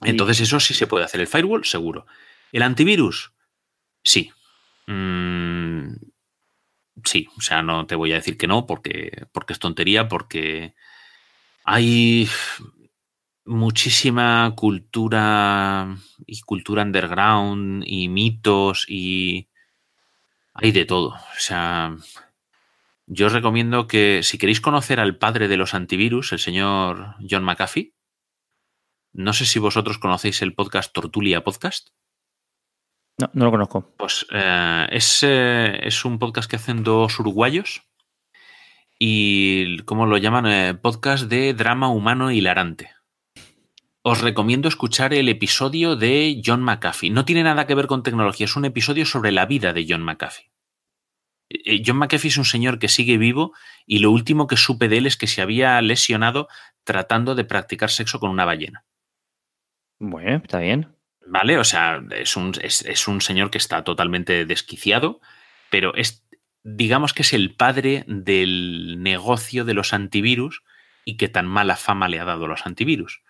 Entonces eso sí se puede hacer. El firewall, seguro. El antivirus, sí. Mm, sí, o sea, no te voy a decir que no porque, porque es tontería, porque hay muchísima cultura y cultura underground y mitos y hay de todo. O sea, yo os recomiendo que si queréis conocer al padre de los antivirus, el señor John McAfee, no sé si vosotros conocéis el podcast Tortulia Podcast. No, no lo conozco. Pues eh, es, eh, es, un podcast que hacen dos uruguayos y, ¿cómo lo llaman? Eh, podcast de drama humano hilarante. Os recomiendo escuchar el episodio de John McAfee. No tiene nada que ver con tecnología, es un episodio sobre la vida de John McAfee. Eh, John McAfee es un señor que sigue vivo y lo último que supe de él es que se había lesionado tratando de practicar sexo con una ballena. Bueno, está bien. Vale, o sea, es un, es, un señor que está totalmente desquiciado, pero es, digamos que es el padre del negocio de los antivirus y que tan mala fama le ha dado los antivirus.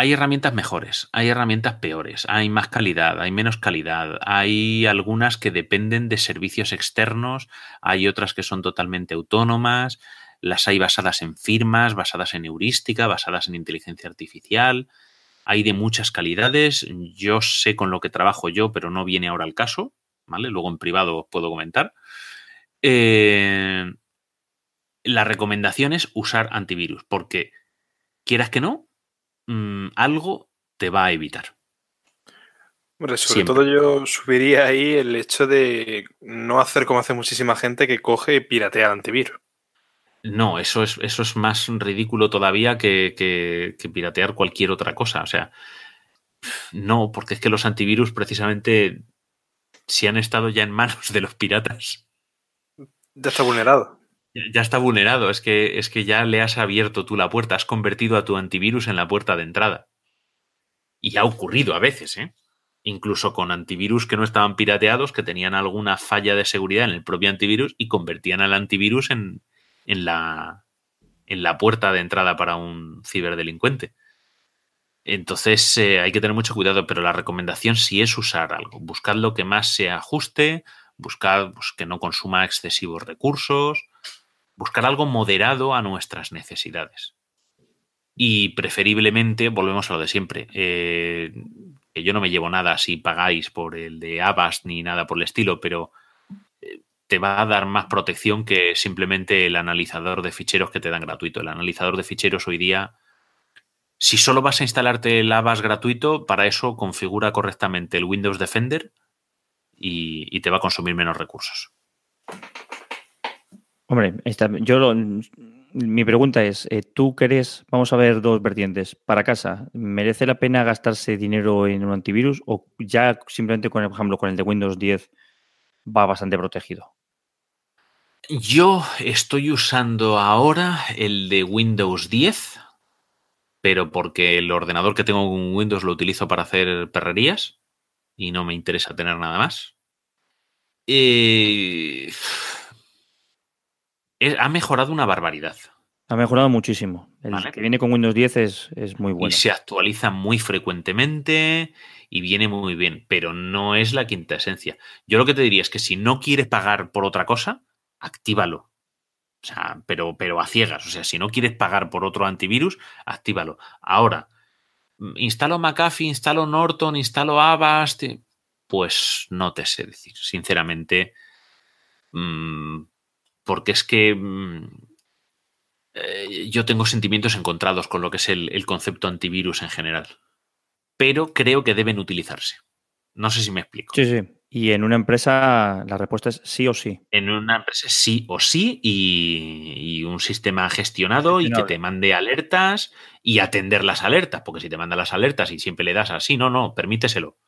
Hay herramientas mejores, hay herramientas peores, hay más calidad, hay menos calidad, hay algunas que dependen de servicios externos, hay otras que son totalmente autónomas, las hay basadas en firmas, basadas en heurística, basadas en inteligencia artificial, hay de muchas calidades, yo sé con lo que trabajo yo, pero no viene ahora al caso, ¿vale? Luego en privado os puedo comentar. Eh, la recomendación es usar antivirus, porque quieras que no, Mm, algo te va a evitar. sobre todo yo subiría ahí el hecho de no hacer como hace muchísima gente que coge y piratea el antivirus. No, eso es, eso es más ridículo todavía que, que, piratear cualquier otra cosa. O sea, no, porque es que los antivirus precisamente si han estado ya en manos de los piratas. Ya está vulnerado. Ya está vulnerado, es que, es que ya le has abierto tú la puerta, has convertido a tu antivirus en la puerta de entrada. Y ha ocurrido a veces, ¿eh? Incluso con antivirus que no estaban pirateados, que tenían alguna falla de seguridad en el propio antivirus y convertían al antivirus en, en, la, en la puerta de entrada para un ciberdelincuente. Entonces eh, hay que tener mucho cuidado, pero la recomendación sí es usar algo. Buscad lo que más se ajuste, buscad pues, que no consuma excesivos recursos, buscar algo moderado a nuestras necesidades. Y preferiblemente, volvemos a lo de siempre, eh, que yo no me llevo nada si pagáis por el de Avast ni nada por el estilo, pero eh, te va a dar más protección que simplemente el analizador de ficheros que te dan gratuito. El analizador de ficheros hoy día, si solo vas a instalarte el Avast gratuito, para eso configura correctamente el Windows Defender y, te va a consumir menos recursos. Hombre, yo mi pregunta es, eh, ¿tú crees, vamos a ver dos vertientes, para casa, ¿merece la pena gastarse dinero en un antivirus o ya simplemente, con, por ejemplo, con el de Windows 10 va bastante protegido? Yo estoy usando ahora el de Windows 10, pero porque el ordenador que tengo con Windows lo utilizo para hacer perrerías y no me interesa tener nada más. Eh, ha mejorado una barbaridad. Ha mejorado muchísimo. El que viene con Windows 10 es, es, muy bueno. Y se actualiza muy frecuentemente y viene muy bien, pero no es la quinta esencia. Yo lo que te diría es que si no quieres pagar por otra cosa, actívalo. O sea, pero, pero a ciegas. O sea, si no quieres pagar por otro antivirus, actívalo. Ahora, instalo McAfee, instalo Norton, instalo Avast. Pues no te sé decir. Sinceramente, mm, porque es que mm, eh, yo tengo sentimientos encontrados con lo que es el, concepto antivirus en general. Pero creo que deben utilizarse. No sé si me explico. Sí, sí. Y en una empresa la respuesta es sí o sí. En una empresa sí o sí y, un sistema gestionado y que te mande alertas y atender las alertas, porque si te manda las alertas y siempre le das así, no, no, permíteselo.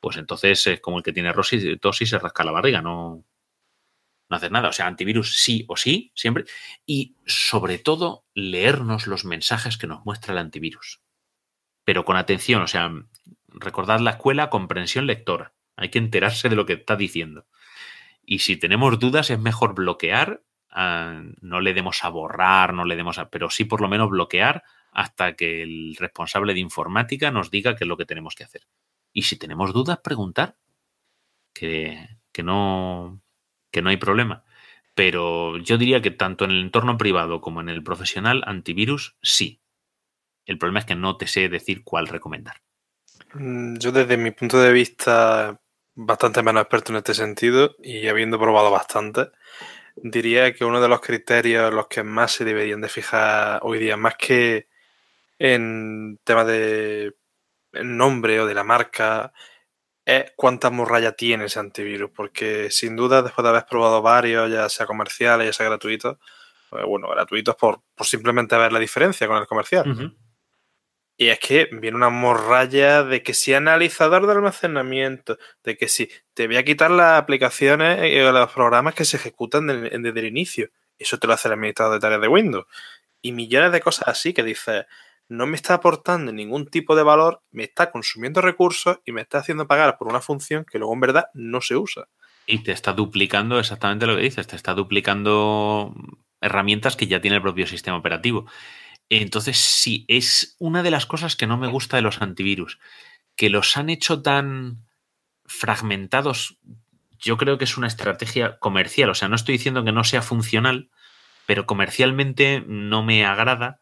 Pues entonces es como el que tiene tos y se rasca la barriga, no, no hacer nada. O sea, antivirus sí o sí, siempre. Y sobre todo, leernos los mensajes que nos muestra el antivirus. Pero con atención, o sea, recordad la escuela, comprensión lectora. Hay que enterarse de lo que está diciendo. Y si tenemos dudas, es mejor bloquear. Ah, no le demos a borrar, no le demos a. Pero sí, por lo menos, bloquear hasta que el responsable de informática nos diga qué es lo que tenemos que hacer. Y si tenemos dudas, preguntar. Que, que no que no hay problema. Pero yo diría que tanto en el entorno privado como en el profesional, antivirus sí. El problema es que no te sé decir cuál recomendar. Mm, yo desde mi punto de vista, bastante menos experto en este sentido y habiendo probado bastante, diría que uno de los criterios los que más se deberían de fijar hoy día, más que en temas de nombre o de la marca, es cuánta morralla tiene ese antivirus, porque sin duda después de haber probado varios, ya sea comerciales, ya sea gratuitos, pues bueno, gratuitos por, simplemente ver la diferencia con el comercial. Y es que viene una morralla de que si analizador de almacenamiento, de que si te voy a quitar las aplicaciones y los programas que se ejecutan desde el inicio. Eso te lo hace el administrador de tareas de Windows. Y millones de cosas así que dices, no me está aportando ningún tipo de valor, me está consumiendo recursos y me está haciendo pagar por una función que luego en verdad no se usa. Y te está duplicando exactamente lo que dices, te está duplicando herramientas que ya tiene el propio sistema operativo. Entonces, sí, es una de las cosas que no me gusta de los antivirus, que los han hecho tan fragmentados. Yo creo que es una estrategia comercial, o sea, no estoy diciendo que no sea funcional, pero comercialmente no me agrada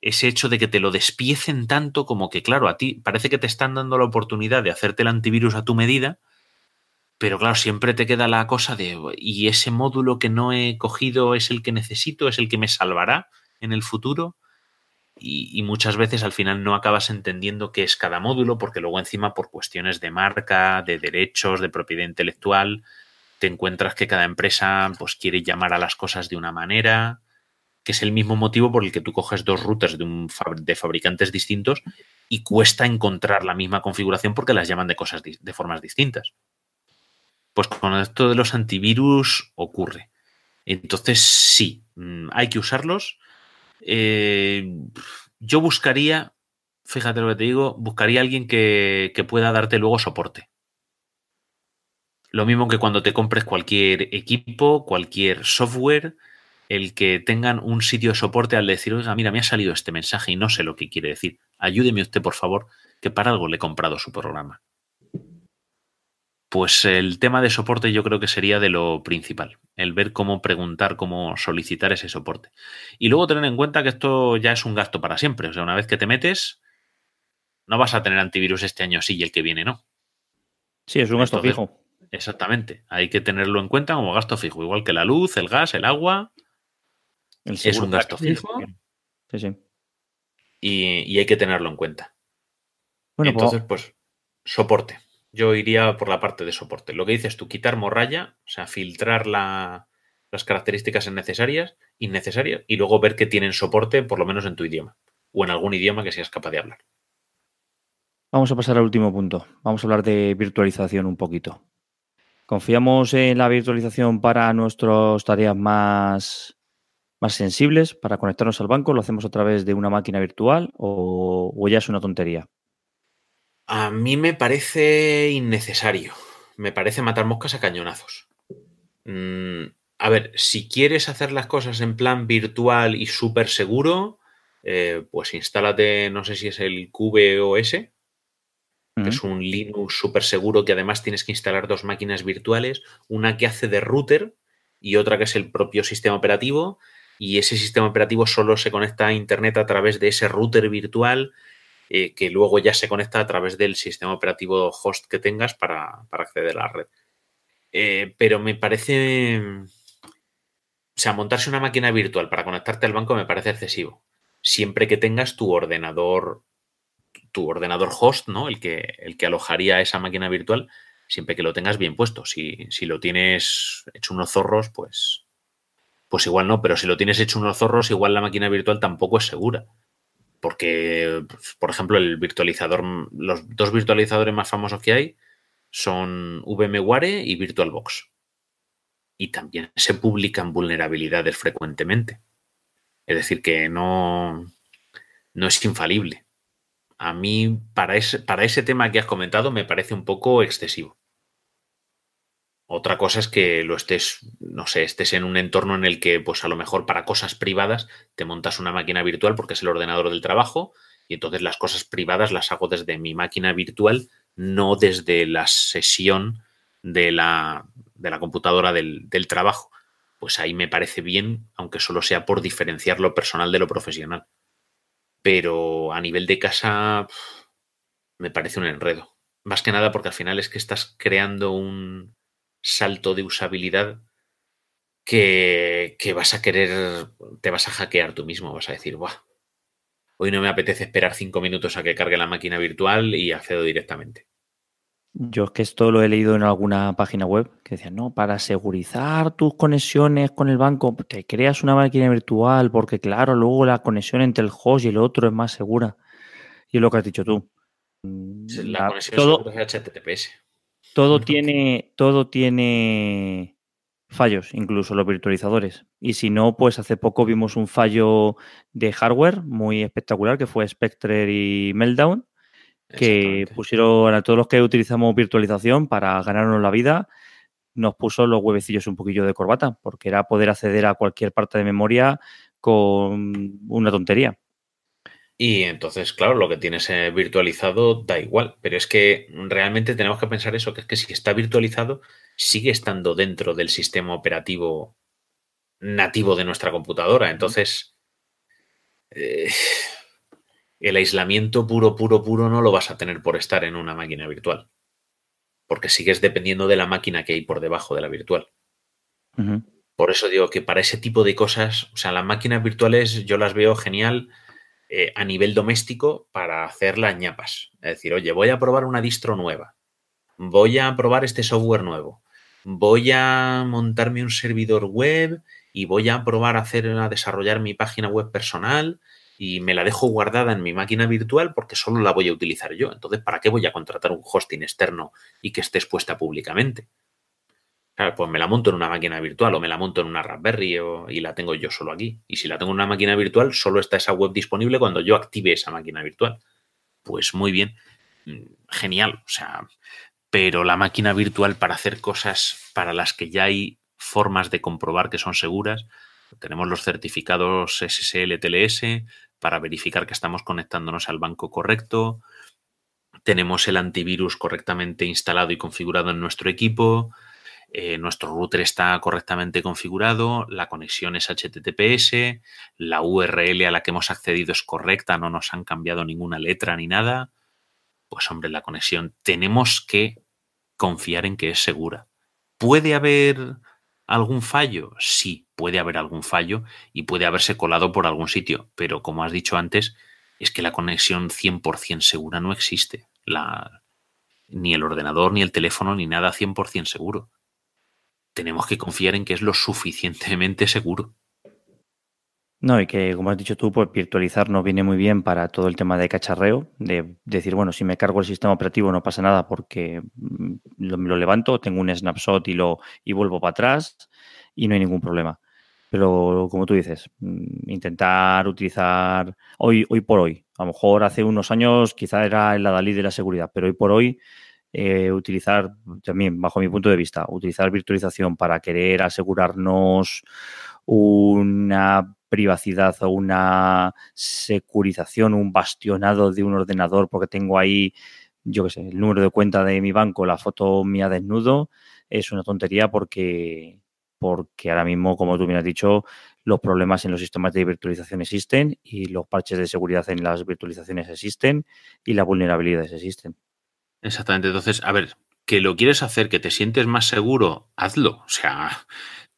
ese hecho de que te lo despiecen tanto como que, claro, a ti parece que te están dando la oportunidad de hacerte el antivirus a tu medida, pero claro, siempre te queda la cosa de, y ese módulo que no he cogido es el que necesito, es el que me salvará en el futuro. Y, muchas veces al final no acabas entendiendo qué es cada módulo, porque luego encima por cuestiones de marca, de derechos, de propiedad intelectual, te encuentras que cada empresa pues quiere llamar a las cosas de una manera que es el mismo motivo por el que tú coges dos routers de, un de fabricantes distintos y cuesta encontrar la misma configuración porque las llaman de cosas de formas distintas. Pues con esto de los antivirus ocurre. Entonces sí, mm, hay que usarlos. Eh, yo buscaría, fíjate lo que te digo, buscaría alguien que, que pueda darte luego soporte. Lo mismo que cuando te compres cualquier equipo, cualquier software, el que tengan un sitio de soporte al decir, oiga, mira, me ha salido este mensaje y no sé lo que quiere decir. Ayúdeme usted, por favor, que para algo le he comprado su programa. Pues el tema de soporte yo creo que sería de lo principal, el ver cómo preguntar, cómo solicitar ese soporte. Y luego tener en cuenta que esto ya es un gasto para siempre. O sea, una vez que te metes, no vas a tener antivirus este año sí y el que viene no. Sí, es un gasto fijo. Exactamente. Hay que tenerlo en cuenta como gasto fijo, igual que la luz, el gas, el agua es un gasto fijo. Sí, sí. Y, hay que tenerlo en cuenta. Bueno, pues Entonces, pues, soporte. Yo iría por la parte de soporte. Lo que dices tú, quitar morralla, o sea, filtrar las características necesarias, innecesarias, y luego ver que tienen soporte, por lo menos en tu idioma, o en algún idioma que seas capaz de hablar. Vamos a pasar al último punto. Vamos a hablar de virtualización un poquito. ¿Confiamos en la virtualización para nuestras tareas más más sensibles para conectarnos al banco? ¿Lo hacemos a través de una máquina virtual o, ya es una tontería? A mí me parece innecesario. Me parece matar moscas a cañonazos. Mm, a ver, si quieres hacer las cosas en plan virtual y súper seguro, eh, pues instálate, no sé si es el QBOS, que es un Linux súper seguro que además tienes que instalar dos máquinas virtuales, una que hace de router y otra que es el propio sistema operativo y ese sistema operativo solo se conecta a Internet a través de ese router virtual eh, que luego ya se conecta a través del sistema operativo host que tengas para, acceder a la red. Eh, pero me parece... O sea, montarse una máquina virtual para conectarte al banco me parece excesivo. Siempre que tengas tu ordenador, tu ordenador host, ¿no? El que, el que alojaría esa máquina virtual, siempre que lo tengas bien puesto. Si, si lo tienes hecho unos zorros, pues, pues igual no, pero si lo tienes hecho unos zorros, igual la máquina virtual tampoco es segura. Porque, por ejemplo, el virtualizador, los dos virtualizadores más famosos que hay son VMware y VirtualBox. Y también se publican vulnerabilidades frecuentemente. Es decir, que no, no es infalible. A mí, para ese, para ese tema que has comentado, me parece un poco excesivo. Otra cosa es que lo estés, no sé, estés en un entorno en el que, pues a lo mejor para cosas privadas te montas una máquina virtual porque es el ordenador del trabajo y entonces las cosas privadas las hago desde mi máquina virtual, no desde la sesión de la, de la computadora del, del trabajo. Pues ahí me parece bien, aunque solo sea por diferenciar lo personal de lo profesional. Pero a nivel de casa me parece un enredo. Más que nada porque al final es que estás creando un, salto de usabilidad que, vas a querer, te vas a hackear tú mismo, vas a decir, Buah, hoy no me apetece esperar cinco minutos a que cargue la máquina virtual y accedo directamente. Yo es que esto lo he leído en alguna página web que decía, no, para segurizar tus conexiones con el banco, te creas una máquina virtual porque claro, luego la conexión entre el host y el otro es más segura. Y es lo que has dicho tú. La, conexión es HTTPS. Todo tiene, todo tiene fallos, incluso los virtualizadores. Y si no, pues hace poco vimos un fallo de hardware muy espectacular que fue Spectre y Meltdown, que pusieron a todos los que utilizamos virtualización para ganarnos la vida, nos puso los huevecillos un poquillo de corbata, porque era poder acceder a cualquier parte de memoria con una tontería. Y entonces, claro, lo que tienes eh, virtualizado da igual, pero es que realmente tenemos que pensar eso, que es que si está virtualizado, sigue estando dentro del sistema operativo nativo de nuestra computadora. Entonces, eh, el aislamiento puro, puro, puro no lo vas a tener por estar en una máquina virtual, porque sigues dependiendo de la máquina que hay por debajo de la virtual. Por eso digo que para ese tipo de cosas, o sea, las máquinas virtuales yo las veo genial eh, a nivel doméstico para hacer las ñapas. Es decir, oye, voy a probar una distro nueva, voy a probar este software nuevo, voy a montarme un servidor web y voy a probar a hacer a desarrollar mi página web personal y me la dejo guardada en mi máquina virtual porque solo la voy a utilizar yo. Entonces, ¿para qué voy a contratar un hosting externo y que esté expuesta públicamente? Claro, pues me la monto en una máquina virtual o me la monto en una Raspberry y la tengo yo solo aquí. Y si la tengo en una máquina virtual, solo está esa web disponible cuando yo active esa máquina virtual. Pues muy bien, mm, genial. O sea, pero la máquina virtual para hacer cosas para las que ya hay formas de comprobar que son seguras, tenemos los certificados SSL TLS para verificar que estamos conectándonos al banco correcto, tenemos el antivirus correctamente instalado y configurado en nuestro equipo, eh, nuestro router está correctamente configurado, la conexión es HTTPS, la URL a la que hemos accedido es correcta, no nos han cambiado ninguna letra ni nada. Pues hombre, la conexión tenemos que confiar en que es segura. ¿Puede haber algún fallo? Sí, puede haber algún fallo y puede haberse colado por algún sitio, pero como has dicho antes, es que la conexión 100% segura no existe. Ni el ordenador, ni el teléfono, ni nada 100% seguro tenemos que confiar en que es lo suficientemente seguro. No, y que como has dicho tú, pues virtualizar nos viene muy bien para todo el tema de cacharreo, de decir, bueno, si me cargo el sistema operativo no pasa nada porque mm, lo, levanto, tengo un snapshot y lo y vuelvo para atrás y no hay ningún problema. Pero como tú dices, mm, intentar utilizar hoy, hoy por hoy, a lo mejor hace unos años quizá era la Dalí de la seguridad, pero hoy por hoy eh, utilizar, también bajo mi punto de vista, utilizar virtualización para querer asegurarnos una privacidad o una securización, un bastionado de un ordenador porque tengo ahí, yo qué sé, el número de cuenta de mi banco, la foto mía desnudo, es una tontería porque, porque ahora mismo, como tú bien has dicho, los problemas en los sistemas de virtualización existen y los parches de seguridad en las virtualizaciones existen y las vulnerabilidades existen. Exactamente. Entonces, a ver, que lo quieres hacer, que te sientes más seguro, hazlo. O sea,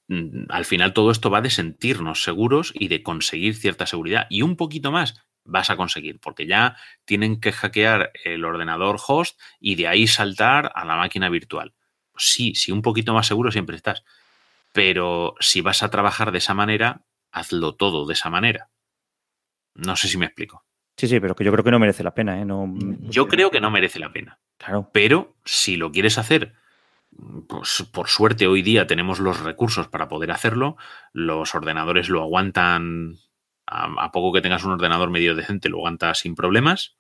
mm, al final todo esto va de sentirnos seguros y de conseguir cierta seguridad. Y un poquito más vas a conseguir, porque ya tienen que hackear el ordenador host y de ahí saltar a la máquina virtual. sí, sí, un poquito más seguro siempre estás. Pero si vas a trabajar de esa manera, hazlo todo de esa manera. No sé si me explico. Sí, sí, pero que yo creo que no merece la pena. ¿eh? No... Yo creo que no merece la pena. Claro. Pero si lo quieres hacer, pues por suerte hoy día tenemos los recursos para poder hacerlo. Los ordenadores lo aguantan. A, poco que tengas un ordenador medio decente, lo aguanta sin problemas.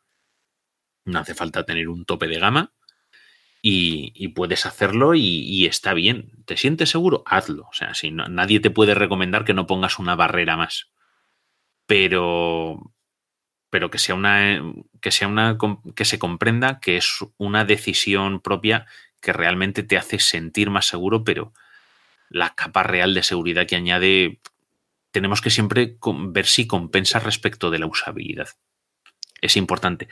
No hace falta tener un tope de gama. Y, puedes hacerlo y, está bien. ¿Te sientes seguro? Hazlo. O sea, si nadie te puede recomendar que no pongas una barrera más. Pero, pero que sea una que sea una que se comprenda que es una decisión propia que realmente te hace sentir más seguro, pero la capa real de seguridad que añade tenemos que siempre ver si compensa respecto de la usabilidad. Es importante.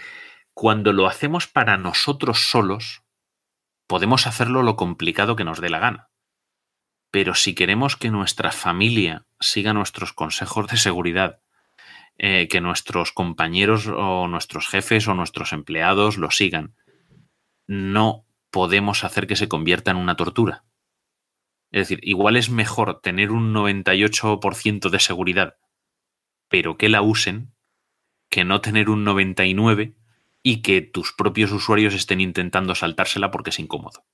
Cuando lo hacemos para nosotros solos, podemos hacerlo lo complicado que nos dé la gana. Pero si queremos que nuestra familia siga nuestros consejos de seguridad eh, que nuestros compañeros o nuestros jefes o nuestros empleados lo sigan. No podemos hacer que se convierta en una tortura. Es decir, igual es mejor tener un 98% de seguridad, pero que la usen, que no tener un 99% y que tus propios usuarios estén intentando saltársela porque es incómodo.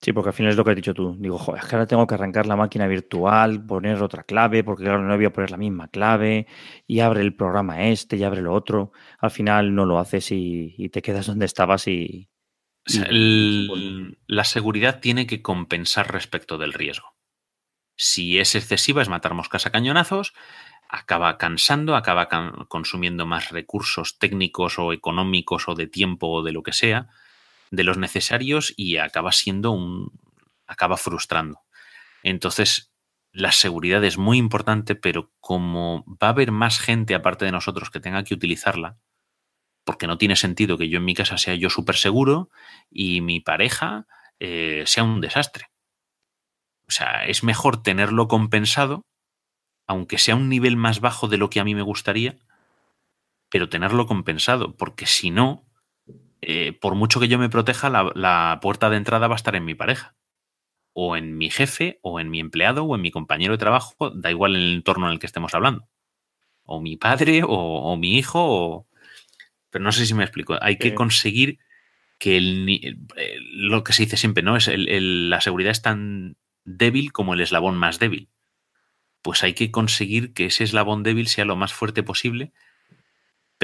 Sí, porque al final es lo que has dicho tú. Digo, joder, es que ahora tengo que arrancar la máquina virtual, poner otra clave, porque claro, no voy a poner la misma clave, y abre el programa este y abre lo otro. Al final no lo haces y, te quedas donde estabas y... la seguridad tiene que compensar respecto del riesgo. Si es excesiva, es matar moscas a cañonazos, acaba cansando, acaba consumiendo más recursos técnicos o económicos o de tiempo o de lo que sea, de los necesarios y acaba siendo un. acaba frustrando. Entonces, la seguridad es muy importante, pero como va a haber más gente aparte de nosotros que tenga que utilizarla, porque no tiene sentido que yo en mi casa sea yo súper seguro y mi pareja eh, sea un desastre. O sea, es mejor tenerlo compensado, aunque sea un nivel más bajo de lo que a mí me gustaría, pero tenerlo compensado, porque si no, eh, por mucho que yo me proteja, la, puerta de entrada va a estar en mi pareja, o en mi jefe, o en mi empleado, o en mi compañero de trabajo, da igual el entorno en el que estemos hablando. O mi padre, o, mi hijo, o... Pero no sé si me explico. Hay que conseguir que lo que se dice siempre, ¿no? Es la seguridad es tan débil como el eslabón más débil. Pues hay que conseguir que ese eslabón débil sea lo más fuerte posible,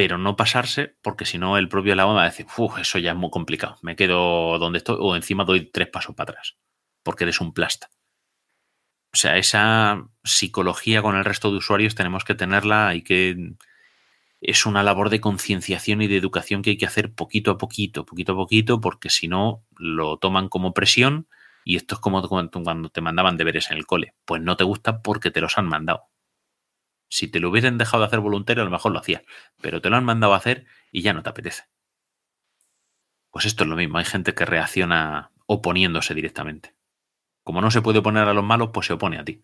pero no pasarse, porque si no el propio eslabón va a decir, uff, eso ya es muy complicado, me quedo donde estoy o encima doy tres pasos para atrás, porque eres un plasta. O sea, esa psicología con el resto de usuarios tenemos que tenerla, hay que es una labor de concienciación y de educación que hay que hacer poquito a poquito, poquito a poquito, porque si no lo toman como presión y esto es como cuando te mandaban deberes en el cole. Pues no te gusta porque te los han mandado. Si te lo hubiesen dejado de hacer voluntario, a lo mejor lo hacías, pero te lo han mandado a hacer y ya no te apetece. Pues esto es lo mismo, hay gente que reacciona oponiéndose directamente. Como no se puede oponer a los malos, pues se opone a ti.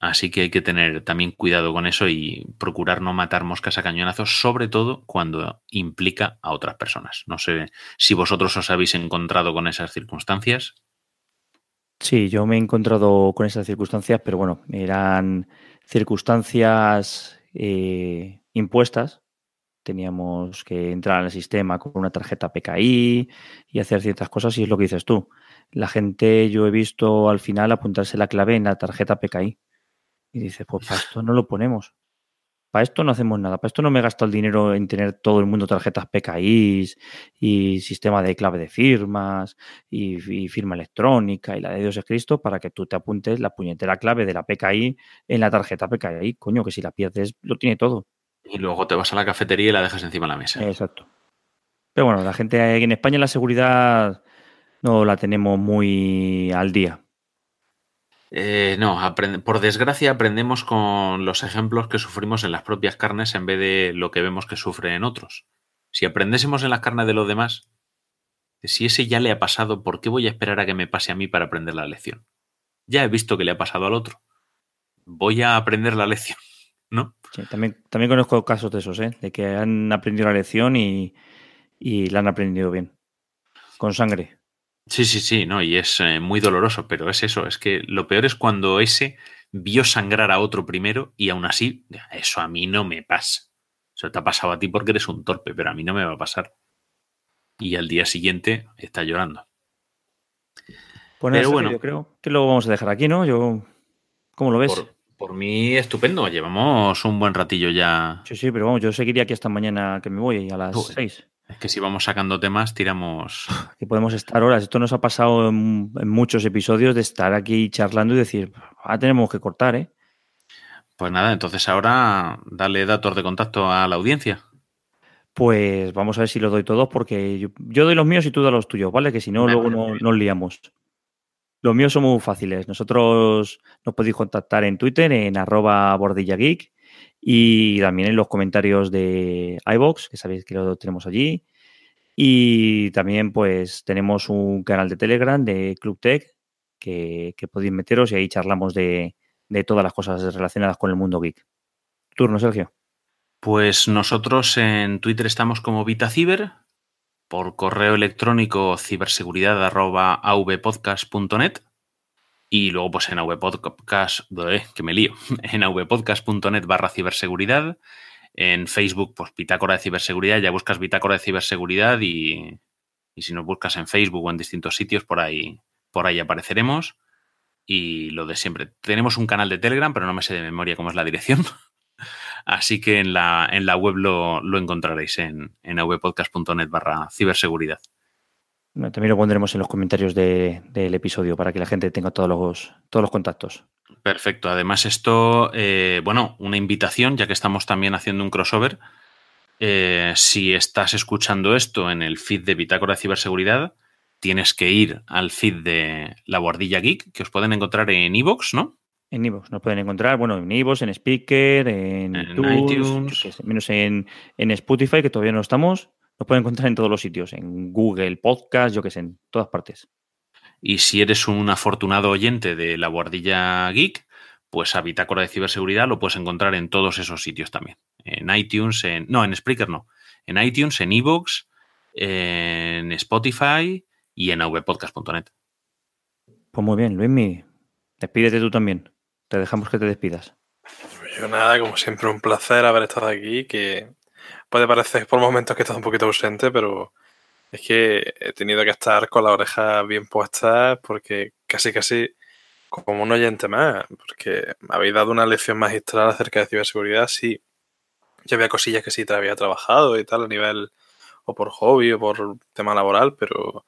Así que hay que tener también cuidado con eso y procurar no matar moscas a cañonazos, sobre todo cuando implica a otras personas. No sé si vosotros os habéis encontrado con esas circunstancias. Sí, yo me he encontrado con esas circunstancias, pero bueno, eran circunstancias eh, impuestas. Teníamos que entrar al sistema con una tarjeta PKI y hacer ciertas cosas, y es lo que dices tú. La gente, yo he visto al final apuntarse la clave en la tarjeta PKI y dice, pues para esto no lo ponemos. Para esto no hacemos nada. Para esto no me gasto el dinero en tener todo el mundo tarjetas PKI y sistema de clave de firmas y, firma electrónica y la de Dios es Cristo para que tú te apuntes la puñetera clave de la PKI en la tarjeta PKI. Coño, que si la pierdes lo tiene todo. Y luego te vas a la cafetería y la dejas encima de la mesa. Exacto. Pero bueno, la gente en España la seguridad no la tenemos muy al día. Eh, no, por desgracia aprendemos con los ejemplos que sufrimos en las propias carnes en vez de lo que vemos que sufre en otros. Si aprendésemos en las carnes de los demás, si ese ya le ha pasado, ¿por qué voy a esperar a que me pase a mí para aprender la lección? Ya he visto que le ha pasado al otro. Voy a aprender la lección, ¿no? también, también conozco casos de esos, ¿eh? de que han aprendido la lección y la han aprendido bien. Con sangre. Sí, sí, sí, no, y es eh, muy doloroso, pero es eso, es que lo peor es cuando ese vio sangrar a otro primero y aún así, eso a mí no me pasa. Eso te ha pasado a ti porque eres un torpe, pero a mí no me va a pasar. Y al día siguiente está llorando. Pues pero bueno, yo creo que lo vamos a dejar aquí, ¿no? Yo, ¿cómo lo ves? Por, mí, estupendo. Llevamos un buen ratillo ya. Sí, sí, pero vamos, yo seguiría aquí hasta mañana que me voy a las seis. Es que si vamos sacando temas, tiramos. Que podemos estar horas. Esto nos ha pasado en, muchos episodios de estar aquí charlando y decir, ah, tenemos que cortar, ¿eh? Pues nada, entonces ahora dale datos de contacto a la audiencia. Pues vamos a ver si los doy todos, porque yo, doy los míos y tú das los tuyos, ¿vale? Que si no, luego no, nos liamos. Los míos son muy fáciles. Nosotros nos podéis contactar en Twitter, en arroba bordillageek y también en los comentarios de iBox, que sabéis que lo tenemos allí. Y también pues tenemos un canal de Telegram de Club Tech que, podéis meteros y ahí charlamos de, todas las cosas relacionadas con el mundo geek. Turno, Sergio. Pues nosotros en Twitter estamos como VitaCiber, por correo electrónico ciberseguridad.avpodcast.net y luego, pues en avpodcast, que me lío, en avpodcast.net barra ciberseguridad. En Facebook, pues Bitácora de Ciberseguridad, ya buscas Bitácora de Ciberseguridad y, y, si nos buscas en Facebook o en distintos sitios, por ahí, por ahí apareceremos. Y lo de siempre. Tenemos un canal de Telegram, pero no me sé de memoria cómo es la dirección. Así que en la, en la web lo, lo encontraréis en, en avpodcast.net barra ciberseguridad. También lo pondremos en los comentarios del episodio para que la gente tenga todos los, todos los contactos. Perfecto. Además, esto, eh, bueno, una invitación, ya que estamos también haciendo un crossover. Eh, si estás escuchando esto en el feed de Bitácora de Ciberseguridad, tienes que ir al feed de La Guardilla Geek, que os pueden encontrar en Evox, ¿no? En Evox, nos pueden encontrar, bueno, en Evox, en Speaker, en, iTunes, menos en, en Spotify, que todavía no estamos. Nos pueden encontrar en todos los sitios, en Google, Podcast, yo que sé, en todas partes. Y si eres un afortunado oyente de la Guardilla Geek, pues a Bitácora de Ciberseguridad lo puedes encontrar en todos esos sitios también. En iTunes, en. No, en Spreaker no. En iTunes, en Evox, en Spotify y en avpodcast.net. Pues muy bien, Luismi. Despídete tú también. Te dejamos que te despidas. Yo nada, como siempre, un placer haber estado aquí. Que puede parecer por momentos que estás un poquito ausente, pero Es que he tenido que estar con la oreja bien puesta porque casi casi como un oyente más, porque me habéis dado una lección magistral acerca de ciberseguridad, sí. Ya había cosillas que sí te había trabajado y tal a nivel o por hobby o por tema laboral, pero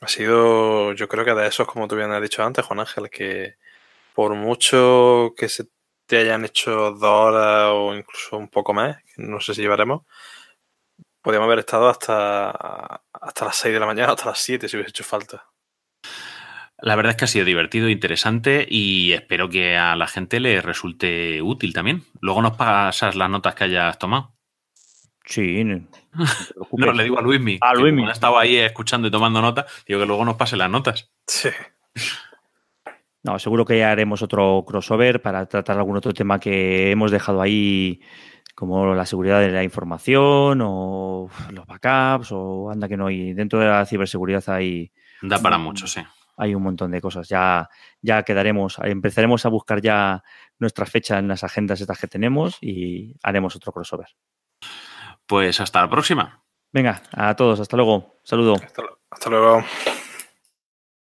ha sido, yo creo que de esos, como tú bien has dicho antes, Juan Ángel, que por mucho que se te hayan hecho dos horas o incluso un poco más, no sé si llevaremos, podríamos haber estado hasta, hasta las 6 de la mañana, hasta las 7 si hubiese hecho falta. La verdad es que ha sido divertido, interesante y espero que a la gente le resulte útil también. Luego nos pasas las notas que hayas tomado. Sí. No, le digo a Luismi. A Luismi. Ha estado ahí escuchando y tomando notas. Digo que luego nos pase las notas. Sí. No, seguro que ya haremos otro crossover para tratar algún otro tema que hemos dejado ahí, como la seguridad de la información o los backups o anda que no hay. Dentro de la ciberseguridad hay. Da para mucho, sí. Hay un montón de cosas. Ya, ya quedaremos, empezaremos a buscar ya nuestra fecha en las agendas estas que tenemos y haremos otro crossover. Pues hasta la próxima. Venga, a todos, hasta luego. Saludo. Hasta, hasta luego.